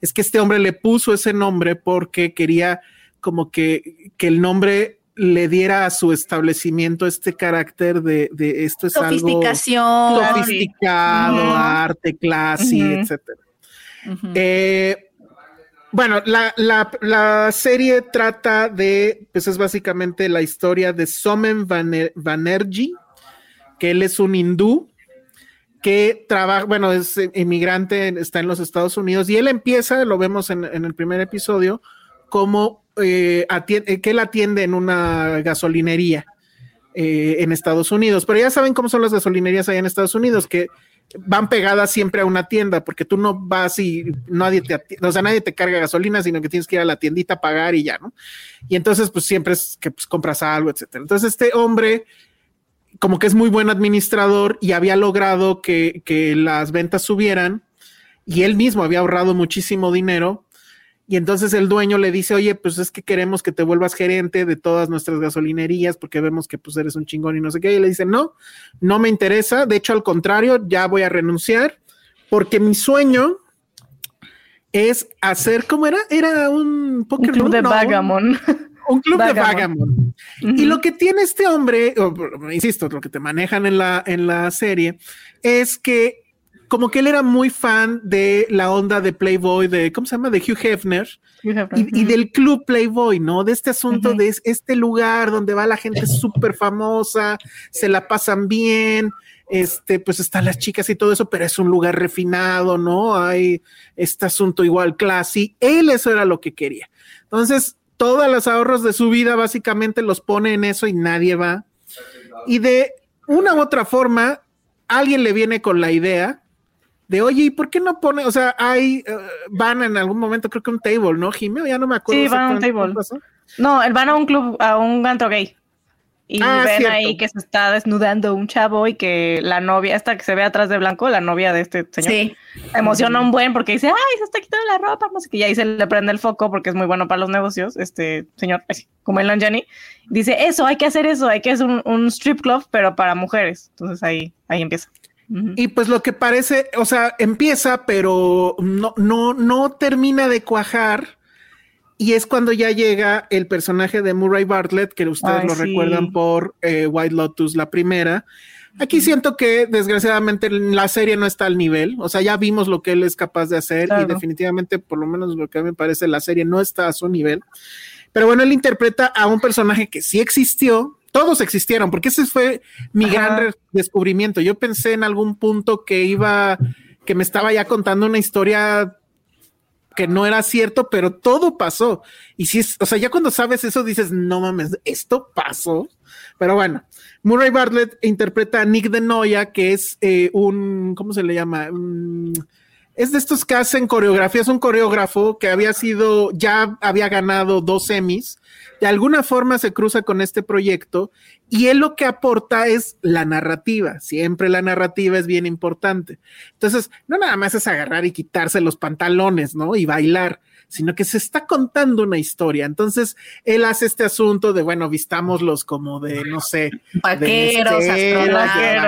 es que este hombre le puso ese nombre porque quería como que, que el nombre le diera a su establecimiento este carácter de, de esto es algo Sofisticación. Claro. sofisticado, arte, clase, Ujú. etcétera. Eh, bueno, la, la- la serie trata de, pues es básicamente la historia de Somen Banerjee, que él es un hindú que trabaja, bueno, es inmigrante, está en los Estados Unidos y él empieza, lo vemos en, en el primer episodio, como eh, atien- eh, que él atiende en una gasolinería en Estados Unidos. Pero ya saben cómo son las gasolinerías allá en Estados Unidos, que van pegadas siempre a una tienda, porque tú no vas y nadie te, o sea, nadie te carga gasolina, sino que tienes que ir a la tiendita a pagar y ya, ¿no? Y entonces, pues siempre es que pues, compras algo, etcétera. Entonces, este hombre, como que es muy buen administrador y había logrado que, que las ventas subieran y él mismo había ahorrado muchísimo dinero. Y entonces el dueño le dice, oye, pues es que queremos que te vuelvas gerente de todas nuestras gasolinerías porque vemos que pues eres un chingón y no sé qué. Y le dice, no, no me interesa. De hecho, al contrario, ya voy a renunciar porque mi sueño es hacer, ¿cómo era? Era un Un poker club room, de ¿no? Vagamon. Un club de Vagamon. Vagamon. Y lo que tiene este hombre, o, insisto, lo que te manejan en la, en la serie, es que como que él era muy fan de la onda de Playboy, de, ¿cómo se llama? De Hugh Hefner. Y, del club Playboy, ¿no? De este asunto de este lugar donde va la gente súper famosa, se la pasan bien, este, pues están las chicas y todo eso, pero es un lugar refinado, ¿no? Hay este asunto igual classy. Él eso era lo que quería. Entonces, todos los ahorros de su vida básicamente los pone en eso y nadie va. Y de una u otra forma, alguien le viene con la idea de, oye, ¿y por qué no pone, o sea, hay, eh, van en algún momento, creo que un table, ¿no, Jimmy? Ya no me acuerdo. Sí, van a un table. No, van a un club, a un ganto gay. Y ah, ven ahí que se está desnudando un chavo y que la novia, esta que se ve atrás de blanco, la novia de este señor, sí. emociona un buen porque dice, ay, se está quitando la ropa, no sé qué, y ahí se le prende el foco porque es muy bueno para los negocios, este señor, como el Jenny, dice, eso, hay que hacer eso, hay que hacer un, un strip club, pero para mujeres. Entonces ahí, ahí empieza. Y pues lo que parece, o sea, empieza, pero no, no, no termina de cuajar. Y es cuando ya llega el personaje de Murray Bartlett, que ustedes lo recuerdan por eh, White Lotus, la primera. Aquí siento que desgraciadamente la serie no está al nivel, o sea, ya vimos lo que él es capaz de hacer y definitivamente, por lo menos lo que a mí me parece, la serie no está a su nivel. Pero bueno, él interpreta a un personaje que sí existió, todos existieron, porque ese fue mi gran descubrimiento. Yo pensé en algún punto que iba, que me estaba ya contando una historia que no era cierto, pero todo pasó. Y si es, o sea, ya cuando sabes eso dices, no mames, esto pasó. Pero bueno, Murray Bartlett interpreta a Nick de Noia, que es eh, un, ¿cómo se le llama? Es de estos que hacen coreografías, un coreógrafo que había sido, ya había ganado dos semis de alguna forma se cruza con este proyecto y él lo que aporta es la narrativa. Siempre la narrativa es bien importante. Entonces, no nada más es agarrar y quitarse los pantalones, ¿no? Y bailar, sino que se está contando una historia. Entonces, él hace este asunto de, bueno, vistámoslos como de, no sé, vaqueros, astronautas.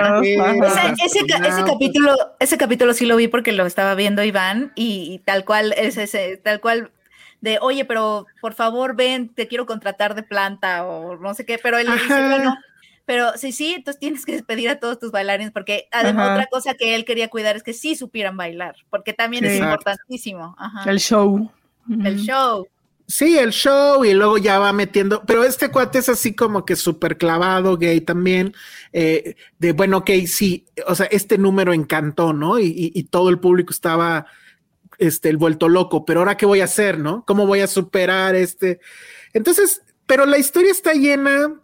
Ese, ese, capítulo, ese capítulo sí lo vi porque lo estaba viendo Iván y, tal cual es ese, tal cual de, oye, pero por favor ven, te quiero contratar de planta o no sé qué, pero él le dice, bueno, pero sí, sí, entonces tienes que despedir a todos tus bailarines, porque además otra cosa que él quería cuidar es que sí supieran bailar, porque también es importantísimo. El show. El show. Sí, el show y luego ya va metiendo, pero este cuate es así como que súper clavado, gay también, eh, de bueno, ok, sí, o sea, este número encantó, ¿no? y todo el público estaba este, el vuelto loco, pero ahora qué voy a hacer, ¿no? ¿Cómo voy a superar este? Entonces, pero la historia está llena,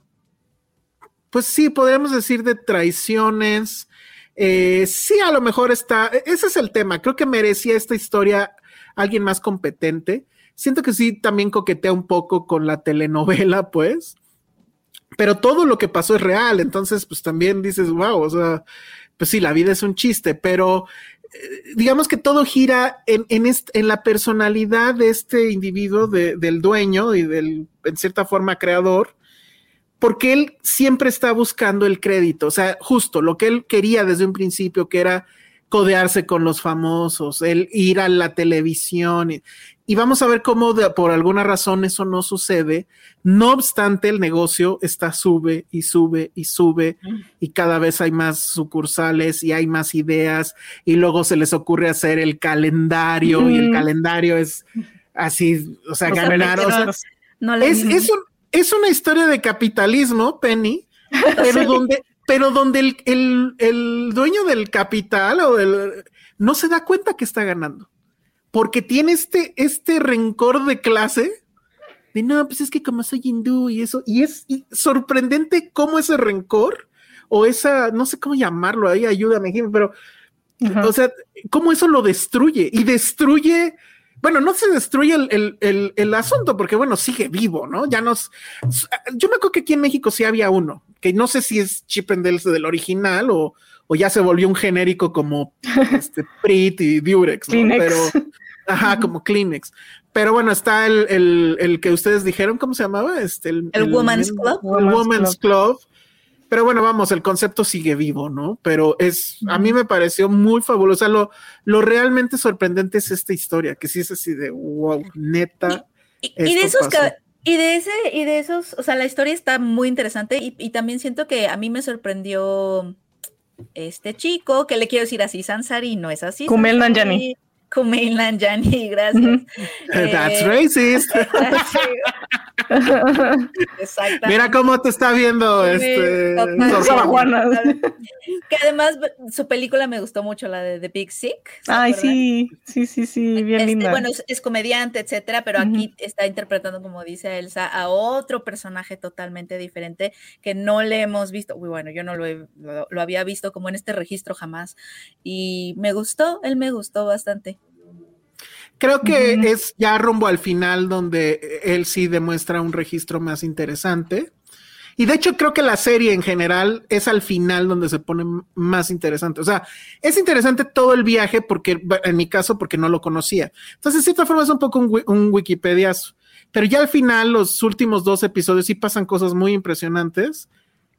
pues sí, podríamos decir de traiciones. Eh, sí, a lo mejor está, e-, ese es el tema. Creo que merecía esta historia alguien más competente. Siento que sí, también coquetea un poco con la telenovela, pues. Pero todo lo que pasó es real, entonces, pues también dices, wow, o sea, pues sí, la vida es un chiste, pero digamos que todo gira en, en, la personalidad de este individuo, del dueño y del, en cierta forma, creador, porque él siempre está buscando el crédito, o sea, justo lo que él quería desde un principio, que era codearse con los famosos, el ir a la televisión. Y, vamos a ver cómo por alguna razón eso no sucede. No obstante, el negocio está sube y sube y sube y cada vez hay más sucursales y hay más ideas y luego se les ocurre hacer el calendario y el calendario es así, o sea, ganar. es, es una historia de capitalismo, Penny, pero donde pero donde el, dueño del capital o el, no se da cuenta que está ganando, porque tiene este, este rencor de clase, de no, pues es que como soy hindú y eso, y es sorprendente cómo ese rencor o esa, no sé cómo llamarlo, ahí ayúdame, pero, o sea, cómo eso lo destruye y destruye bueno, no se destruye el, asunto porque, bueno, sigue vivo, ¿no? Ya nos. Yo me acuerdo que aquí en México sí había uno, que no sé si es Chip and del original o, ya se volvió un genérico como este, Prit y Durex, ¿no? Pero. Ajá, como Kleenex. Pero bueno, está el, que ustedes dijeron, ¿cómo se llamaba? Este, el, Woman's Club. El Woman's Club pero bueno, vamos, el concepto sigue vivo, ¿no? Pero es, a mí me pareció muy fabuloso. lo, lo realmente sorprendente es esta historia, que sí es así de wow, neta. Y, de esos y de ese, y de esos, o sea, la historia está muy interesante y, también siento que a mí me sorprendió este chico, que le quiero decir así, Sansari, no es así. Kumail Sansari. Nanjiani. Kumail Nanjiani, gracias. Ujú. That's Eh, racist. Exactamente. Mira cómo te está viendo Sí, este. Que además su película me gustó mucho, la de The Big Sick. ¿se Ay, acuerdan? sí, sí, sí, sí, bien Este, linda. Bueno, es, es comediante, etcétera, pero aquí está interpretando, como dice Elsa, a otro personaje totalmente diferente que no le hemos visto. Uy, bueno, yo no lo, he- lo, lo había visto como en este registro jamás. Y me gustó, él me gustó bastante. Creo que es ya rumbo al final donde él sí demuestra un registro más interesante. Y de hecho creo que la serie en general es al final donde se pone más interesante. O sea, es interesante todo el viaje porque, en mi caso, porque no lo conocía. Entonces, de cierta forma es un poco un, un Wikipediazo. Pero ya al final, los últimos dos episodios sí pasan cosas muy impresionantes,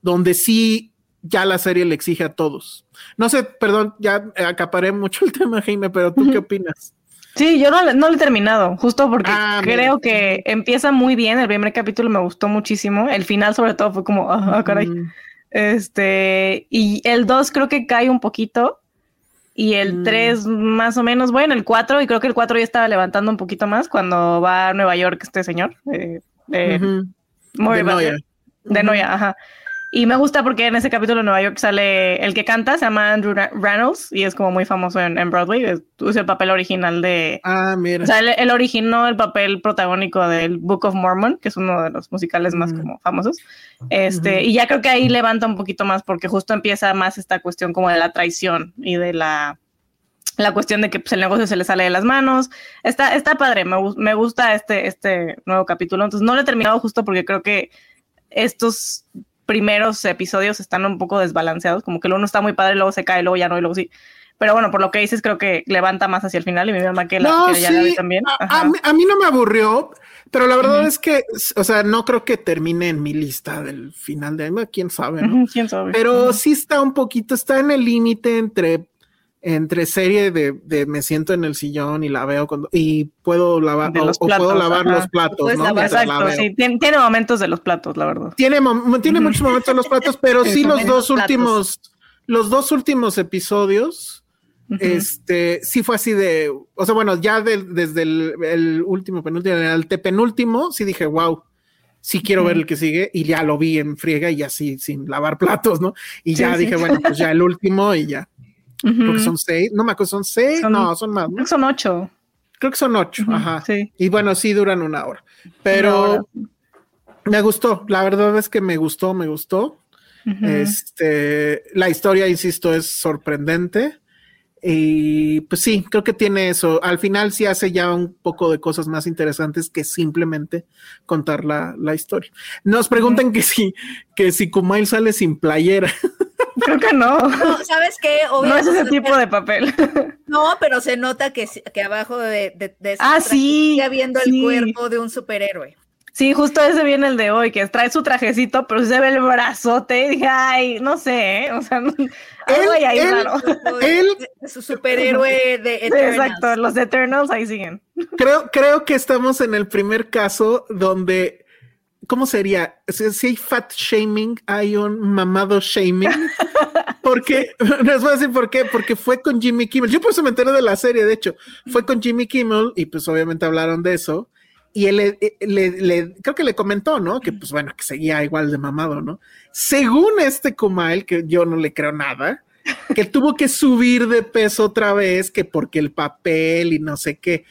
donde sí ya la serie le exige a todos. No sé, perdón, ya acaparé mucho el tema, Jaime, pero ¿tú qué opinas? Sí, yo no, no lo he terminado, justo porque Ah, mira. creo que empieza muy bien. El primer capítulo me gustó muchísimo. El final, sobre todo, fue como, ah, caray. Mm. Este, y el 2 creo que cae un poquito. Y el Mm. 3 más o menos, bueno, el 4, y creo que el 4 ya estaba levantando un poquito más cuando va a Nueva York este señor. eh, eh, De. Noia. De. Noia, ajá. Y me gusta porque en ese capítulo de Nueva York sale el que canta, se llama Andrew Reynolds y es como muy famoso en, en Broadway. Es, el papel original de. Ah, mira. O sea, él, él originó el papel protagónico del Book of Mormon, que es uno de los musicales más Mm. como famosos. Este. Y ya creo que ahí levanta un poquito más porque justo empieza más esta cuestión como de la traición y de la. La cuestión de que pues, el negocio se le sale de las manos. Está, está padre, me, me gusta este, este nuevo capítulo. Entonces no lo he terminado justo porque creo que estos primeros episodios están un poco desbalanceados, como que el uno está muy padre, luego se cae, luego ya no, y luego sí. Pero bueno, por lo que dices, creo que levanta más hacia el final y mi mamá que, la, No, que ya la vi sí, también. a, a mí, a mí no me aburrió, pero la verdad Ujú. es que, o sea, no creo que termine en mi lista del final de año, quién sabe, ¿no? ¿Quién sabe? Pero Ujú. sí está un poquito, está en el límite entre, entre serie de, de me siento en el sillón y la veo cuando, y puedo lavar, De o, puedo platos, lavar ajá. los platos, ¿no? lavar- Exacto, sí, tiene, tiene momentos de los platos, la verdad. Tiene, tiene muchos momentos en los platos, pero sí los dos platos. últimos, los dos últimos episodios, este, sí fue así de, o sea, bueno, ya del- desde el, el último, penúltimo, el penúltimo, sí dije, wow, sí quiero ver el que sigue, y ya lo vi en friega y así, sin lavar platos, ¿no? Y Sí, ya sí. dije, bueno, pues ya el último y ya, Porque son seis, no me acuerdo, son seis, Son- no, son más, Creo ¿no? que son ocho. creo que son ocho, ajá. Sí. Y bueno, sí duran una hora, pero Una hora. me gustó, la verdad es que me gustó, me gustó. Este, la historia, insisto, es sorprendente. Y pues sí, creo que tiene eso. Al final sí hace ya un poco de cosas más interesantes que simplemente contar la, la historia. Nos preguntan que si, que si Kumail sale sin playera. Creo que no. No, ¿sabes qué? No es ese Obviamente- tipo de papel. No, pero se nota que, sí- que abajo de, de, de ese Ah, sí, sigue habiendo sí. el cuerpo de un superhéroe. Sí, justo ese viene el de hoy, que trae su trajecito, pero se ve el brazote. Y dije, ay, no sé, ¿eh? o sea, no- algo hay ahí él- raro. Él, su superhéroe de Sí, Eternals. exacto, los Eternals ahí siguen. creo, creo que estamos en el primer caso donde, ¿cómo sería? Si, si hay fat shaming, hay un mamado shaming. Porque, les voy a decir por qué, porque fue con Jimmy Kimmel. Yo por eso me enteré de la serie, de hecho, fue con Jimmy Kimmel y pues obviamente hablaron de eso. Y él le, le- le- creo que le comentó, ¿no? Que pues bueno, que seguía igual de mamado, ¿no? Según este Kumail, que yo no le creo nada, que tuvo que subir de peso otra vez, que porque el papel y no sé qué.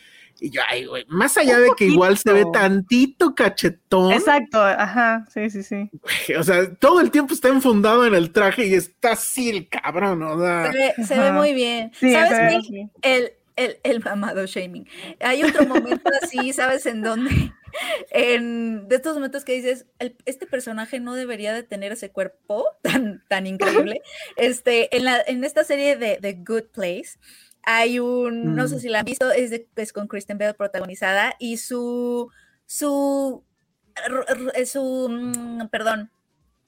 Y yo, ay, güey, más allá de que igual se ve tantito cachetón, Exacto, ajá, sí, sí, sí. o sea, todo el tiempo está enfundado en el traje y está así el cabrón, o sea. Se ve, se ve muy bien. Sí, ¿Sabes qué? El, el, el mamado shaming. Hay otro momento así, ¿sabes en dónde? En, de estos momentos que dices, el- este personaje no debería de tener ese cuerpo tan, tan increíble. Este, en, la, en esta serie de The Good Place hay un, no sé Mm. si la han visto, es, de, es con Kristen Bell protagonizada y su, su, r- su, mm, perdón,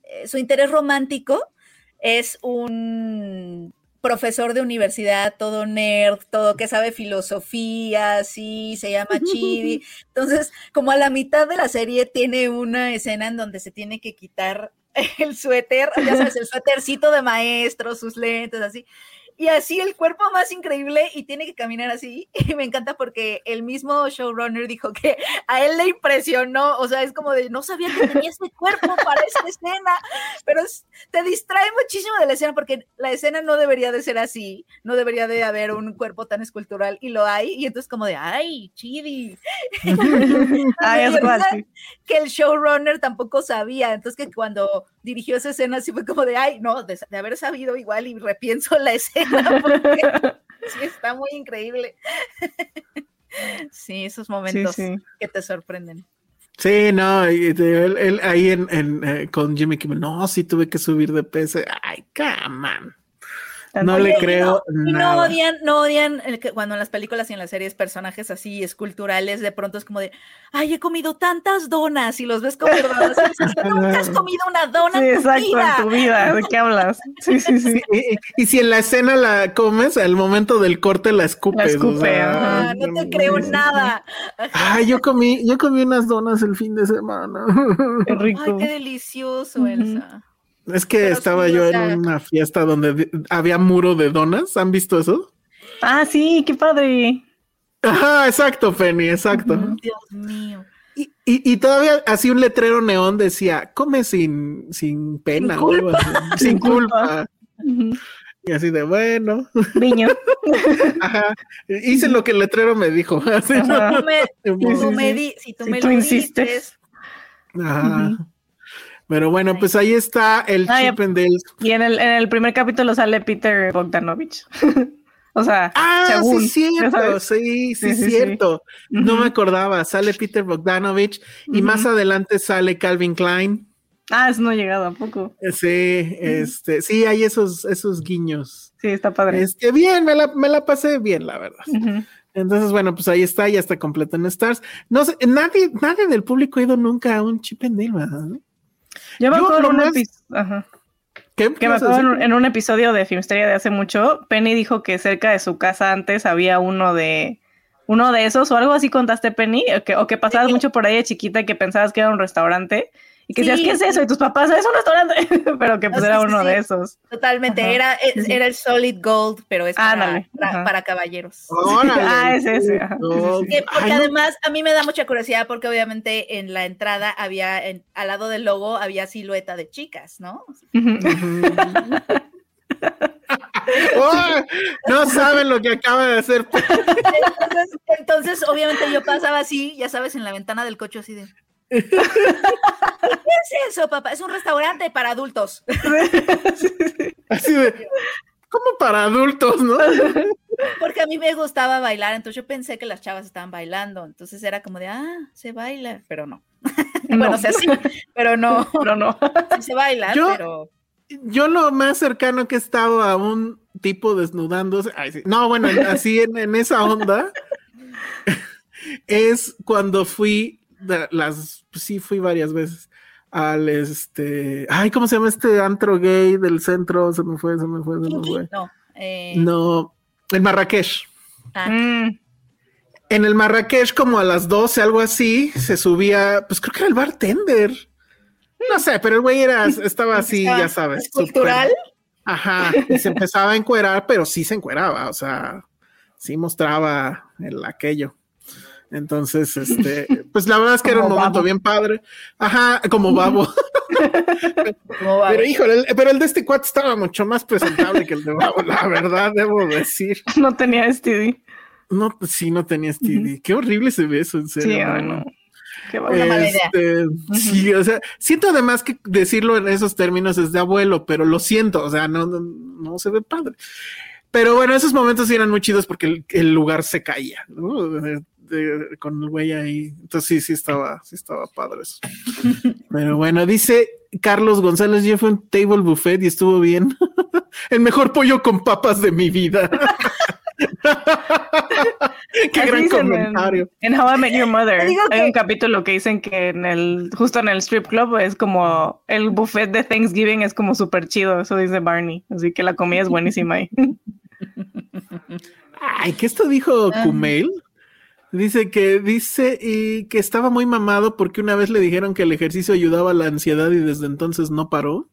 eh, su interés romántico es un profesor de universidad, todo nerd, todo que sabe filosofía, sí, se llama Chidi. Entonces, como a la mitad de la serie tiene una escena en donde se tiene que quitar el suéter, ya sabes, el suétercito de maestro, sus lentes, así y así el cuerpo más increíble y tiene que caminar así. Y me encanta porque el mismo showrunner dijo que a él le impresionó, o sea, es como de, no sabía que tenía este cuerpo para esta escena, pero te distrae muchísimo de la escena porque la escena no debería de ser así, no debería de haber un cuerpo tan escultural y lo hay, y entonces como de, ay, chidi. ay, es que el showrunner tampoco sabía, entonces que cuando dirigió esa escena así fue como de, ay, no, de, de haber sabido igual y repienso la escena sí, está muy increíble. Sí, esos momentos que te sorprenden. Sí, no, él, ahí en, eh, con Jimmy Kimmel, no, sí tuve que subir de peso. Ay, come on. No le creo no, nada. no odian, no odian el que, cuando en las películas y en las series personajes así esculturales de pronto es como de, ay, he comido tantas donas y los ves comer donas. Nunca has comido una dona sí, en tu exacto, vida. en tu vida. ¿De qué hablas? Sí, sí, sí. Y, si en la escena la comes, al momento del corte la escupes. La no te creo nada. Ay, yo comí, yo comí unas donas el fin de semana. Qué rico. Ay, qué delicioso, Elsa. Es que estaba yo en una fiesta donde había muro de donas. ¿Han visto eso? Ah, sí, qué padre. Ajá, exacto, Penny, exacto. Dios mío. Y, y, todavía así un letrero neón decía, come sin, sin pena, sin culpa. sin culpa. Y así de bueno. Niño. Ajá. Hice lo que el letrero me dijo. Así, si tú me lo insistes. Ajá. Pero bueno, pues ahí está el ah, Chip and Dale. Y en el, en el primer capítulo sale Peter Bogdanovich. o sea, ah, sí, cierto, sí, sí, sí, cierto. No me acordaba, sale Peter Bogdanovich y más adelante sale Calvin Klein. Ah, eso no ha llegado tampoco. Eh, sí, este, sí, hay esos, esos guiños. Sí, está padre. Este, bien, me la, me la pasé bien, la verdad. Entonces, bueno, pues ahí está, ya está completo en Stars. No sé, nadie, nadie del público ha ido nunca a un Chip and Dale, ¿verdad? Yo me acuerdo en un, que me acuerdo en, un episodio de Filmsteria de hace mucho, Penny dijo que cerca de su casa antes había uno de uno de esos o algo así contaste Penny o que, o que pasabas mucho por ahí de chiquita y que pensabas que era un restaurante y que decías, ¿qué es eso? Y tus papás, es un restaurante, pero que pues era uno de esos. Totalmente, era, era el Solid Gold, pero es para, para, caballeros. ah, es ese. porque además a mí me da mucha curiosidad porque obviamente en la entrada había, al lado del logo había silueta de chicas, ¿no? no saben lo que acaba de hacer. Entonces, entonces, obviamente yo pasaba así, ya sabes, en la ventana del coche así de... ¿Qué es eso, papá? Es un restaurante para adultos. Así de, ¿cómo para adultos, no? Porque a mí me gustaba bailar, entonces yo pensé que las chavas estaban bailando, entonces era como de, ah, se baila, pero no. bueno, o sea, sí, pero no. Pero no. se baila, pero... Yo lo más cercano que he estado a un tipo desnudándose, no, bueno, así en, en esa onda, es cuando fui las, pues sí fui varias veces al este, ay, ¿cómo se llama este antro gay del centro? Se me fue, se me fue, se me fue. No, eh... no, el Marrakech. Ah. Mm. En el Marrakech, como a las 12, algo así, se subía, pues creo que era el bartender. No sé, pero el güey era, estaba así, ya sabes. ¿Cultural? Ajá, y se empezaba a encuerar, pero sí se encueraba, o sea, sí mostraba el aquello. Entonces, este, pues la verdad es que era un momento bien padre. Ajá, como babo. pero híjole, pero el de este cuate estaba mucho más presentable que el de babo, la verdad, debo decir. No tenía STD. No, sí, no tenía STD. Qué horrible se ve eso, en serio. Sí, no. Qué este, Sí, o sea, siento además que decirlo en esos términos es de abuelo, pero lo siento, o sea, no, no, se ve padre. Pero bueno, esos momentos eran muy chidos porque el, el lugar se caía, ¿no? Con el güey ahí. Entonces sí, sí estaba, sí estaba padre eso. Pero bueno, dice Carlos González, yo fui un table buffet y estuvo bien. el mejor pollo con papas de mi vida. Qué gran comentario. En, How I Met Your Mother hay un capítulo que dicen que en el justo en el strip club es como el buffet de Thanksgiving es como súper chido, eso dice Barney, así que la comida es buenísima ahí. Ay, ¿qué esto dijo Kumail? Dice que dice y que estaba muy mamado porque una vez le dijeron que el ejercicio ayudaba a la ansiedad y desde entonces no paró.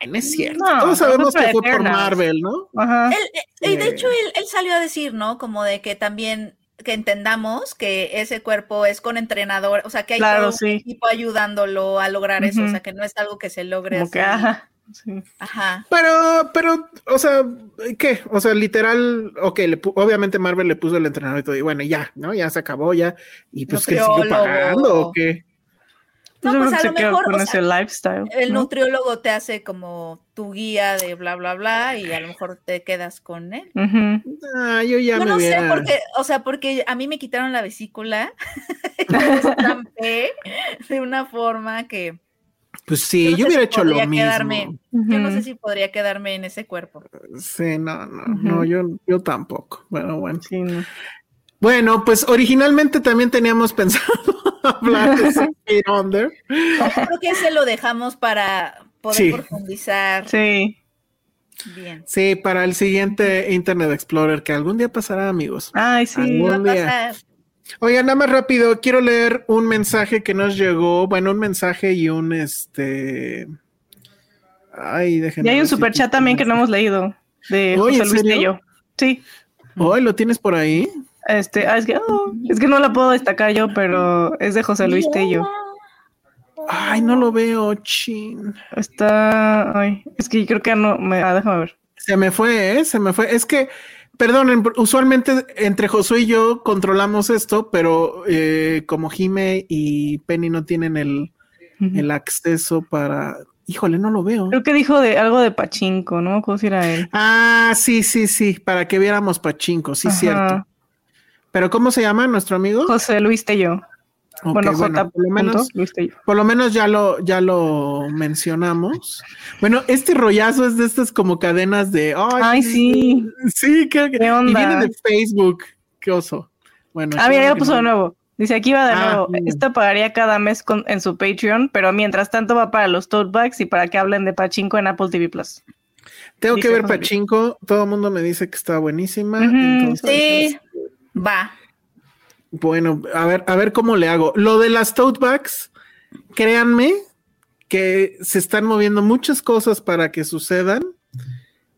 Ay, no es cierto. No, Todos sabemos que fue por. Marvel, ¿no? Ajá. Él, eh, y de hecho, él, él salió a decir, ¿no? Como de que también que entendamos que ese cuerpo es con entrenador, o sea, que hay Claro, todo un sí. equipo ayudándolo a lograr eso, o sea, que no es algo que se logre Como así. que, ajá. Sí. Ajá. Pero, pero, o sea, ¿qué? O sea, literal, ok, le obviamente Marvel le puso el entrenador y todo, y bueno, ya, ¿no? Ya se acabó, ya. Y pues que siguió pagando o qué. No, pues a lo mejor, con o sea, ese lifestyle. El ¿no? nutriólogo te hace como tu guía de bla, bla, bla, y a lo mejor te quedas con él. Ujú. Ah, yo ya Yo me no sé hubiera- por qué, o sea, porque a mí me quitaron la vesícula me de una forma que Pues sí, yo yo, no sé hubiera si hecho lo podría mismo. quedarme. yo no sé si podría quedarme en ese cuerpo. Sí, no, no, no, yo, yo tampoco. Bueno, bueno. Sí, no. Bueno, pues originalmente también teníamos pensado hablar de Feet Under. Creo que ese lo dejamos para poder Sí. profundizar Sí. bien. Sí, para el siguiente Internet Explorer, que algún día pasará, amigos. Ay, sí. Algún Va a día. pasar. Oigan, nada más rápido, quiero leer un mensaje que nos llegó, bueno, un mensaje y un este. Ay, déjenme. Y hay un super chat también que no está. hemos leído. De Oye, José ¿en Luis? Tello. Sí. Ay, ¿lo tienes por ahí? Este, ah, es que, oh, es que no la puedo destacar yo, pero es de José Luis Tello. Ay, no lo veo, chin. Está, ay, es que creo que no, me, ah, déjame ver. Se me fue, ¿eh? Se me fue. Es que, perdonen, usualmente entre Josué y yo controlamos esto, pero eh, como Jime y Penny no tienen el, el acceso para. Híjole, no lo veo. Creo que dijo de algo de Pachinko, no si era él. Ah, sí, sí, sí, para que viéramos Pachinko, sí, Ajá. cierto. Pero ¿cómo se llama nuestro amigo? José Luis Tello. Bueno, bueno, J. por lo menos, por lo menos ya lo, ya lo mencionamos. Bueno, este rollazo es de estas como cadenas de. Ay, sí. Sí, ¿Qué y onda? viene de Facebook. Qué oso. Bueno, Ah, mira, ya lo puso no- de nuevo. Dice, aquí va de Ah, nuevo. bien. Esta pagaría cada mes con- en su Patreon, pero mientras tanto va para los tote bags y para que hablen de Pachinko en Apple TV Plus. Tengo Dice que ver. Pachinko. Todo el mundo me dice que está buenísima. Entonces, Sí, va. Bueno, a ver, a ver cómo le hago. Lo de las tote bags, créanme que se están moviendo muchas cosas para que sucedan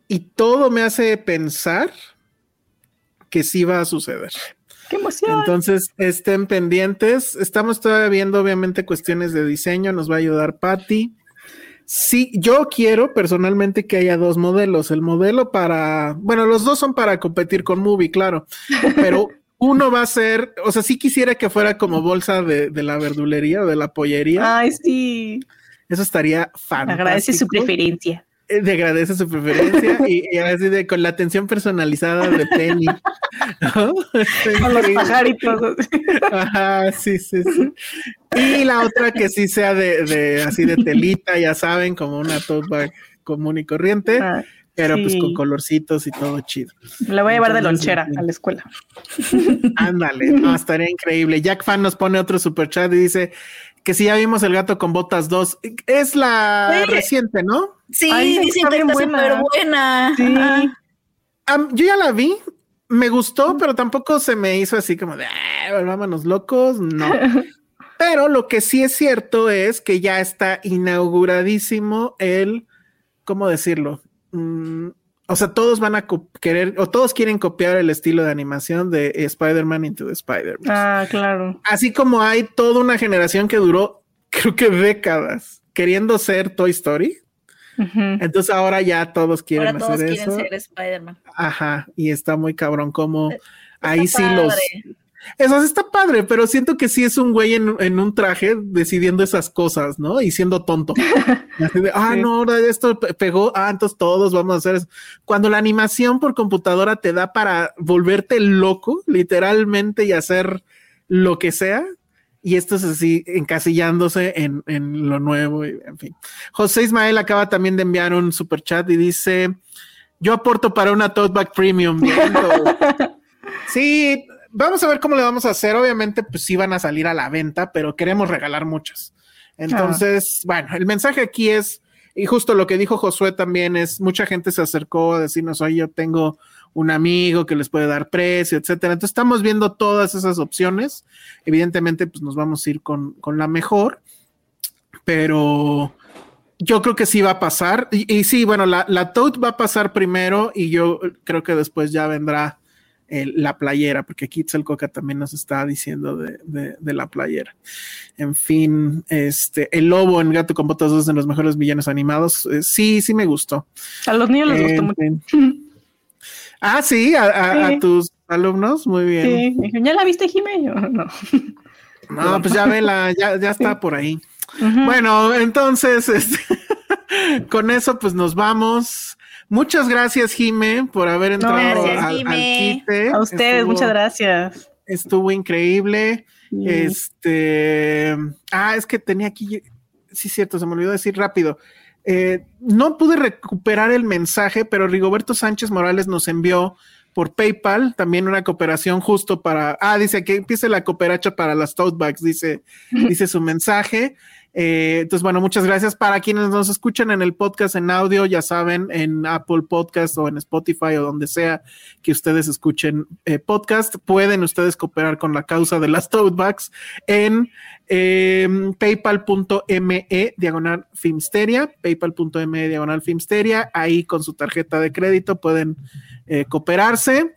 y todo me hace pensar que sí va a suceder. ¡Qué emoción! Entonces, estén pendientes. Estamos todavía viendo, obviamente, cuestiones de diseño. Nos va a ayudar Patty. Sí, yo quiero personalmente que haya dos modelos. El modelo para, bueno, los dos son para competir con Movie, claro, pero uno va a ser, o sea, sí quisiera que fuera como bolsa de, de la verdulería o de la pollería. Ay, sí. Eso estaría fantástico. Agradece su preferencia. Eh, Te agradece su preferencia y, y así de con la atención personalizada de Penny. ¿No? Con los pajaritos. Ajá, sí, sí, sí. Y la otra que sí sea de, de así de telita, ya saben, como una tote bag común y corriente, Ah, pero pues sí. con colorcitos y todo chido. La voy a llevar de lonchera sí. a la escuela. Ándale, no, estaría increíble. Jack Fan nos pone otro super chat y dice que si ya vimos el gato con botas 2. Es la Sí. reciente, ¿no? Sí, Ay, dicen que está buena. súper buena. Sí. Ajá. Am, yo ya la vi, me gustó, pero tampoco se me hizo así como de "Ah, vámonos locos. No. Pero lo que sí es cierto es que ya está inauguradísimo el, ¿cómo decirlo? Mm, o sea, todos van a querer, o todos quieren copiar el estilo de animación de Spider-Man Into the Spider-Man. Ah, claro. Así como hay toda una generación que duró, creo que décadas, queriendo ser Toy Story. Entonces ahora ya todos quieren Ahora todos hacer quieren eso. ser Spider-Man. Ajá, y está muy cabrón como Está ahí sí los... Eso está padre, pero siento que sí es un güey en, en un traje decidiendo esas cosas, ¿no? Y siendo tonto. De, ah, Sí. no, ahora esto pe- pegó, ah, entonces todos vamos a hacer eso. Cuando la animación por computadora te da para volverte loco, literalmente, y hacer lo que sea, y esto es así, encasillándose en, en lo nuevo, y, en fin. José Ismael acaba también de enviar un super chat y dice, yo aporto para una tote bag premium. Sí, vamos a ver cómo le vamos a hacer. Obviamente, pues sí van a salir a la venta, pero queremos regalar muchas. Entonces, bueno, el mensaje aquí es, y justo lo que dijo Josué también es, mucha gente se acercó a decirnos, oye, yo tengo un amigo que les puede dar precio, etcétera. Entonces estamos viendo todas esas opciones. Evidentemente, pues nos vamos a ir con, con la mejor, pero yo creo que sí va a pasar. Y, sí, bueno, la, la Tote va a pasar primero y yo creo que después ya vendrá la playera, porque aquí Coca también nos está diciendo de, de, la playera. En fin, este, el lobo en Gato con Botas es de los mejores villanos animados. Eh, sí, sí me gustó. A los niños les gustó mucho. Ah, sí, a, tus alumnos, muy bien. Sí, ¿ya la viste, Jiménez? No. No, pues ya vela, ya, ya está por ahí. Bueno, entonces, este, con eso, pues nos vamos. Muchas gracias, Jime, por haber entrado al, quite. A ustedes, muchas gracias. Estuvo increíble. Este, ah, es que tenía aquí, sí, cierto, se me olvidó decir rápido. Eh, no pude recuperar el mensaje, pero Rigoberto Sánchez Morales nos envió por PayPal también una cooperación justo para, ah, dice que empiece la cooperacha para las tote bags, dice, dice su mensaje. Eh, entonces, bueno, muchas gracias. Para quienes nos escuchan en el podcast en audio, ya saben, en Apple Podcast o en Spotify o donde sea que ustedes escuchen eh, podcast, pueden ustedes cooperar con la causa de las tote bags en em, paypal.me diagonal filmsteria, paypal.me diagonal filmsteria. Ahí con su tarjeta de crédito pueden eh, cooperarse.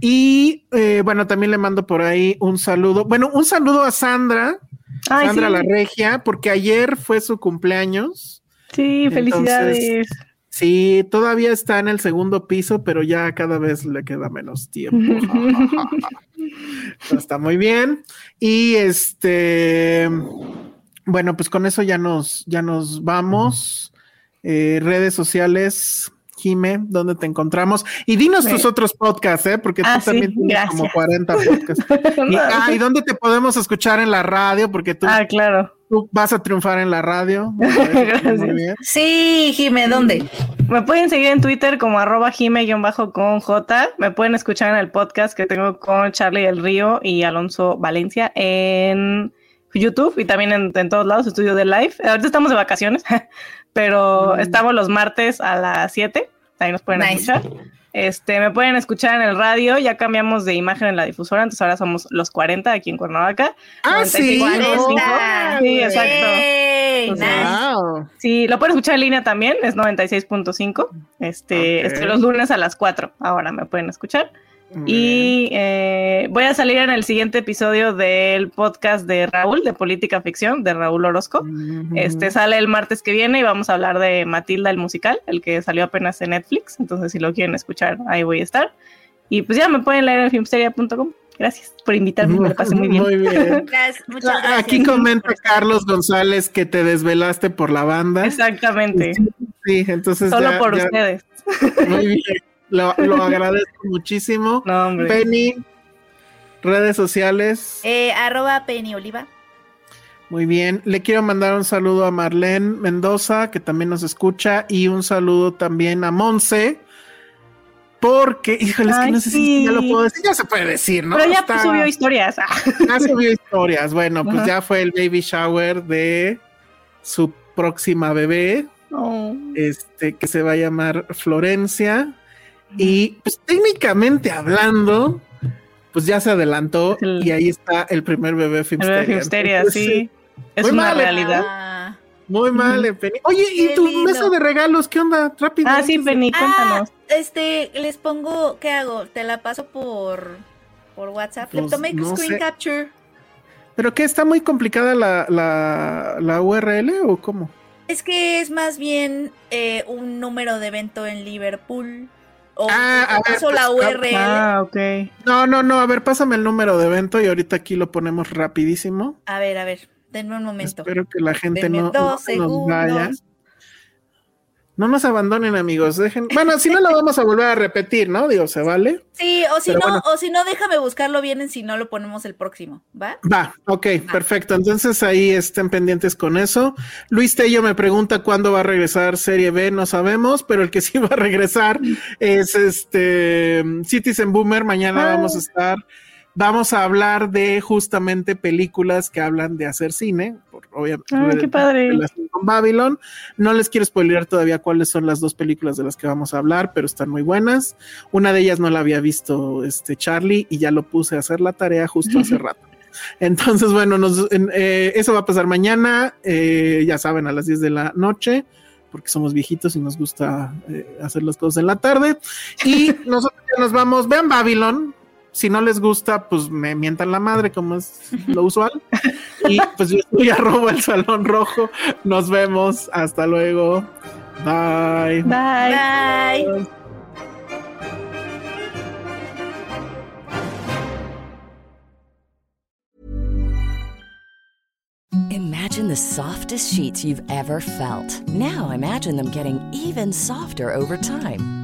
Y bueno, también le mando por ahí un saludo. Bueno, un saludo a Sandra Sandra la Regia, porque ayer fue su cumpleaños. Sí, felicidades. Sí, todavía está en el segundo piso, pero ya cada vez le queda menos tiempo. está muy bien. Y este, bueno, pues con eso ya nos, ya nos vamos. Eh, redes sociales, Jime, ¿dónde te encontramos? Y dinos tus otros podcasts, ¿eh? Porque tú ah, también tienes como 40 podcasts. y, ah, ¿y dónde te podemos escuchar en la radio? Porque tú, ah, claro. tú vas a triunfar en la radio. Sí, Jime, ¿dónde? Me pueden seguir en Twitter como arroba Jime-con J. Me pueden escuchar en el podcast que tengo con Charlie El Río y Alonso Valencia en YouTube y también en, todos lados, estudio de live. Ahorita estamos de vacaciones, pero mm. estamos los martes a las 7 ahí nos pueden escuchar. Este, me pueden escuchar en el radio, ya cambiamos de imagen en la difusora, entonces ahora somos los 40 aquí en Cuernavaca. Ah, sí, sí, exacto. Sí, lo pueden escuchar en línea también, es 96.5. Este, este, los lunes a las 4, ahora me pueden escuchar. Y eh, voy a salir en el siguiente episodio del podcast de Raúl, de Política Ficción, de Raúl Orozco. Este sale el martes que viene y vamos a hablar de Matilda, el musical, el que salió apenas en Netflix. Entonces, si lo quieren escuchar, ahí voy a estar. Y pues ya me pueden leer en filmsteria.com. Gracias por invitarme, me lo pasé muy bien. Muy bien. muchas gracias. Aquí comenta Carlos González que te desvelaste por la banda. Exactamente. Sí, entonces. Solo por ustedes. Muy bien. Lo, agradezco muchísimo. Penny, redes sociales. Eh, arroba Penny Oliva. Muy bien, le quiero mandar un saludo a Marlene Mendoza, que también nos escucha, y un saludo también a Monse, porque, híjole, es que no sé si ya lo puedo decir, ya se puede decir, ¿no? Pero ya subió historias. Ya subió historias, bueno, pues ya fue el baby shower de su próxima bebé, oh. este, que se va a llamar Florencia. Y pues técnicamente hablando, pues ya se adelantó y ahí está el primer bebé Filmsteria. sí. Es una realidad. Ah. Muy mal, Penny. Oye, ¿y tu mesa de regalos? ¿Qué onda? Rápido. Ah, sí, Penny, ah, cuéntanos. este, les pongo, ¿qué hago? Te la paso por, por WhatsApp. Le pues, tomé screen capture. ¿Pero qué? ¿Está muy complicada la, la, la URL o cómo? Es que es más bien eh, un número de evento en Liverpool. O ah, la URL. Pues, ah, ok. No, no, no, a ver, pásame el número de evento y ahorita aquí lo ponemos rapidísimo. A ver, a ver, denme un momento. Espero que la gente no, no nos vaya. No nos abandonen, amigos. Dejen. Bueno, si no lo vamos a volver a repetir, ¿no? Digo, se vale. Sí, o si no, o si no, déjame buscarlo bien en si no lo ponemos el próximo, ¿va? Va, ok, perfecto. Entonces ahí estén pendientes con eso. Luis Tello me pregunta cuándo va a regresar Serie B, no sabemos, pero el que sí va a regresar es este Citizen Boomer. Mañana ah. vamos a estar vamos a hablar de justamente películas que hablan de hacer cine, por, obviamente. Ah, qué padre. con Babylon. No les quiero spoilear todavía cuáles son las dos películas de las que vamos a hablar, pero están muy buenas. Una de ellas no la había visto este Charlie y ya lo puse a hacer la tarea justo hace rato. Entonces, bueno, nos, eh, eso va a pasar mañana, eh, ya saben, a las 10 de la noche porque somos viejitos y nos gusta eh, hacer las cosas en la tarde. Y nosotros ya nos vamos, vean Babylon. Si no les gusta, pues me mientan la madre, como es lo usual. Y pues yo estoy arroba el salón rojo. Nos vemos. Hasta luego. Bye. Bye. Bye. Imagine the softest sheets you've ever felt. Now imagine them getting even softer over time.